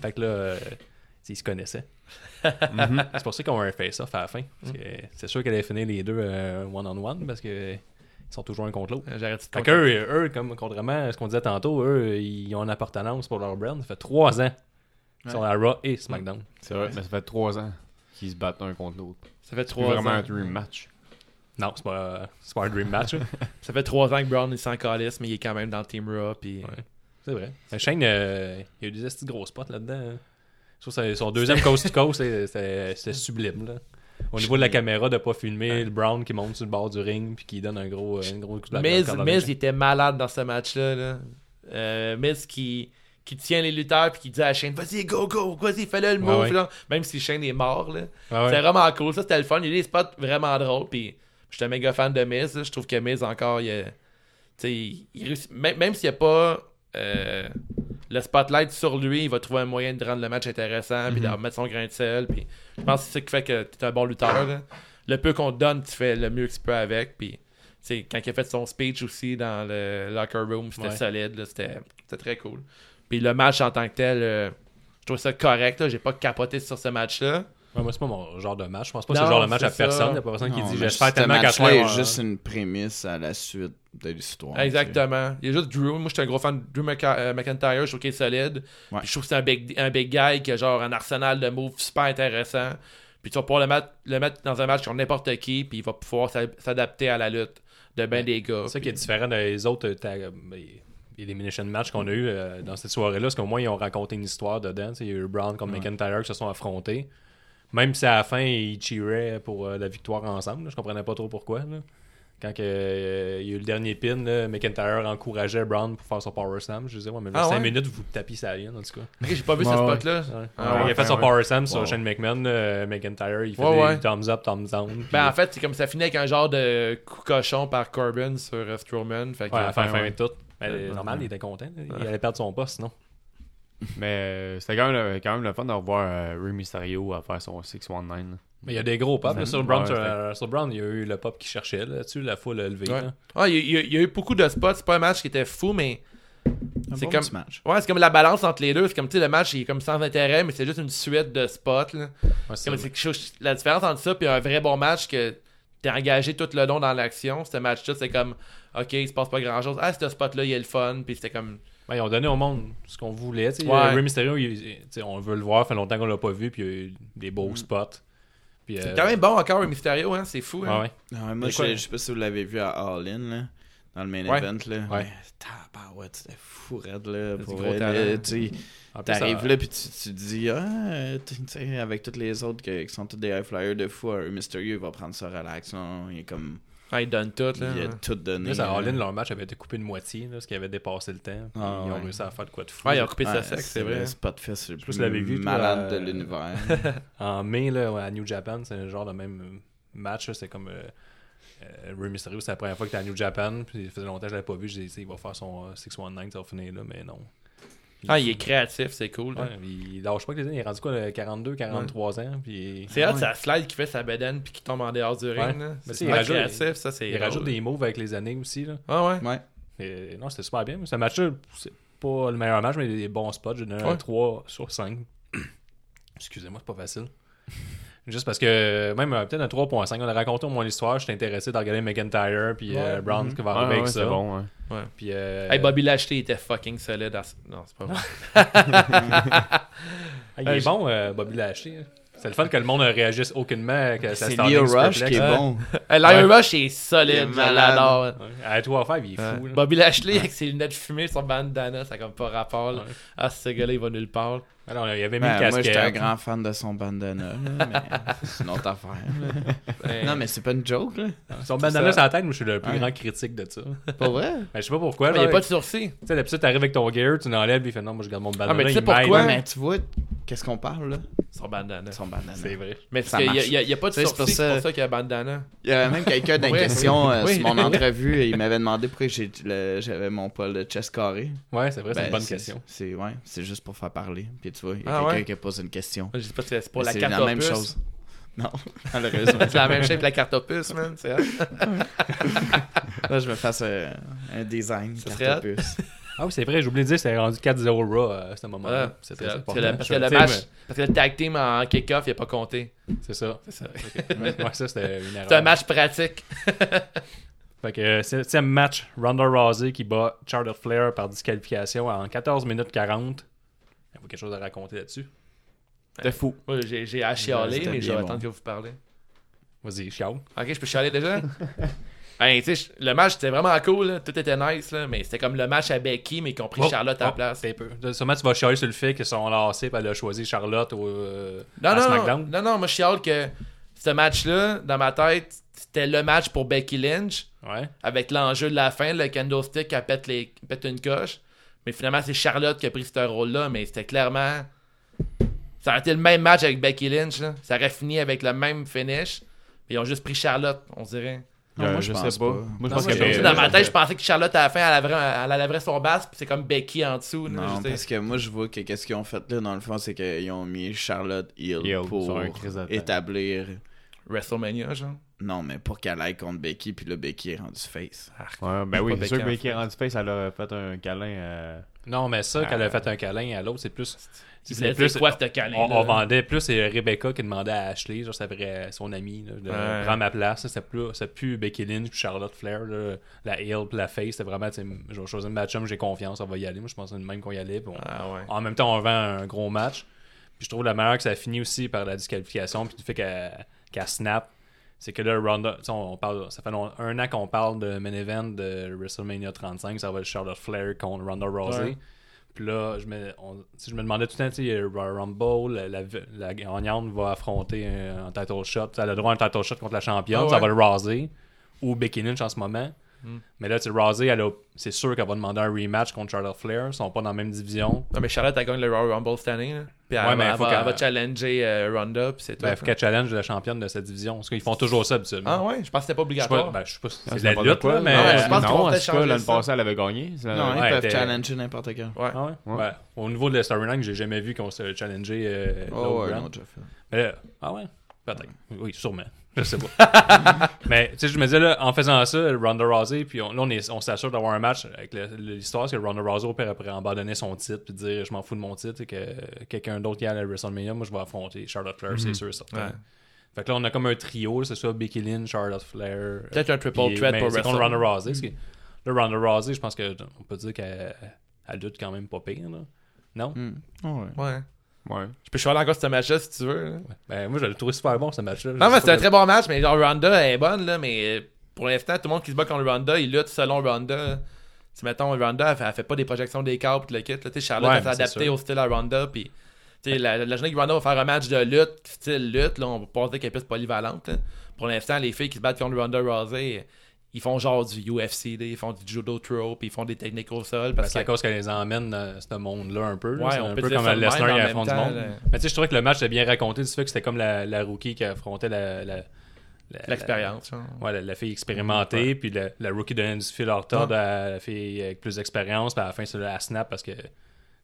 [SPEAKER 2] Fait que là, euh, ils se connaissaient.
[SPEAKER 5] Mhm.
[SPEAKER 2] C'est pour ça qu'on a un face-off à la fin. Parce que C'est sûr qu'elle allait finir les deux euh, one-on-one parce que ils sont toujours un contre l'autre.
[SPEAKER 4] Euh, J'arrête de
[SPEAKER 2] Fait qu'eux, eux, comme contrairement à ce qu'on disait tantôt, eux, ils ont une appartenance pour leur brand. Ça fait trois ans qu'ils sont à Raw et SmackDown.
[SPEAKER 5] C'est vrai, mais ça fait trois ans qu'ils se battent un contre l'autre.
[SPEAKER 4] Ça fait
[SPEAKER 5] C'est plus
[SPEAKER 4] 3
[SPEAKER 5] vraiment
[SPEAKER 4] ans.
[SPEAKER 5] un dream match.
[SPEAKER 2] Non, c'est pas, c'est pas un dream match.
[SPEAKER 4] Ça fait 3 ans que Brown est sans calice, mais il est quand même dans Team Raw. Puis...
[SPEAKER 2] Ouais. c'est vrai. Mais Shane, euh, il y a eu des petits gros spots là-dedans. hein. Je trouve que son deuxième coast to coast, c'est- c'était sublime. Là. Au niveau de la caméra, de pas filmer le Brown qui monte sur le bord du ring puis qui donne un gros, euh, un gros coup de la
[SPEAKER 4] Miz, Miz, il était malade dans ce match-là. Là. Euh, Miz qui, qui tient les lutteurs puis qui dit à Shane Vas-y, go, go, vas-y, fais-le le move.
[SPEAKER 2] ouais.
[SPEAKER 4] Même si Shane est mort. Là. C'était vraiment cool. Ça, c'était le fun. Il y a des spots vraiment drôles. Puis j'étais un méga fan de Miz. Je trouve que Miz, encore, il, a- il- il même, s'il n'y a pas euh, le spotlight sur lui, il va trouver un moyen de rendre le match intéressant. Puis de mettre son grain de sel. Puis je pense que c'est ça qui fait que tu es un bon lutteur. là. Le peu qu'on te donne, tu fais le mieux que tu peux avec. Puis quand il a fait son speech aussi dans le locker room, c'était
[SPEAKER 2] Ouais.
[SPEAKER 4] solide. C'était très cool. Puis le match en tant que tel. euh, je trouve ça correct, j'ai pas capoté sur ce match-là.
[SPEAKER 2] Ouais, moi, c'est pas mon genre de match. Je pense pas que c'est le genre de match
[SPEAKER 4] c'est
[SPEAKER 2] à
[SPEAKER 4] ça.
[SPEAKER 2] personne. Il n'y a pas personne qui
[SPEAKER 3] Non,
[SPEAKER 2] dit J'espère tellement qu'à
[SPEAKER 3] match-là
[SPEAKER 2] soir.
[SPEAKER 3] est
[SPEAKER 2] euh,
[SPEAKER 3] juste une prémisse à la suite de l'histoire. tu sais.
[SPEAKER 4] Exactement. Il y a juste Drew. Moi, j'étais un gros fan de Drew Mc- euh, McIntyre. Je trouve qu'il est solide.
[SPEAKER 3] Ouais.
[SPEAKER 4] Puis je trouve que c'est un big, un big guy qui a genre un arsenal de moves super intéressant. Puis tu vas pouvoir le mettre, le mettre dans un match contre n'importe qui. Puis il va pouvoir s'a- s'adapter à la lutte de ben des gars.
[SPEAKER 2] C'est ça qui est différent des autres euh, euh, Elimination match qu'on a eu euh, dans cette soirée-là, c'est qu'au moins ils ont raconté une histoire dedans. Tu sais, Il y a eu Brown comme
[SPEAKER 3] Ouais.
[SPEAKER 2] McIntyre qui se sont affrontés. Même si à la fin ils cheeraient pour euh, la victoire ensemble, là, je comprenais pas trop pourquoi. là. Quand euh, il y a eu le dernier pin, là, McIntyre encourageait Brown pour faire son Power Slam. Je disais, ouais, mais
[SPEAKER 4] Ah
[SPEAKER 2] 5
[SPEAKER 4] ouais?
[SPEAKER 2] minutes, vous tapez sa lienne, en tout cas.
[SPEAKER 4] Ok, j'ai pas vu ce spot-là.
[SPEAKER 2] Ouais.
[SPEAKER 4] Ah
[SPEAKER 2] Ouais,
[SPEAKER 4] ouais,
[SPEAKER 2] il a fait son
[SPEAKER 5] ouais.
[SPEAKER 2] Power Slam sur. Shane McMahon. euh, McIntyre, il fait
[SPEAKER 4] Ouais,
[SPEAKER 2] des
[SPEAKER 4] ouais.
[SPEAKER 2] thumbs up, thumbs down. puis-
[SPEAKER 4] Ben en fait, c'est comme ça finit avec un genre de coup cochon par Corbin sur euh, Strowman. Fait que,
[SPEAKER 2] ouais, à la fin,
[SPEAKER 5] ouais,
[SPEAKER 2] fin
[SPEAKER 5] ouais.
[SPEAKER 2] tout. Ben,
[SPEAKER 4] Ouais.
[SPEAKER 2] normal, il était content. Il allait perdre son poste, sinon.
[SPEAKER 5] Mais euh, c'était quand, même le- quand même le fun de revoir euh, Rey Mysterio à faire son 619.
[SPEAKER 2] Mais il y a des gros pops. là,
[SPEAKER 5] Ouais,
[SPEAKER 2] sur, Brown,
[SPEAKER 5] ouais,
[SPEAKER 2] sur, Brown, il y a eu le pop qui cherchait là-dessus, la foule levée.
[SPEAKER 4] Ouais.
[SPEAKER 2] là.
[SPEAKER 4] Ah, il y, a- il y a- il y a eu beaucoup de spots. C'est pas un match qui était fou, mais c'est
[SPEAKER 3] bon
[SPEAKER 4] comme-
[SPEAKER 3] petit match.
[SPEAKER 4] Ouais, c'est comme la balance entre les deux. C'est comme, tu sais, le match, il est comme sans intérêt, mais c'est juste une suite de spots. Là.
[SPEAKER 2] Ouais,
[SPEAKER 4] C'est comme-
[SPEAKER 2] c'est-
[SPEAKER 4] c'est quelque chose- la différence entre ça et un vrai bon match que t'es engagé tout le long dans l'action, ce match-là, c'est comme, ok, il se passe pas grand-chose. Ah, ce spot-là, il est le fun, puis c'était comme...
[SPEAKER 2] Ben, ils ont donné au monde ce qu'on voulait.
[SPEAKER 4] Ouais.
[SPEAKER 2] Mysterio, il- on veut le voir, fait longtemps qu'on l'a pas vu, puis il y a eu des beaux
[SPEAKER 4] Mm.
[SPEAKER 2] spots. Puis,
[SPEAKER 4] C'est
[SPEAKER 2] euh,
[SPEAKER 4] quand même bon encore, le Mysterio, hein, c'est fou. Hein.
[SPEAKER 2] ouais, ouais.
[SPEAKER 3] Non, moi,
[SPEAKER 2] Et quoi?
[SPEAKER 3] je, je sais pas si vous l'avez vu à All In, là, dans le main
[SPEAKER 4] Ouais.
[SPEAKER 3] event. Là.
[SPEAKER 2] Ouais.
[SPEAKER 3] C'était fou raide, là. Pour vrai, là, T'arrives
[SPEAKER 2] ça-
[SPEAKER 3] là, puis tu, tu te dis, ah, avec tous les autres qui sont tous des high flyers de fou, un Mysterio, il va prendre ça relax. Non? Il est comme.
[SPEAKER 4] Ah, ils donnent tout. Là,
[SPEAKER 3] il a tout donné.
[SPEAKER 2] Là, ça,
[SPEAKER 3] là.
[SPEAKER 2] All In, leur match avait été coupé de moitié, là, ce qui avait dépassé le temps.
[SPEAKER 3] Ah,
[SPEAKER 2] ils ont
[SPEAKER 3] ouais.
[SPEAKER 2] réussi à faire de quoi de fou.
[SPEAKER 4] Ouais, ils ont coupé
[SPEAKER 3] Ouais,
[SPEAKER 4] ça sec, c'est vrai.
[SPEAKER 3] le
[SPEAKER 2] sais pas
[SPEAKER 3] plus
[SPEAKER 2] vous l'avez vu, toi,
[SPEAKER 3] malade
[SPEAKER 2] euh,
[SPEAKER 3] de l'univers.
[SPEAKER 2] En mai, là, à New Japan, c'est un genre de même euh, match. C'est comme euh, euh, Rey Mysterio, c'est la première fois qu'il était à New Japan. Puis, ça faisait longtemps que je l'avais pas vu. J'ai dit, il va faire son euh, 619, ça va finir là, mais non.
[SPEAKER 4] Ah, il est créatif, c'est cool.
[SPEAKER 2] Ouais, il lâche pas que les années. Il est rendu quoi, le 42, 43 ans. Puis
[SPEAKER 4] C'est hot,
[SPEAKER 3] Ouais.
[SPEAKER 4] ça slide qui fait sa bedaine puis qui tombe en dehors du ring. C'est
[SPEAKER 2] c'est, il
[SPEAKER 4] créatif, ça, c'est.
[SPEAKER 2] il rajoute des moves avec les années aussi. Là.
[SPEAKER 4] Ah ouais.
[SPEAKER 3] ouais.
[SPEAKER 2] Et, non, c'était super bien. Ce match-là, c'est pas le meilleur match, mais il y a des bons spots. J'ai donné un
[SPEAKER 4] Ouais.
[SPEAKER 2] 3 sur 5. Excusez-moi, c'est pas facile. Juste parce que, même euh, peut-être un 3.5, on a raconté au moins l'histoire. J'étais intéressé de regarder McIntyre puis euh. Brown qui va arriver
[SPEAKER 5] ouais,
[SPEAKER 2] avec
[SPEAKER 5] c'est
[SPEAKER 2] ça.
[SPEAKER 5] bon, ouais.
[SPEAKER 2] Puis, euh,
[SPEAKER 4] Hey, Bobby Lashley était fucking solide. à ce- Non, c'est pas vrai.
[SPEAKER 2] il est bon, euh, Bobby Lashley. C'est le fun que le monde ne réagisse aucunement. Que ça
[SPEAKER 3] C'est Leo Rush qui est bon.
[SPEAKER 2] Ouais.
[SPEAKER 4] Rush est solide, je l'adore.
[SPEAKER 2] À toi à faire, il est fou.
[SPEAKER 4] Bobby Lashley avec ses lunettes fumées, son bandana, ça a comme pas rapport. Ah, ce gars-là, il va nulle part.
[SPEAKER 2] Alors, il avait mis
[SPEAKER 3] Ben,
[SPEAKER 2] le
[SPEAKER 3] moi, j'étais un grand fan de son bandana, mais c'est une autre affaire.
[SPEAKER 4] Ben,
[SPEAKER 3] Non, mais c'est pas une joke, là.
[SPEAKER 2] Son bandana
[SPEAKER 3] ça.
[SPEAKER 2] sur la tête, moi, je suis le plus
[SPEAKER 3] Ouais.
[SPEAKER 2] grand critique de ça.
[SPEAKER 3] Pas vrai?
[SPEAKER 2] Ben, je sais pas pourquoi.
[SPEAKER 4] il n'y a pas de sourcil.
[SPEAKER 2] Tu sais, d'habitude, t'arrives avec ton gear, tu l'enlèves, il fait non, moi je garde mon bandana.
[SPEAKER 4] Ah, mais tu sais
[SPEAKER 2] il
[SPEAKER 4] pourquoi?
[SPEAKER 3] Mais tu vois, qu'est-ce qu'on parle, là?
[SPEAKER 4] Son bandana.
[SPEAKER 3] Son bandana.
[SPEAKER 2] C'est vrai.
[SPEAKER 4] Mais
[SPEAKER 3] marche.
[SPEAKER 4] n'y a, y a pas de
[SPEAKER 3] c'est
[SPEAKER 4] sourcil,
[SPEAKER 3] pour
[SPEAKER 4] c'est
[SPEAKER 3] ça-
[SPEAKER 4] pour ça qu'il y a bandana.
[SPEAKER 3] Il y avait même quelqu'un dans une
[SPEAKER 4] Ouais.
[SPEAKER 3] question euh, sur mon entrevue, il m'avait demandé pourquoi j'avais mon poil de chest carré.
[SPEAKER 2] Ouais, c'est vrai, c'est
[SPEAKER 3] Ben,
[SPEAKER 2] une bonne question.
[SPEAKER 3] C'est ouais, c'est juste pour faire parler. Puis tu vois, il y a
[SPEAKER 4] Ah,
[SPEAKER 3] quelqu'un
[SPEAKER 4] ouais?
[SPEAKER 3] qui pose une question.
[SPEAKER 4] Je sais pas si c'est pour la
[SPEAKER 3] c'est
[SPEAKER 4] carte
[SPEAKER 3] la même
[SPEAKER 4] opus.
[SPEAKER 3] chose. Non, malheureusement.
[SPEAKER 4] C'est la même shape que la carte opus, man. C'est hot.
[SPEAKER 3] Là, je me fasse euh, un design.
[SPEAKER 4] Ça
[SPEAKER 3] carte
[SPEAKER 4] serait
[SPEAKER 3] opus.
[SPEAKER 2] Ah oui, c'est vrai, j'ai oublié de dire, c'était rendu 4-0 Raw à ce moment-là.
[SPEAKER 4] Ouais,
[SPEAKER 2] c'est.
[SPEAKER 4] Parce que le- parce que le
[SPEAKER 2] Tu sais,
[SPEAKER 4] match, parce que le tag team en kick-off, il n'a pas compté.
[SPEAKER 2] C'est ça.
[SPEAKER 4] C'est ça.
[SPEAKER 2] ouais, ça, c'était une erreur.
[SPEAKER 4] C'est un match pratique.
[SPEAKER 2] Fait que, euh, septième match, Ronda Rousey qui bat Charlotte Flair par disqualification en 14 minutes 40. Y quelque chose à raconter là-dessus.
[SPEAKER 4] C'était fou. Moi, j'ai j'ai à chialer, mais je vais
[SPEAKER 3] bon.
[SPEAKER 4] attendre que vous parlez.
[SPEAKER 2] Vas-y, chiale.
[SPEAKER 4] Ok, je peux chialer déjà? ben, le match, c'était vraiment cool. là. Tout était nice, là, mais c'était comme le match à Becky, mais qu'ils ont pris
[SPEAKER 2] Oh,
[SPEAKER 4] Charlotte à la
[SPEAKER 2] oh,
[SPEAKER 4] place.
[SPEAKER 2] c'est un peu. Là, Sûrement, tu vas chialer sur le fait qu'ils sont lancés, puis elle a choisi Charlotte au, euh,
[SPEAKER 4] Non,
[SPEAKER 2] à
[SPEAKER 4] non,
[SPEAKER 2] SmackDown.
[SPEAKER 4] non, non, moi, je chiale que ce match-là, dans ma tête, c'était le match pour Becky Lynch,
[SPEAKER 2] Ouais.
[SPEAKER 4] avec l'enjeu de la fin, le candlestick qui pète, les, pète une coche. Mais finalement, c'est Charlotte qui a pris ce rôle-là, mais c'était clairement. Ça aurait été le même match avec Becky Lynch, là. ça aurait fini avec le même finish. Mais ils ont juste pris Charlotte, on dirait.
[SPEAKER 3] Non, moi,
[SPEAKER 5] Euh,
[SPEAKER 3] je
[SPEAKER 5] je
[SPEAKER 3] pense
[SPEAKER 5] sais pas.
[SPEAKER 3] pas.
[SPEAKER 5] Moi, je
[SPEAKER 2] Non,
[SPEAKER 5] pense
[SPEAKER 2] moi,
[SPEAKER 5] que
[SPEAKER 2] Euh,
[SPEAKER 4] dans ma tête, je pensais que Charlotte, à la fin, elle lèverait son basse, puis c'est comme Becky en dessous. là,
[SPEAKER 3] Non, parce que moi, je vois que qu'est-ce qu'ils ont fait là, dans le fond, c'est qu'ils ont mis Charlotte Hill
[SPEAKER 5] Hill
[SPEAKER 3] pour établir.
[SPEAKER 4] WrestleMania, genre?
[SPEAKER 3] Non, mais pour qu'elle aille contre Becky, puis là, Becky est rendu face.
[SPEAKER 5] Ouais, ben oui, c'est sûr que
[SPEAKER 4] Becky
[SPEAKER 5] est face, elle a fait un câlin à.
[SPEAKER 2] Non, mais ça, qu'elle
[SPEAKER 5] Euh,
[SPEAKER 2] a fait un câlin à l'autre, c'est plus.
[SPEAKER 4] C'est
[SPEAKER 2] plus.
[SPEAKER 4] quoi ce câlin
[SPEAKER 2] on, on vendait plus, c'est Rebecca qui demandait à Ashley, genre, ça vrai son amie, là, de
[SPEAKER 4] Ouais.
[SPEAKER 2] prendre ma place. C'était plus, plus Becky Lynch puis Charlotte Flair, là, la Hill puis la Face. C'était vraiment, tu sais, je vais choisir une match j'ai confiance, on va y aller. Moi, je pense que c'est le même qu'on y allait. on-
[SPEAKER 4] Ah ouais.
[SPEAKER 2] En même temps, on vend un gros match. Puis je trouve la meilleure que ça a fini aussi par la disqualification, puis du fait qu'elle qu'elle snap. C'est que là, Ronda, on parle, ça fait un an qu'on parle de main event de WrestleMania 35, ça va être Charlotte Flair contre Ronda Rousey.
[SPEAKER 4] Ouais.
[SPEAKER 2] Puis là, je me, on- je me demandais tout le temps, tu sais, Royal Rumble, la, la, la gagnante va affronter un, un title shot. Elle a le droit à un title shot contre la championne,
[SPEAKER 4] Ah
[SPEAKER 2] ça va le Rousey ou Becky Lynch en ce moment.
[SPEAKER 4] Hmm.
[SPEAKER 2] Mais là, tu Rousey, elle c'est sûr qu'elle va demander un rematch contre Charlotte Flair. Ils sont pas dans la même division.
[SPEAKER 4] Non, mais Charlotte, elle gagne le Royal Rumble cette année. là. Puis elle,
[SPEAKER 2] Ouais, mais
[SPEAKER 4] elle
[SPEAKER 2] faut
[SPEAKER 4] va,
[SPEAKER 2] qu'elle-
[SPEAKER 4] elle va challenger euh, Ronda, puis c'est tout.
[SPEAKER 2] Ben, il faut qu'elle challenge la championne de cette division. Parce qu'ils font toujours ça habituellement.
[SPEAKER 4] Ah ouais, je pense que c'était pas
[SPEAKER 2] Je sais pas,
[SPEAKER 4] obligatoire.
[SPEAKER 2] ben, je sais pas si c'est de la lutte,
[SPEAKER 5] quoi,
[SPEAKER 2] là, mais.
[SPEAKER 4] Non, je pense
[SPEAKER 5] non,
[SPEAKER 4] peut-être changer
[SPEAKER 5] l'année passée, elle avait gagné.
[SPEAKER 3] Non,
[SPEAKER 2] ouais,
[SPEAKER 3] ils peuvent challenger n'importe quel.
[SPEAKER 4] Ouais.
[SPEAKER 2] Ah ouais?
[SPEAKER 5] Ouais.
[SPEAKER 2] Ouais. Au niveau de la storyline, j'ai jamais vu qu'on se challengeait euh,
[SPEAKER 3] Oh, ouais, déjà fait.
[SPEAKER 2] Mais ah ouais? Peut-être. Oui, sûrement. Je sais pas. mais tu sais, je me disais, là, en faisant ça, Ronda Rousey, puis on, là, on, est- on s'assure d'avoir un match avec le- l'histoire, c'est que Ronda Rousey, au pire, après abandonner son titre, puis dire, je m'en fous de mon titre, et que quelqu'un d'autre qui a à WrestleMania, moi, je vais affronter Charlotte Flair, c'est sûr, certain.
[SPEAKER 4] Ouais.
[SPEAKER 2] Fait que là, on a comme un trio, c'est soit Becky Lynch, Charlotte Flair.
[SPEAKER 4] Peut-être un triple
[SPEAKER 2] puis-
[SPEAKER 4] threat
[SPEAKER 2] mais
[SPEAKER 4] pour
[SPEAKER 2] contre
[SPEAKER 4] WrestleMania.
[SPEAKER 2] Ronda Rousey. que Là, Ronda Rousey, je pense que on peut dire qu'elle elle lutte quand même pas pire, là. Non?
[SPEAKER 3] Oh, ouais.
[SPEAKER 4] Ouais.
[SPEAKER 5] Ouais.
[SPEAKER 4] Je peux choisir encore ce match-là si tu veux. là.
[SPEAKER 2] Ben, moi, je l'ai trouvé super bon, ce match-là.
[SPEAKER 4] Non, mais c'est un très bon match, mais genre Ronda elle est bonne, là, mais euh, pour l'instant, tout le monde qui se bat contre Ronda, il lutte selon Ronda. Si mettons, Ronda, elle fait, elle fait pas des projections des câbles pis le kit. Là, Tu sais, Charlotte,
[SPEAKER 2] Ouais,
[SPEAKER 4] elle s'est
[SPEAKER 2] c'est
[SPEAKER 4] adaptée
[SPEAKER 2] sûr.
[SPEAKER 4] au style à Ronda, puis tu sais, la, la journée que Ronda va faire un match de lutte, style lutte, là, on va pas dire qu'elle est plus polyvalente. là. Pour l'instant, les filles qui se battent contre Ronda Rousey, ils font genre du UFC, là, ils font du judo throw, puis ils font des techniques au sol.
[SPEAKER 2] Ben,
[SPEAKER 4] Parce
[SPEAKER 2] c'est à cause qu'elle les emmène dans ce monde-là un peu. là.
[SPEAKER 4] Ouais,
[SPEAKER 2] c'est
[SPEAKER 4] on
[SPEAKER 2] un peu comme Lesnar qui
[SPEAKER 4] en
[SPEAKER 2] affronte du monde.
[SPEAKER 4] là.
[SPEAKER 2] Mais tu sais, je trouvais que le match était bien raconté du fait que c'était comme la, la rookie qui affrontait la.
[SPEAKER 4] l'expérience.
[SPEAKER 2] la- ouais, la, la fille expérimentée, puis la, rookie donnait du fil à retordre à la fille avec plus d'expérience, puis à la fin, c'est la snap parce que.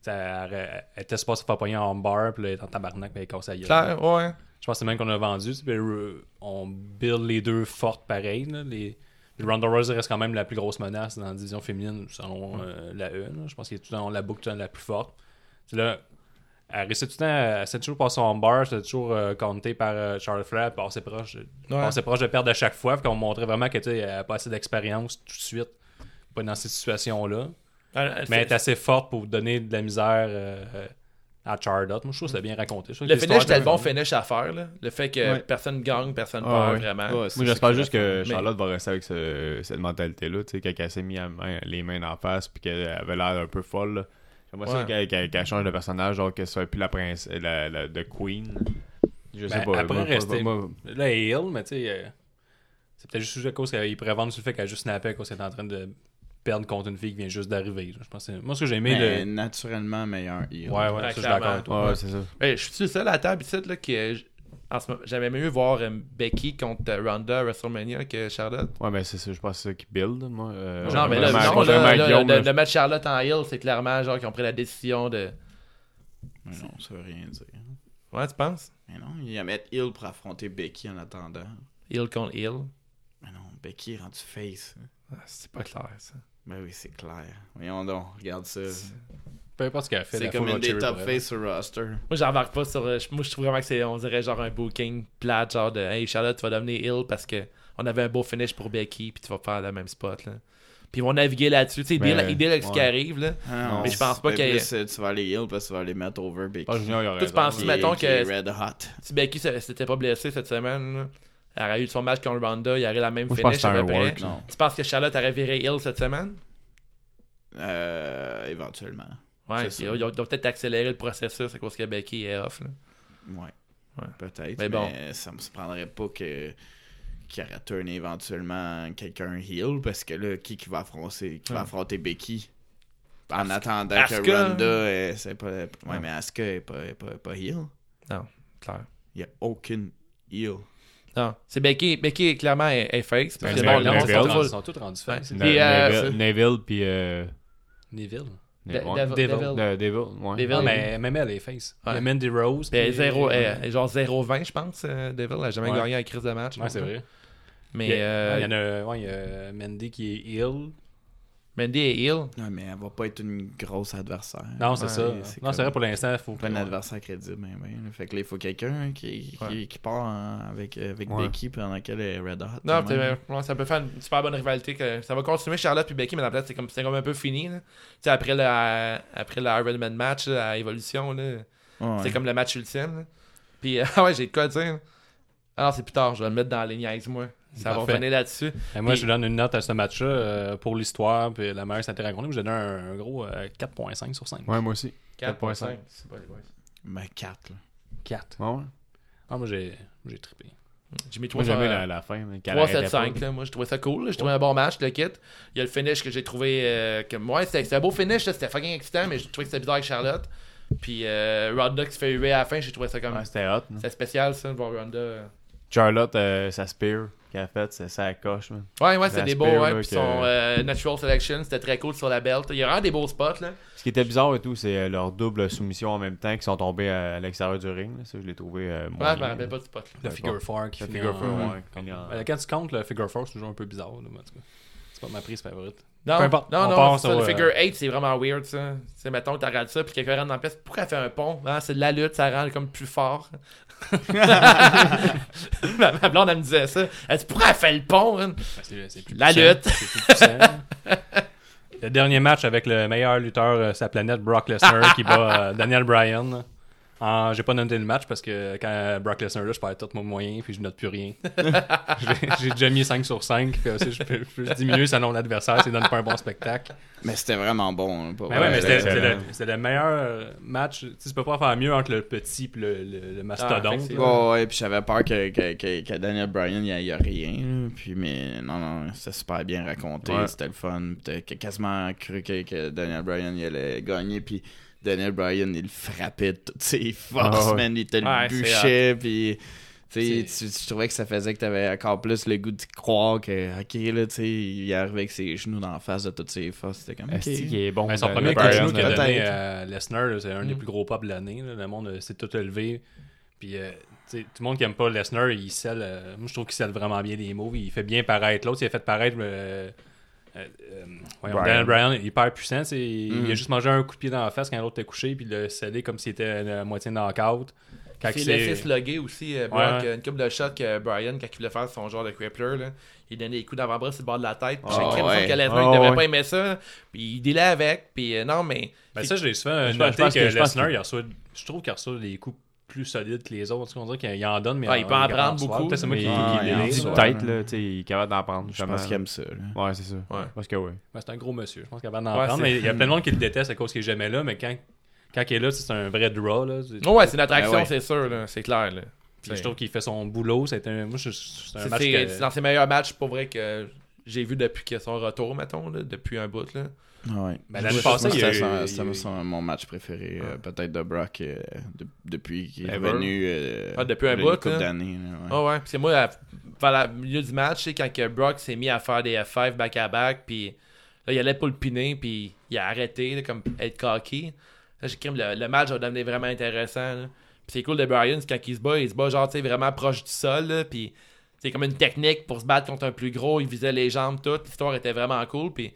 [SPEAKER 2] ça, Elle, elle était supposée se faire pogner en bar, puis là, elle est en tabarnak, puis elle casse la.
[SPEAKER 4] Claire, ouais.
[SPEAKER 2] Je pense que c'est même qu'on a vendu. puis, euh, on build les deux fortes pareil. Là, les, les Ronda Rousey reste quand même la plus grosse menace dans la division féminine selon euh, la E. Je pense qu'il est tout dans la boucle la plus forte. Là, elle restait tout le temps, elle s'est toujours passée en bar, c'était toujours euh, compté par euh, Charlotte Flair, puis passait proche, de-
[SPEAKER 4] Ouais.
[SPEAKER 2] proche de perdre à chaque fois, puis qu'on montrait vraiment qu'elle n'a pas assez d'expérience tout de suite, pas dans ces situations-là. Mais elle est assez forte pour donner de la misère euh, à Charlotte. Moi, je trouve que c'est bien raconté.
[SPEAKER 4] Le finish, c'était le bon finish à faire. Là. Le fait que
[SPEAKER 5] Ouais.
[SPEAKER 4] personne gagne, personne
[SPEAKER 5] Ah,
[SPEAKER 4] perd
[SPEAKER 5] ouais.
[SPEAKER 4] vraiment.
[SPEAKER 3] Ouais,
[SPEAKER 5] Moi, j'espère juste que
[SPEAKER 4] Mais-
[SPEAKER 5] Charlotte va rester avec ce- cette mentalité-là, tu sais, quand elle s'est mis main- les mains en face, puis qu'elle avait l'air un peu folle. J'aimerais ça qu'elle qu'elle- qu'elle change de personnage, genre qu'elle soit plus la prince, la, Queen. Je sais
[SPEAKER 2] Ben,
[SPEAKER 5] pas.
[SPEAKER 2] après rester-
[SPEAKER 5] moi-
[SPEAKER 2] Là, elle est ill, mais tu sais, euh, c'est peut-être juste à cause qu'il pourrait vendre sur le fait qu'elle a juste snappé cause qu'elle est en train de perdre contre une fille qui vient juste d'arriver. Je pense Moi, ce que j'ai aimé,
[SPEAKER 3] Mais
[SPEAKER 2] le...
[SPEAKER 3] naturellement meilleur heel.
[SPEAKER 2] Ouais, ouais,
[SPEAKER 4] Ouais,
[SPEAKER 2] ça, je suis d'accord avec toi.
[SPEAKER 5] Ouais, c'est ça.
[SPEAKER 4] Je suis le seul à la table ici là, que j- en ce moment- j'avais mieux voir euh, Becky contre euh, Ronda à WrestleMania que Charlotte.
[SPEAKER 5] Ouais, mais c'est ça, je pense que c'est ça qui build, moi. euh,
[SPEAKER 4] non, mais là,
[SPEAKER 5] vraiment-
[SPEAKER 4] non, là, là,
[SPEAKER 5] Guillaume,
[SPEAKER 4] le, le match Charlotte en heel, c'est clairement genre qu'ils ont pris la décision de.
[SPEAKER 3] Mais non, ça veut rien dire.
[SPEAKER 4] Ouais, tu penses?
[SPEAKER 3] Mais non, il va mettre heel pour affronter Becky en attendant.
[SPEAKER 4] Heel contre heel.
[SPEAKER 3] Mais non, Becky est rendu face.
[SPEAKER 4] Ah, c'est pas clair ça.
[SPEAKER 3] Ben oui, c'est clair. Voyons donc, regarde ça.
[SPEAKER 2] Peu importe ce qu'elle fait.
[SPEAKER 3] C'est comme une des top face sur roster.
[SPEAKER 4] Moi, j'embarque pas sur. euh, Moi, je trouve vraiment que c'est, on dirait genre un booking plate, genre de Hey Charlotte, tu vas devenir heel parce que on avait un beau finish pour Becky, puis tu vas faire le même spot, là. Puis ils vont naviguer là-dessus. Tu sais,
[SPEAKER 5] Mais-
[SPEAKER 4] deal- avec ce qui arrive, là.
[SPEAKER 3] Ah non,
[SPEAKER 4] Mais je pense pas ait-
[SPEAKER 3] plus, euh, Tu vas aller heel parce que tu vas aller mettre over Becky.
[SPEAKER 5] Ah,
[SPEAKER 4] tu penses- mettons que-
[SPEAKER 3] Red Hot.
[SPEAKER 4] Si Becky s'était pas blessée cette semaine, là, aurait eu son match contre Ronda, il aurait la même
[SPEAKER 5] Moi,
[SPEAKER 4] finish à
[SPEAKER 5] c'est
[SPEAKER 4] peu près.
[SPEAKER 3] Non.
[SPEAKER 4] Tu penses que Charlotte aurait viré heel cette semaine?
[SPEAKER 3] Euh, éventuellement.
[SPEAKER 4] Ouais,
[SPEAKER 3] C'est
[SPEAKER 4] ils ils ont peut-être accéléré le processus à cause que Becky est off. Là.
[SPEAKER 3] Ouais.
[SPEAKER 4] Ouais.
[SPEAKER 3] Peut-être.
[SPEAKER 4] Mais
[SPEAKER 3] Mais,
[SPEAKER 4] bon.
[SPEAKER 3] ça me surprendrait pas que qu'il aurait éventuellement quelqu'un heel parce que là, qui, qui va affronter, qui va affronter Becky? En attendant
[SPEAKER 4] Asuka.
[SPEAKER 3] que Ronda, euh, c'est pas. Ouais, mais Asuka est pas, est pas, est pas heel.
[SPEAKER 4] Clair.
[SPEAKER 3] Il y a aucune heel.
[SPEAKER 4] Non, c'est Becky. Becky, clairement, est, est face. Parce que
[SPEAKER 5] Ben,
[SPEAKER 4] bon,
[SPEAKER 5] Neville-
[SPEAKER 2] sont,
[SPEAKER 5] Neville.
[SPEAKER 2] ils sont tous rendus.
[SPEAKER 5] Ne-
[SPEAKER 4] Puis, euh,
[SPEAKER 5] Neville, Neville, puis. Euh,
[SPEAKER 2] Neville.
[SPEAKER 4] Devil-
[SPEAKER 2] Devil.
[SPEAKER 4] Devil.
[SPEAKER 5] De- Devil, ouais.
[SPEAKER 4] Devil.
[SPEAKER 2] Mais même elle est face.
[SPEAKER 4] Ouais.
[SPEAKER 2] Mandy Rose.
[SPEAKER 4] Puis
[SPEAKER 2] puis-
[SPEAKER 4] zéro, elle est genre 0-20, je pense, euh, Devil. Elle a jamais
[SPEAKER 2] Ouais.
[SPEAKER 4] gagné un crise de match.
[SPEAKER 2] Ouais, c'est vrai.
[SPEAKER 4] Mais
[SPEAKER 2] Il y a-
[SPEAKER 4] euh,
[SPEAKER 2] Il y en a, ouais, il y a Mandy qui est ill.
[SPEAKER 4] Mandy est heel.
[SPEAKER 3] Non, mais elle va pas être une grosse adversaire.
[SPEAKER 2] Non, c'est
[SPEAKER 4] Ouais,
[SPEAKER 2] ça.
[SPEAKER 3] c'est
[SPEAKER 2] Non, c'est vrai pour l'instant, il faut
[SPEAKER 3] Pas un adversaire crédible, mais ben, Fait que là, il faut quelqu'un qui, qui,
[SPEAKER 4] Ouais.
[SPEAKER 3] qui part en- avec, avec
[SPEAKER 5] Ouais.
[SPEAKER 3] Becky pendant qu'elle est Red Hot.
[SPEAKER 4] Non, ouais, ça peut faire une super bonne rivalité. Que, ça va continuer Charlotte puis Becky, mais la tête, c'est comme, c'est comme un peu fini. là. Tu sais, après le, après le Iron Man match là, à Evolution, là,
[SPEAKER 3] Ouais.
[SPEAKER 4] c'est comme le match ultime. là. Puis, euh, ah ouais, j'ai de quoi dire. Alors, c'est plus tard, je vais le mettre dans les niaises, moi. Ça
[SPEAKER 2] Parfait.
[SPEAKER 4] va revenir là-dessus.
[SPEAKER 2] Et moi,
[SPEAKER 4] Puis-
[SPEAKER 2] je donne une note à ce match-là euh, pour l'histoire puis la meilleure c'était racontée. Je donne un, un gros euh, 4.5 sur 5.
[SPEAKER 5] Ouais, moi aussi.
[SPEAKER 4] 4.5. C'est pas les boys.
[SPEAKER 3] Ben, 4. Là.
[SPEAKER 2] 4.
[SPEAKER 5] Ouais, ouais?
[SPEAKER 2] Ah, moi, j'ai j'ai trippé.
[SPEAKER 4] J'ai mis
[SPEAKER 5] Moi,
[SPEAKER 4] 3
[SPEAKER 5] j'aimais
[SPEAKER 4] sur-
[SPEAKER 5] la, la fin. mais qu'elle
[SPEAKER 4] 3
[SPEAKER 5] arrêtait
[SPEAKER 4] 7 5
[SPEAKER 5] pas.
[SPEAKER 4] là. moi je trouvais ça cool j'ai trouvé un bon match le kit il y a le finish que j'ai trouvé euh, que ouais c'était un beau finish là. c'était fucking excitant mais j'ai trouvé que c'était bizarre avec Charlotte puis euh, Ronda qui se fait huer à la fin j'ai trouvé ça comme
[SPEAKER 5] Ouais, c'était hot.
[SPEAKER 4] c'était spécial ça de voir Ronda euh.
[SPEAKER 5] Charlotte, euh, sa spear qu'elle a faite, c'est ça coche, man.
[SPEAKER 4] ouais ouais c'était
[SPEAKER 5] La
[SPEAKER 4] des beaux ouais
[SPEAKER 5] là,
[SPEAKER 4] puis
[SPEAKER 5] que-
[SPEAKER 4] son euh, natural selection c'était très cool sur la belt il y a vraiment des beaux spots là
[SPEAKER 5] Ce qui était bizarre et tout, c'est euh, leur double soumission en même temps qui sont tombés à, l'extérieur du ring. là. Ça, je l'ai trouvé euh,
[SPEAKER 4] ouais je me rappelle pas du spot là.
[SPEAKER 2] Le figure. 4 qui
[SPEAKER 5] Le
[SPEAKER 2] finit
[SPEAKER 5] figure
[SPEAKER 2] en-
[SPEAKER 5] four,
[SPEAKER 2] ouais.
[SPEAKER 5] quand il y a-
[SPEAKER 2] Quand tu comptes, le figure 4, c'est toujours un peu bizarre. Là, en tout cas. C'est pas ma prise favorite.
[SPEAKER 4] non
[SPEAKER 2] Peu importe,
[SPEAKER 4] non
[SPEAKER 2] on
[SPEAKER 4] non ça,
[SPEAKER 2] au,
[SPEAKER 4] le
[SPEAKER 2] euh,
[SPEAKER 4] figure 8 c'est vraiment weird ça c'est mettons que tu regardes ça puis quelqu'un rentre dans la pièce pourquoi elle fait un pont? Hein, c'est de la lutte ça rend comme plus fort ma, ma blonde elle me disait ça elle dit pourquoi elle fait le pont hein?
[SPEAKER 2] Ben, c'est- c'est plus
[SPEAKER 4] La
[SPEAKER 2] puissant.
[SPEAKER 4] lutte.
[SPEAKER 2] C'est plus puissant. Le dernier match avec le meilleur lutteur euh, sur la planète, Brock Lesnar, qui bat euh, Daniel Bryan. Ah, j'ai pas noté le match parce que quand Brock Lesnar là, je perds tout mon moyen puis je note plus rien. J'ai- J'ai déjà mis 5 sur 5. Puis aussi, je peux, je peux diminuer selon l'adversaire, ça donne pas un bon spectacle.
[SPEAKER 3] Mais c'était vraiment bon. hein, pour
[SPEAKER 2] Mais
[SPEAKER 3] vrai.
[SPEAKER 2] ouais, mais c'était le, c'était le meilleur match. Tu sais, tu peux pas faire mieux entre le petit et le, le, le mastodonte.
[SPEAKER 4] effectivement.
[SPEAKER 3] Ouais, ouais, puis j'avais peur que, que, que, que Daniel Bryan, il y, a- a rien. Puis, mais non, non, c'était super bien raconté.
[SPEAKER 5] Ouais.
[SPEAKER 3] C'était le fun. T'as quasiment cru que, que Daniel Bryan, il allait gagner. Puis Daniel Bryan, il frappait de toutes ses forces,
[SPEAKER 5] Ah ouais.
[SPEAKER 3] man. Il te le
[SPEAKER 4] Ouais,
[SPEAKER 3] bûchait. Puis. Tu trouvais que ça faisait que t'avais encore plus le goût de croire que, ok, là, tu sais, il arrivait avec ses genoux dans la face de toutes ses forces. C'était comme, ok.
[SPEAKER 5] Est-ce qu'il est bon?
[SPEAKER 2] Ben, son premier coup de genou qu'il a
[SPEAKER 5] là.
[SPEAKER 2] donné à Lesnar, c'est un des
[SPEAKER 4] Mm.
[SPEAKER 2] plus gros pops de l'année. Le monde euh, s'est tout élevé. Puis, euh, tu sais, tout le monde qui aime pas Lesnar, il scelle. euh, moi, je trouve qu'il scelle vraiment bien les moves. Il fait bien paraître l'autre. Il a fait paraître. euh, voyons,
[SPEAKER 5] Bryan.
[SPEAKER 2] Daniel Bryan, il est hyper puissant. Il,
[SPEAKER 3] Mm.
[SPEAKER 2] il a juste mangé un coup de pied dans la face quand l'autre était couché. Puis il l'a scellé comme s'il était à moitié knockout. Quand
[SPEAKER 4] Il
[SPEAKER 2] il
[SPEAKER 4] s'est laissé slugger aussi, euh, Brock,
[SPEAKER 2] Ouais, ouais.
[SPEAKER 4] une couple de shots que Brian, quand il voulait faire son genre de crippler, là, il donnait des coups d'avant-bras sur le bord de la tête. Puis j'ai cru
[SPEAKER 3] ouais.
[SPEAKER 4] que Lesnar, il devait
[SPEAKER 5] ouais.
[SPEAKER 4] pas aimer ça. Puis il dealait avec. Puis euh, non, mais.
[SPEAKER 2] Ben, ça, je l'ai souvent noté que,
[SPEAKER 5] que-
[SPEAKER 2] Lesnar,
[SPEAKER 5] que-
[SPEAKER 2] il reçoit, je trouve qu'il reçoit des coups plus solides que les autres. On dirait qu'il en donne, mais
[SPEAKER 4] Ah, il peut en prendre beaucoup,
[SPEAKER 2] Peut-être c'est moi qui,
[SPEAKER 3] Ah, Ouais.
[SPEAKER 2] là.
[SPEAKER 5] il est capable d'en prendre.
[SPEAKER 3] Je pense qu'il aime ça. là.
[SPEAKER 5] Ouais, c'est ça.
[SPEAKER 4] Ouais.
[SPEAKER 5] Parce que oui.
[SPEAKER 2] Ouais, c'est un gros monsieur. Je pense qu'il va d'en
[SPEAKER 4] Ouais,
[SPEAKER 2] prendre. Mais il y a plein de monde qui le déteste à cause qu'il est jamais là. Mais quand, quand il est là, c'est un vrai draw. Là. C'est-
[SPEAKER 4] Oh, ouais, c'est une attraction,
[SPEAKER 3] Ben ouais.
[SPEAKER 4] c'est sûr, là, c'est clair. Là.
[SPEAKER 2] Puis je trouve qu'il fait son boulot. C'est un, moi, je- c'est un
[SPEAKER 4] C'est
[SPEAKER 2] match
[SPEAKER 4] c'est-
[SPEAKER 2] que-
[SPEAKER 4] c'est dans ses meilleurs matchs, pour vrai, que j'ai vu depuis son retour, mettons, là, depuis un bout. Là.
[SPEAKER 3] Ouais.
[SPEAKER 2] Ben, l'année passée,
[SPEAKER 3] c'était mon match préféré, euh, peut-être de Brock, euh, de- depuis qu'il est revenu. euh,
[SPEAKER 4] Ah, depuis un bout,
[SPEAKER 3] couple
[SPEAKER 4] là.
[SPEAKER 3] d'années. là, ouais.
[SPEAKER 4] Ah moi, à- vers le milieu du match, c'est quand que Brock s'est mis à faire des F5 back-à-back, puis là, il allait pour le piner, puis il a arrêté, là, comme être cocky. Là, j'ai cru que le, le match a devenu vraiment intéressant. là. Puis c'est cool de Brian, c'est quand il se bat, il se bat genre, tu vraiment proche du sol, là, puis c'est comme une technique pour se battre contre un plus gros, il visait les jambes, tout. L'histoire était vraiment cool, puis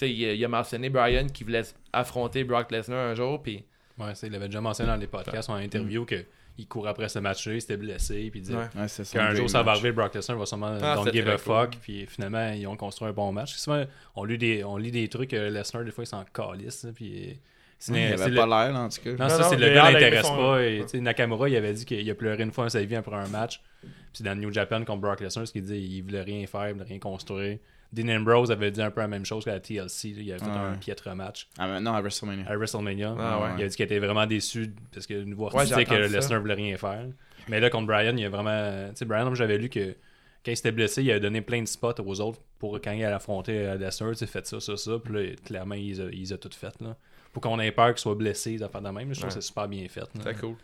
[SPEAKER 4] il, a- il a mentionné Brian qui voulait affronter Brock Lesnar un jour, puis
[SPEAKER 2] Ouais, c'est- il avait déjà mentionné dans les podcasts ou en interview qu'il courait après ce match-là, il s'était blessé. Puis il disait
[SPEAKER 4] Ouais.
[SPEAKER 2] Qu'un jour ça va arriver, Brock Lesnar va sûrement
[SPEAKER 4] Ah,
[SPEAKER 2] don't give a
[SPEAKER 4] cool.
[SPEAKER 2] fuck. Puis finalement, ils ont construit un bon match. Souvent, on lit des, on lit des trucs, euh, Lesnar, des fois, il s'en calisse. Puis c'est
[SPEAKER 3] Il avait pas l'air, là, en tout cas.
[SPEAKER 2] Non,
[SPEAKER 4] Non,
[SPEAKER 2] ça, c'est le gars
[SPEAKER 4] il
[SPEAKER 2] l'intéresse
[SPEAKER 4] son-
[SPEAKER 2] pas. Et, tu sais, Nakamura, il avait dit qu'il a pleuré une fois dans sa vie après un match. Puis dans New Japan contre Brock Lesnar, ce qu'il dit, il voulait rien faire, il voulait rien construire. Dean Ambrose avait dit un peu la même chose qu'à la TLC. là. Il avait fait
[SPEAKER 3] Ouais.
[SPEAKER 2] un piètre match
[SPEAKER 3] Ah, mais non, à WrestleMania.
[SPEAKER 2] à WrestleMania.
[SPEAKER 4] Ah ouais.
[SPEAKER 2] Il a dit qu'il était vraiment déçu parce que nous voir
[SPEAKER 4] Ouais,
[SPEAKER 2] disait
[SPEAKER 4] j'ai
[SPEAKER 2] que
[SPEAKER 4] ça.
[SPEAKER 2] Lesnar voulait rien faire. Mais là, contre Brian, il a vraiment. Tu sais, Brian, j'avais lu que quand il s'était blessé, il a donné plein de spots aux autres pour quand il allait affronter euh, Lesnar. Tu sais, fait ça, ça, ça. Puis là, clairement, il les a, il les a toutes faites. Là. Pour qu'on ait peur qu'il soit blessé, des affaires de même. Je trouve
[SPEAKER 4] Ouais.
[SPEAKER 2] que c'est super bien fait. là.
[SPEAKER 4] c'était cool.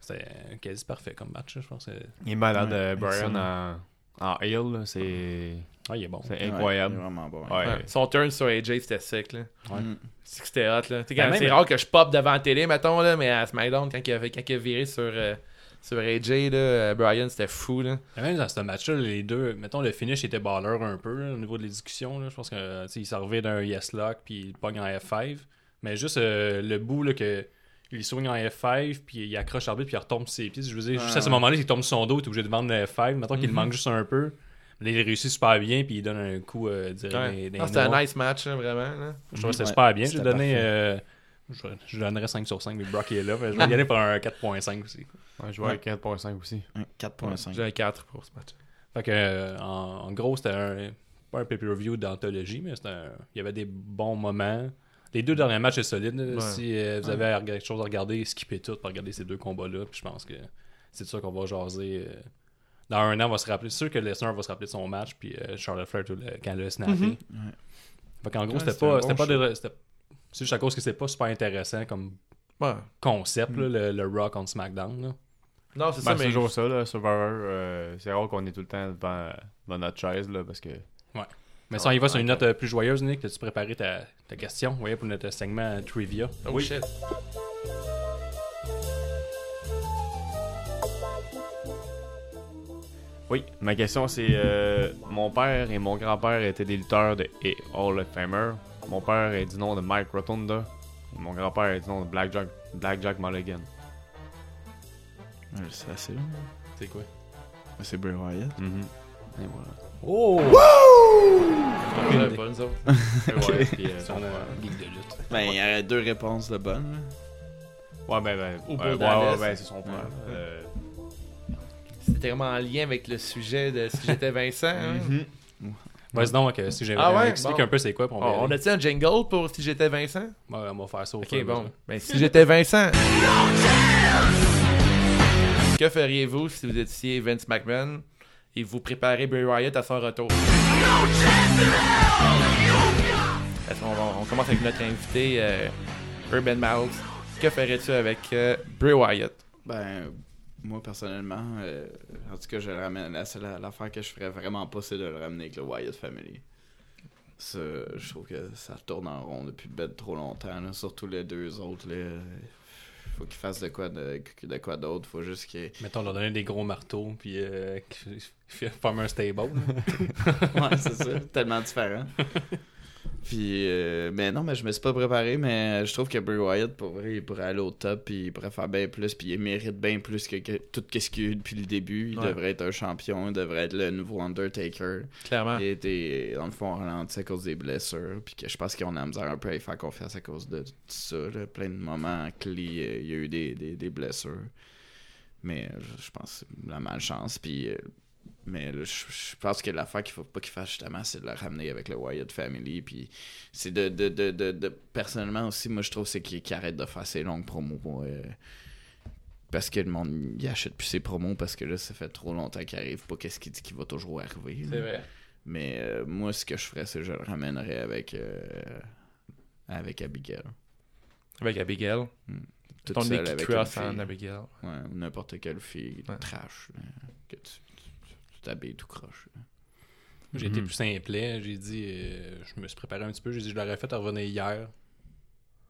[SPEAKER 2] C'était euh, quasi parfait comme match, je pense. que-
[SPEAKER 5] Il est malade,
[SPEAKER 3] Ouais,
[SPEAKER 5] euh, Brian, en, en heel, là, c'est
[SPEAKER 2] Ah, il est bon.
[SPEAKER 5] c'est
[SPEAKER 3] Ouais,
[SPEAKER 5] incroyable.
[SPEAKER 3] il est vraiment bon.
[SPEAKER 5] Ouais.
[SPEAKER 4] Ouais. Son turn sur AJ, c'était sick. Là.
[SPEAKER 2] Ouais.
[SPEAKER 3] Mm.
[SPEAKER 4] C'est que c'était hot. Là.
[SPEAKER 2] Ben, même-
[SPEAKER 4] c'est rare que je pop devant la télé, mettons, là, mais à SmackDown, quand il a, quand il a viré sur, euh, sur AJ, là, euh, Brian, c'était fou. Là.
[SPEAKER 2] Mais Même dans ce match-là, les deux, mettons, le finish était baller un peu là, au niveau discussions. Là. Je pense que tu sais, il servait d'un yes lock puis il pogne en F5. Mais juste euh, le bout là, que il swing en F5 puis il accroche l'arbitre puis il retombe sur ses pieds. Je veux dire, juste à ce moment-là, il tombe sur son dos, il est obligé de vendre le F5. Mettons qu'il
[SPEAKER 4] Mhm.
[SPEAKER 2] manque juste un peu. Là, il réussit super bien puis il donne un coup euh,
[SPEAKER 4] Ouais.
[SPEAKER 2] les
[SPEAKER 4] c'était un nice match, là, vraiment. Là.
[SPEAKER 2] Je trouve que c'était
[SPEAKER 3] Ouais,
[SPEAKER 2] super bien. J'ai donné. euh, je, je donnerais 5 sur 5, mais Brock est là. mais Je vais y aller pour un 4.5 aussi.
[SPEAKER 5] Ouais, je vois avec 4.5 aussi.
[SPEAKER 3] Ouais, 4.5.
[SPEAKER 4] J'ai un 4 pour ce match.
[SPEAKER 2] Fait que, euh, en, en gros, c'était un, pas un pay-per-view d'anthologie, mais c'était un- il y avait des bons moments. Les deux derniers matchs sont solides.
[SPEAKER 4] Ouais.
[SPEAKER 2] Si euh, vous avez quelque chose à regarder, skippez tout pour regarder ces deux combats-là. Puis je pense que c'est de ça qu'on va jaser. euh, dans un an, on va se rappeler. C'est sûr que Lesnar va se rappeler de son match, puis euh, Charlotte Flair tout le- quand elle a snappé.
[SPEAKER 4] Mhm.
[SPEAKER 3] Ouais.
[SPEAKER 2] Fait qu'en gros,
[SPEAKER 3] Ouais,
[SPEAKER 2] c'était pas,
[SPEAKER 3] bon
[SPEAKER 2] pas C'est juste à cause que c'est pas super intéressant comme
[SPEAKER 4] Ouais.
[SPEAKER 2] concept, là, le, le Raw contre SmackDown. là.
[SPEAKER 4] Non, c'est
[SPEAKER 5] Ben,
[SPEAKER 4] ça,
[SPEAKER 5] c'est toujours ça, là, Survivor. euh, c'est rare qu'on est tout le temps devant, devant notre chaise, là, parce que.
[SPEAKER 2] Mais si on y va sur une note euh, plus joyeuse, Nick, as-tu préparé ta, ta question? Ouais, pour notre segment trivia?
[SPEAKER 4] Oh shit.
[SPEAKER 5] Oui, ma question c'est euh, mon père et mon grand-père étaient des lutteurs de et Hall of Famer. Mon père est du nom de Mike Rotunda et mon grand-père est du nom de Blackjack Blackjack Mulligan.
[SPEAKER 3] C'est assez long.
[SPEAKER 2] C'est quoi?
[SPEAKER 3] C'est Bray Wyatt.
[SPEAKER 5] Mhm. Et voilà.
[SPEAKER 2] Oh!
[SPEAKER 4] On autres.
[SPEAKER 5] Puis, euh,
[SPEAKER 2] de lutte.
[SPEAKER 3] Ben, il y aurait deux réponses de bonnes.
[SPEAKER 5] Ouais, ben, ben,
[SPEAKER 4] Ou
[SPEAKER 5] ouais,
[SPEAKER 4] Bo
[SPEAKER 5] ouais, ouais, ben, c'est son père. Euh,
[SPEAKER 4] C'était vraiment en lien avec le sujet de si j'étais Vincent. hein?
[SPEAKER 2] Vas-y donc, euh, si j'ai
[SPEAKER 4] Ah ouais,
[SPEAKER 2] explique
[SPEAKER 4] bon.
[SPEAKER 2] un peu c'est quoi. Pour
[SPEAKER 4] Oh, on a-tu un jingle pour si j'étais Vincent?
[SPEAKER 2] Ouais, on va faire ça au
[SPEAKER 4] Ok, bon. Ben, si j'étais Vincent. Que feriez-vous si vous étiez Vince McMahon et vous préparez Bray Wyatt à son retour? Parce qu'on va- on commence avec notre invité, euh, Urban Miles. Que ferais-tu avec euh, Bray Wyatt?
[SPEAKER 3] Ben, moi personnellement, euh, en tout cas, je le ramène. La seule l'affaire que je ferais vraiment pas, c'est de le ramener avec le Wyatt Family. Ça, je trouve que ça tourne en rond depuis ben trop longtemps. là. Surtout les deux autres. Là. Faut qu'ils fassent de quoi de, de quoi d'autre. Faut juste qu'ils.
[SPEAKER 2] Mettons, leur donner des gros marteaux, puis euh, former un stable.
[SPEAKER 3] ouais, c'est ça. Tellement différent. Puis, euh, mais non, mais je me suis pas préparé, mais je trouve que Bray Wyatt, pour vrai, il pourrait aller au top, puis il pourrait faire bien plus, puis il mérite bien plus que, que tout ce qu'il a eu depuis le début. Il
[SPEAKER 4] Ouais.
[SPEAKER 3] devrait être un champion, il devrait être le nouveau Undertaker.
[SPEAKER 4] Clairement.
[SPEAKER 3] Il été, dans le fond, ralenti à cause des blessures, puis que je pense qu'on a misère un peu à y faire confiance à cause de tout ça. là. Plein de moments clés, euh, il y a eu des, des, des blessures. Mais euh, je je pense que c'est la malchance, puis. Mais là, je, je pense que l'affaire qu'il faut pas qu'il fasse justement, c'est de le ramener avec le Wyatt Family. Puis c'est de, de, de, de, de- Personnellement aussi, moi je trouve c'est qu'il arrête de faire ses longues promos pour. euh, parce que le monde il achète plus ses promos parce que là ça fait trop longtemps qu'il arrive pas qu'est-ce qu'il dit qu'il va toujours arriver.
[SPEAKER 4] C'est vrai.
[SPEAKER 3] Mais euh, moi ce que je ferais c'est que je le ramènerais avec euh, avec Abigail.
[SPEAKER 4] Avec Abigail.
[SPEAKER 3] Toute
[SPEAKER 4] Ton
[SPEAKER 3] seule
[SPEAKER 4] nez qui
[SPEAKER 3] avec
[SPEAKER 4] en. Abigail.
[SPEAKER 3] Ouais, ou n'importe quelle fille
[SPEAKER 4] Ouais.
[SPEAKER 3] trash là, que tu tu- tu t'habilles tout croche.
[SPEAKER 2] J'ai été
[SPEAKER 5] Mhm.
[SPEAKER 2] plus simplet. J'ai dit, euh, je me suis préparé un petit peu. J'ai dit, je l'aurais fait revenir hier.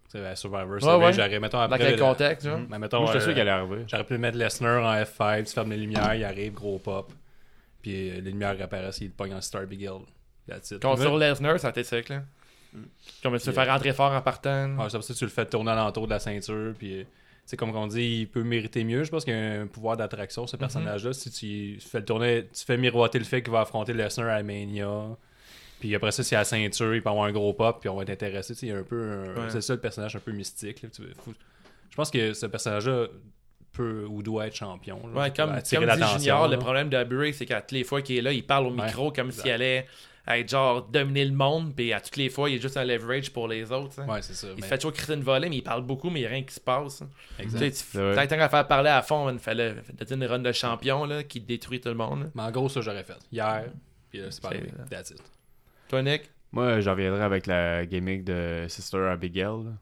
[SPEAKER 2] C'est à Survivor.
[SPEAKER 4] Ouais,
[SPEAKER 2] Series.
[SPEAKER 4] ouais.
[SPEAKER 2] J'aurais, mettons,
[SPEAKER 4] Dans quel contexte, genre?
[SPEAKER 2] Ben, mettons,
[SPEAKER 5] Moi, j'étais sûr
[SPEAKER 2] euh,
[SPEAKER 5] qu'elle allait arriver.
[SPEAKER 2] J'aurais pu mettre Lesnar en F5, tu fermes les lumières, il arrive, gros pop. Puis euh, les lumières apparaissent, il pogne en Star.
[SPEAKER 4] Quand
[SPEAKER 2] Ouais,
[SPEAKER 4] sur Lesnar, ça t'est sec, là. Comme tu veux
[SPEAKER 2] Puis,
[SPEAKER 4] faire rentrer fort en partant.
[SPEAKER 2] Ouais, c'est pour ça que tu le fais tourner alentour de la ceinture. Puis, euh, c'est comme on dit, il peut mériter mieux. Je pense qu'il y a un pouvoir d'attraction, ce personnage-là. Si tu fais le tourner, tu fais miroiter le fait qu'il va affronter Lesnar à Mania. Puis après ça, c'est à la ceinture, il peut avoir un gros pop, puis on va être intéressé. Tu sais, il y a un peu. un-
[SPEAKER 4] Ouais.
[SPEAKER 2] C'est ça le personnage un peu mystique. là. Je pense que ce personnage-là peut ou doit être champion. là.
[SPEAKER 4] Ouais, comme, comme dit
[SPEAKER 2] l'attention,
[SPEAKER 4] Junior,
[SPEAKER 2] là.
[SPEAKER 4] le problème de c'est qu'à toutes les fois qu'il est là, il parle au
[SPEAKER 2] Ouais,
[SPEAKER 4] micro comme
[SPEAKER 2] exact.
[SPEAKER 4] s'il allait être genre dominer le monde, puis à toutes les fois, il est juste un leverage pour les autres.
[SPEAKER 2] Ouais, c'est ça.
[SPEAKER 4] Il
[SPEAKER 2] mais-
[SPEAKER 4] fait toujours crier une volée, mais il parle beaucoup, mais il n'y a rien qui se passe.
[SPEAKER 2] Exact.
[SPEAKER 4] Tu sais, tu-
[SPEAKER 5] C'est vrai.
[SPEAKER 4] Tant qu'à faire parler à fond, il fallait une run de champion là, qui détruit tout le monde. là.
[SPEAKER 2] Mais en gros, ça, j'aurais fait. Hier, puis là, c'est pas. That's it.
[SPEAKER 4] Toi, Nick?
[SPEAKER 5] Moi, j'en reviendrai avec la gimmick de Sister Abigail. là.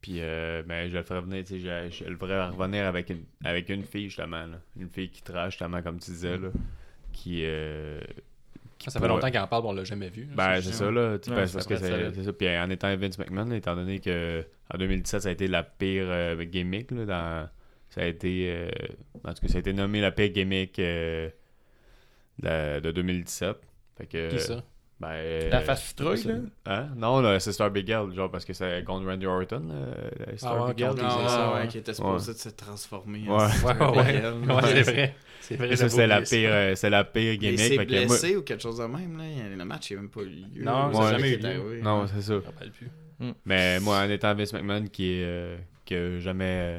[SPEAKER 5] Puis, euh, ben, je le ferais venir, tu sais, je, je le ferais revenir avec une, avec une fille, justement. là. Une fille qui trash, justement, comme tu disais, là. Qui. euh, qui
[SPEAKER 2] Ça fait longtemps qu'il en parle, mais on l'a jamais vu.
[SPEAKER 5] Ben, c'est ça, là. tu sais,
[SPEAKER 4] Ouais,
[SPEAKER 5] parce que c'est ça. Puis, en étant Vince McMahon, là, étant donné que en 2017, ça a été la pire euh, gimmick, là. Dans, ça a été. euh, en tout cas, ça a été nommé la pire gimmick euh, de, de 2017. Fait que.
[SPEAKER 2] Qui ça?
[SPEAKER 5] Ben,
[SPEAKER 4] La
[SPEAKER 5] euh,
[SPEAKER 4] face citrouille,
[SPEAKER 5] ça.
[SPEAKER 4] là?
[SPEAKER 5] Hein? Non, là, c'est Star Big Girl, genre parce que c'est contre Randy Orton, euh, Star
[SPEAKER 2] Ah ouais,
[SPEAKER 5] Big Girl. ça.
[SPEAKER 3] ouais,
[SPEAKER 2] ouais.
[SPEAKER 3] qui était supposé de se transformer.
[SPEAKER 5] Ouais.
[SPEAKER 3] en
[SPEAKER 2] Ouais,
[SPEAKER 3] Star
[SPEAKER 2] ouais.
[SPEAKER 3] Big L.
[SPEAKER 2] Ouais, c'est vrai. C'est vrai,
[SPEAKER 5] Ça,
[SPEAKER 2] j'avais
[SPEAKER 5] c'est la pire, euh, c'est la pire
[SPEAKER 3] Mais
[SPEAKER 5] gimmick.
[SPEAKER 3] il s'est
[SPEAKER 5] moi-
[SPEAKER 3] blessé ou quelque chose de même. Là. Le match n'a même pas eu lieu.
[SPEAKER 2] Non,
[SPEAKER 5] ça
[SPEAKER 2] jamais eu lieu.
[SPEAKER 5] Non, c'est ça.
[SPEAKER 2] Je me rappelle plus.
[SPEAKER 5] Mais moi, en étant Vince McMahon qui est euh, jamais euh,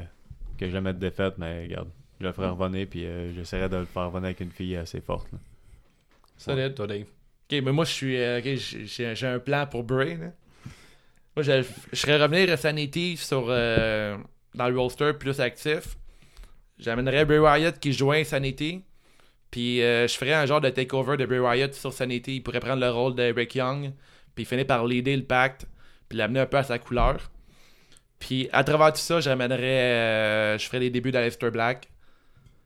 [SPEAKER 5] qui a jamais de défaite, mais regarde, je le ferai revenir puis euh, j'essaierai de le faire revenir avec une fille assez forte.
[SPEAKER 4] Solide.
[SPEAKER 2] Toi, Dave.
[SPEAKER 4] Ok, mais moi, je suis. euh, ok, j'ai- un plan pour Bray. là. Moi, je, je serais revenir à Sanity sur, euh, dans le roster plus actif. J'amènerais Bray Wyatt qui joint Sanity. Puis euh, je ferais un genre de takeover de Bray Wyatt sur Sanity. Il pourrait prendre le rôle de Rick Young. Puis finir par l'aider le pacte. Puis l'amener un peu à sa couleur. Puis à travers tout ça, j'amènerais. je ferais les débuts d'Aleister Black.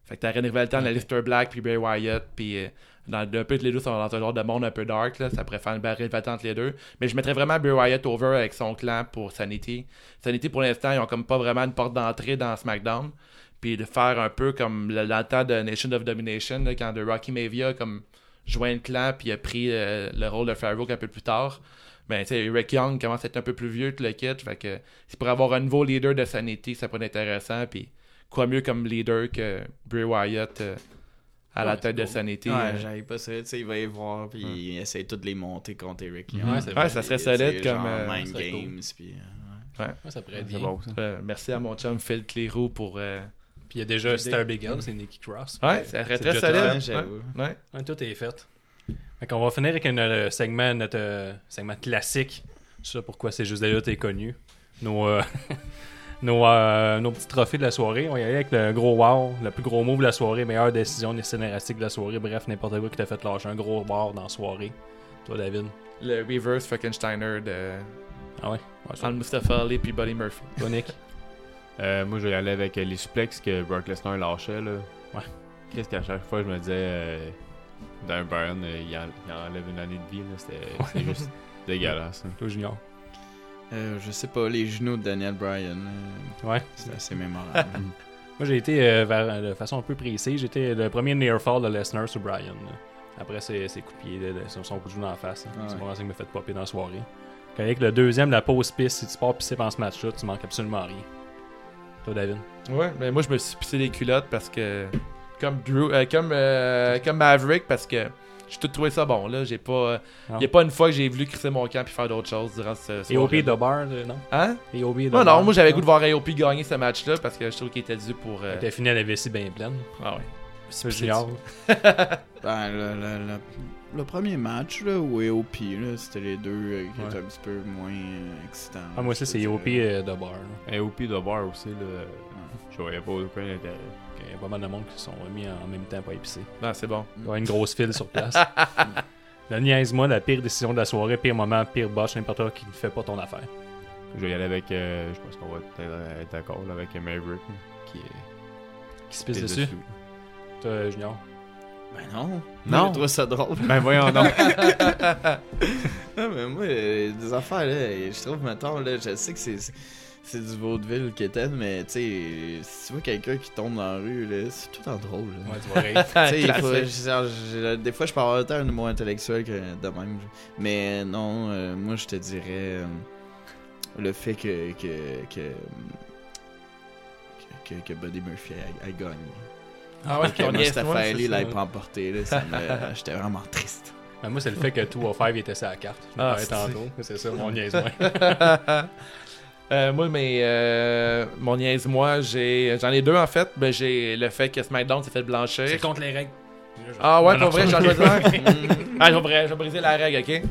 [SPEAKER 4] Fait que t'aurais une rivalité entre Aleister Black puis Bray Wyatt. Puis dans, un peu les deux sont dans un genre de monde un peu dark. Là, ça pourrait faire une rivalité entre les deux. Mais je mettrais vraiment Bray Wyatt over avec son clan pour Sanity. Sanity, pour l'instant, ils ont comme pas vraiment une porte d'entrée dans SmackDown. Puis de faire un peu comme le, le de Nation of Domination, là, quand de Rocky Mavia comme joint le clan puis a pris euh, le rôle de Farouk un peu plus tard. Ben, tu sais, Rick Young commence à être un peu plus vieux que le kit. Fait que c'est pour avoir un nouveau leader de Sanity, ça pourrait être intéressant. Puis quoi mieux comme leader que Bray Wyatt euh, à la tête de. Sanity.
[SPEAKER 3] Ouais,
[SPEAKER 4] euh.
[SPEAKER 3] j'avais pas ça. Tu sais, il va y voir, puis il essaie toutes les monter contre Eric
[SPEAKER 2] Ouais,
[SPEAKER 3] Young.
[SPEAKER 4] ça serait solide comme. euh,
[SPEAKER 3] Mind
[SPEAKER 2] ça serait.
[SPEAKER 3] Games, puis... euh, ouais.
[SPEAKER 2] Ça pourrait être bien.
[SPEAKER 5] bon, ça.
[SPEAKER 4] Merci à mon chum Phil Clérou pour.
[SPEAKER 2] Puis il y a déjà. Star Big L, c'est Nicky Cross.
[SPEAKER 4] Ouais, très,
[SPEAKER 2] C'est
[SPEAKER 4] très solide.
[SPEAKER 3] Ouais,
[SPEAKER 2] tout est fait. Fait qu'on va finir avec un segment, notre segment classique. Ça pourquoi c'est juste lutte est connu. Nos, nos, euh, nos petits trophées de la soirée. On y aller avec le gros wow, le plus gros move de la soirée, meilleure décision des scénaristiques de la soirée. Bref, n'importe quoi qui t'a fait lâcher un gros wow dans la soirée. Toi, David.
[SPEAKER 4] Le reverse Frankensteiner de
[SPEAKER 2] Ah ouais? Ouais,
[SPEAKER 4] Mustafa Ali puis Buddy Murphy.
[SPEAKER 2] Toi, Nick?
[SPEAKER 5] Euh, moi, je vais y aller avec les suplexes que Brock Lesnar lâchait. Là.
[SPEAKER 2] Ouais.
[SPEAKER 5] Qu'est-ce qu'à chaque fois, je me disais, euh, Bryan, euh, il, en- il enlève une année de vie. là. C'était juste dégueulasse. hein.
[SPEAKER 2] Toi, Junior.
[SPEAKER 3] Euh, je sais pas, les genoux de Daniel Bryan. euh,
[SPEAKER 2] Ouais.
[SPEAKER 3] C'est assez mémorable.
[SPEAKER 2] Moi, j'ai été euh, vers- de façon un peu précise. J'étais le premier near fall de Lesnar sur Bryan. Après, ses, ses coups de pied, son, son coup de genou dans la face.
[SPEAKER 3] Ah
[SPEAKER 2] c'est
[SPEAKER 3] ouais.
[SPEAKER 2] vraiment ça qui m'a fait popper dans la soirée. Quand avec le deuxième, la pause pisse, si tu pars pisser pendant ce match-là, tu manques absolument rien. Toi, David?
[SPEAKER 4] Ouais, mais moi je me suis pissé les culottes parce que. Comme Drew, euh, comme, euh, comme Maverick, parce que j'ai tout trouvé ça bon. là J'ai pas. euh, a pas une fois que j'ai voulu crisser mon camp puis faire d'autres choses durant ce. ce
[SPEAKER 2] Et OP
[SPEAKER 4] soirée-là.
[SPEAKER 2] de bar, euh, non?
[SPEAKER 4] Hein?
[SPEAKER 2] Et OP de
[SPEAKER 4] Non, non, moi j'avais goût de voir AOP gagner ce match-là parce que je trouve qu'il était dû pour. euh,
[SPEAKER 2] T'as fini à la vessie bien pleine.
[SPEAKER 4] Ah ouais.
[SPEAKER 2] Toi, Junior.
[SPEAKER 3] Ben, le, le- le- le premier match, là, ou AOP, là, c'était les deux euh, qui
[SPEAKER 2] Ouais.
[SPEAKER 3] étaient un petit peu moins euh, excitants.
[SPEAKER 2] Ah, moi aussi, c'est
[SPEAKER 3] te
[SPEAKER 2] OP
[SPEAKER 3] dirais.
[SPEAKER 2] euh, de bar. là.
[SPEAKER 5] Et OP de bar aussi, là, je voyais pas aucun intérêt.
[SPEAKER 2] Il y a pas mal de monde qui se sont mis en même temps pour épicer.
[SPEAKER 4] Non, c'est bon.
[SPEAKER 2] Il y a une grosse file sur place. Le niaise-moi, la pire décision de la soirée, pire moment, pire botch, n'importe quoi qui ne fait pas ton affaire.
[SPEAKER 5] Je vais y aller avec, euh, je pense qu'on va peut-être être d'accord là, avec Maverick. Qui est
[SPEAKER 2] Qui se pisse
[SPEAKER 5] pisse
[SPEAKER 2] dessus. Toi, Junior?
[SPEAKER 3] Ben non.
[SPEAKER 5] Non.
[SPEAKER 3] Je trouve ça drôle.
[SPEAKER 5] Ben voyons donc.
[SPEAKER 3] Non, mais moi, euh, des affaires, là, je trouve, mettons, là, je sais que c'est. C'est du vaudeville qui était, mais tu sais, si tu vois quelqu'un qui tombe dans la rue, là, c'est tout temps drôle. là.
[SPEAKER 2] Ouais, tu rire.
[SPEAKER 3] J'ai- des fois, je peux avoir autant un humour intellectuel que de même. Mais non, euh, moi, je te dirais euh, le fait que que, que, que, que Buddy Murphy a, a gagné.
[SPEAKER 4] Ah ouais,
[SPEAKER 3] Que
[SPEAKER 4] niaise, c'est ça.
[SPEAKER 3] l'ait pas emporté, là, ça me- j'étais vraiment triste.
[SPEAKER 2] Ben, moi, c'est le fait que 205 était la carte. Je
[SPEAKER 4] Ah, c'est-
[SPEAKER 2] tantôt. C'est ça, mon niaise-moi.
[SPEAKER 4] Euh, moi, mais euh, mon niaise-moi, j'ai, j'en ai deux en fait. Ben, j'ai le fait que SmackDown s'est fait blanchir.
[SPEAKER 2] C'est contre les règles.
[SPEAKER 4] Ah ouais, pour vrai,
[SPEAKER 2] ça-
[SPEAKER 4] j'en ai deux. ah, je vais briser la règle, ok?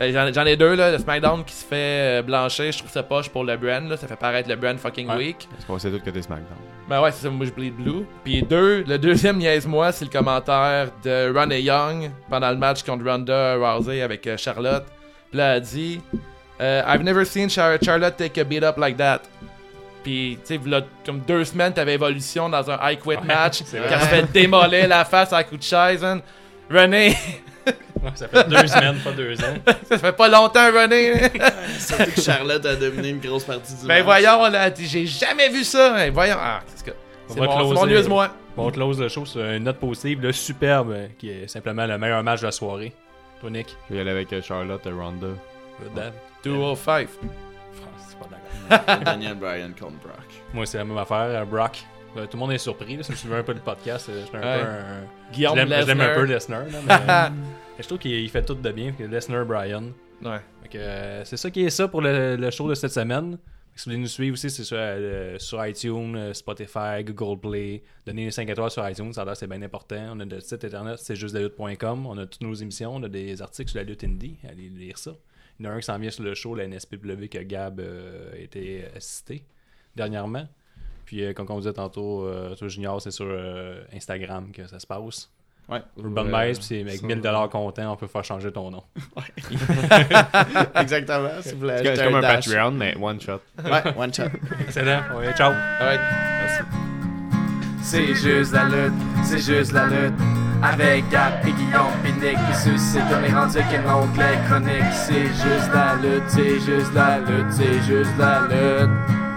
[SPEAKER 4] Euh, J'en, j'en ai deux, là. Le SmackDown qui se fait euh, blanchir, je trouve ça poche pour le brand, là. Ça fait paraître le brand fucking
[SPEAKER 2] Ouais.
[SPEAKER 4] weak.
[SPEAKER 5] Parce qu'on sait tous que t'es SmackDown.
[SPEAKER 4] Ben ouais, c'est ça, moi je bleed blue. Puis deux, le deuxième niaise-moi, c'est le commentaire de Ronnie Young pendant le match contre Ronda Rousey avec euh, Charlotte. Puis là, elle a dit euh, I've never seen Char- Charlotte take a beat up like that. Puis, tu sais, comme deux semaines, t'avais évolution dans un high quit
[SPEAKER 2] Ouais,
[SPEAKER 4] match. Qu'elle
[SPEAKER 2] vrai.
[SPEAKER 4] se fait démolir la face à coup de chaise, man. René,
[SPEAKER 2] Ouais, ça fait deux semaines, pas deux ans.
[SPEAKER 4] ça fait pas longtemps, René.
[SPEAKER 3] Surtout que Charlotte a dominé une grosse partie du
[SPEAKER 4] ben
[SPEAKER 3] match.
[SPEAKER 4] voyons, là, j'ai jamais vu ça. Ben voyons. Ah, c'est ce que-
[SPEAKER 2] On
[SPEAKER 4] c'est mon,
[SPEAKER 2] close le show sur une note positive, là, superbe, euh, qui est simplement le meilleur match de la soirée. Toi, Nick?
[SPEAKER 5] Je vais y aller avec euh, Charlotte et Ronda.
[SPEAKER 2] Good dad.
[SPEAKER 4] 205.
[SPEAKER 2] C'est pas d'accord.
[SPEAKER 3] Daniel Bryan contre Brock.
[SPEAKER 2] Moi, c'est la même affaire. euh, Brock. Euh, tout le monde est surpris. Là, si vous suivez un peu le podcast, euh, j'étais un
[SPEAKER 4] Ouais.
[SPEAKER 2] peu un.
[SPEAKER 4] Guillaume
[SPEAKER 2] je l'aime je l'aime un peu Lesnar. mais, je trouve qu'il il fait tout de bien. que Lesnar, Bryan.
[SPEAKER 4] Ouais.
[SPEAKER 2] Euh, c'est ça qui est ça pour le, le show de cette semaine. Si vous voulez nous suivre aussi, c'est sur, euh, sur iTunes, Spotify, Google Play. Donnez les 5 étoiles sur iTunes, ça a l'air c'est bien important. On a notre site internet, c'est juste On a toutes nos émissions, on a des articles sur la lutte indie. Allez lire ça. Il y en a un qui s'en vient sur le show, la NSPW, que Gab euh, a été assisté dernièrement. Puis, euh, comme on disait tantôt, euh, toi, Junior, c'est sur euh, Instagram que ça se passe.
[SPEAKER 3] Ouais.
[SPEAKER 2] Urban
[SPEAKER 5] Ouais,
[SPEAKER 2] Bass, puis c'est avec
[SPEAKER 5] ça.
[SPEAKER 2] 1000$ comptant, on peut faire changer ton nom.
[SPEAKER 3] Exactement, si vous voulez
[SPEAKER 5] C'est comme un
[SPEAKER 3] dash.
[SPEAKER 5] Patreon, mais one shot.
[SPEAKER 3] Ouais, one shot.
[SPEAKER 2] Excellent. Ouais, ciao.
[SPEAKER 4] Alright.
[SPEAKER 1] C'est juste la lutte, c'est juste la lutte. Avec Gab et Guillaume Pinique qui suscite mes rendus qu'un onglet chronique. C'est juste la lutte, c'est juste la lutte, c'est juste la lutte.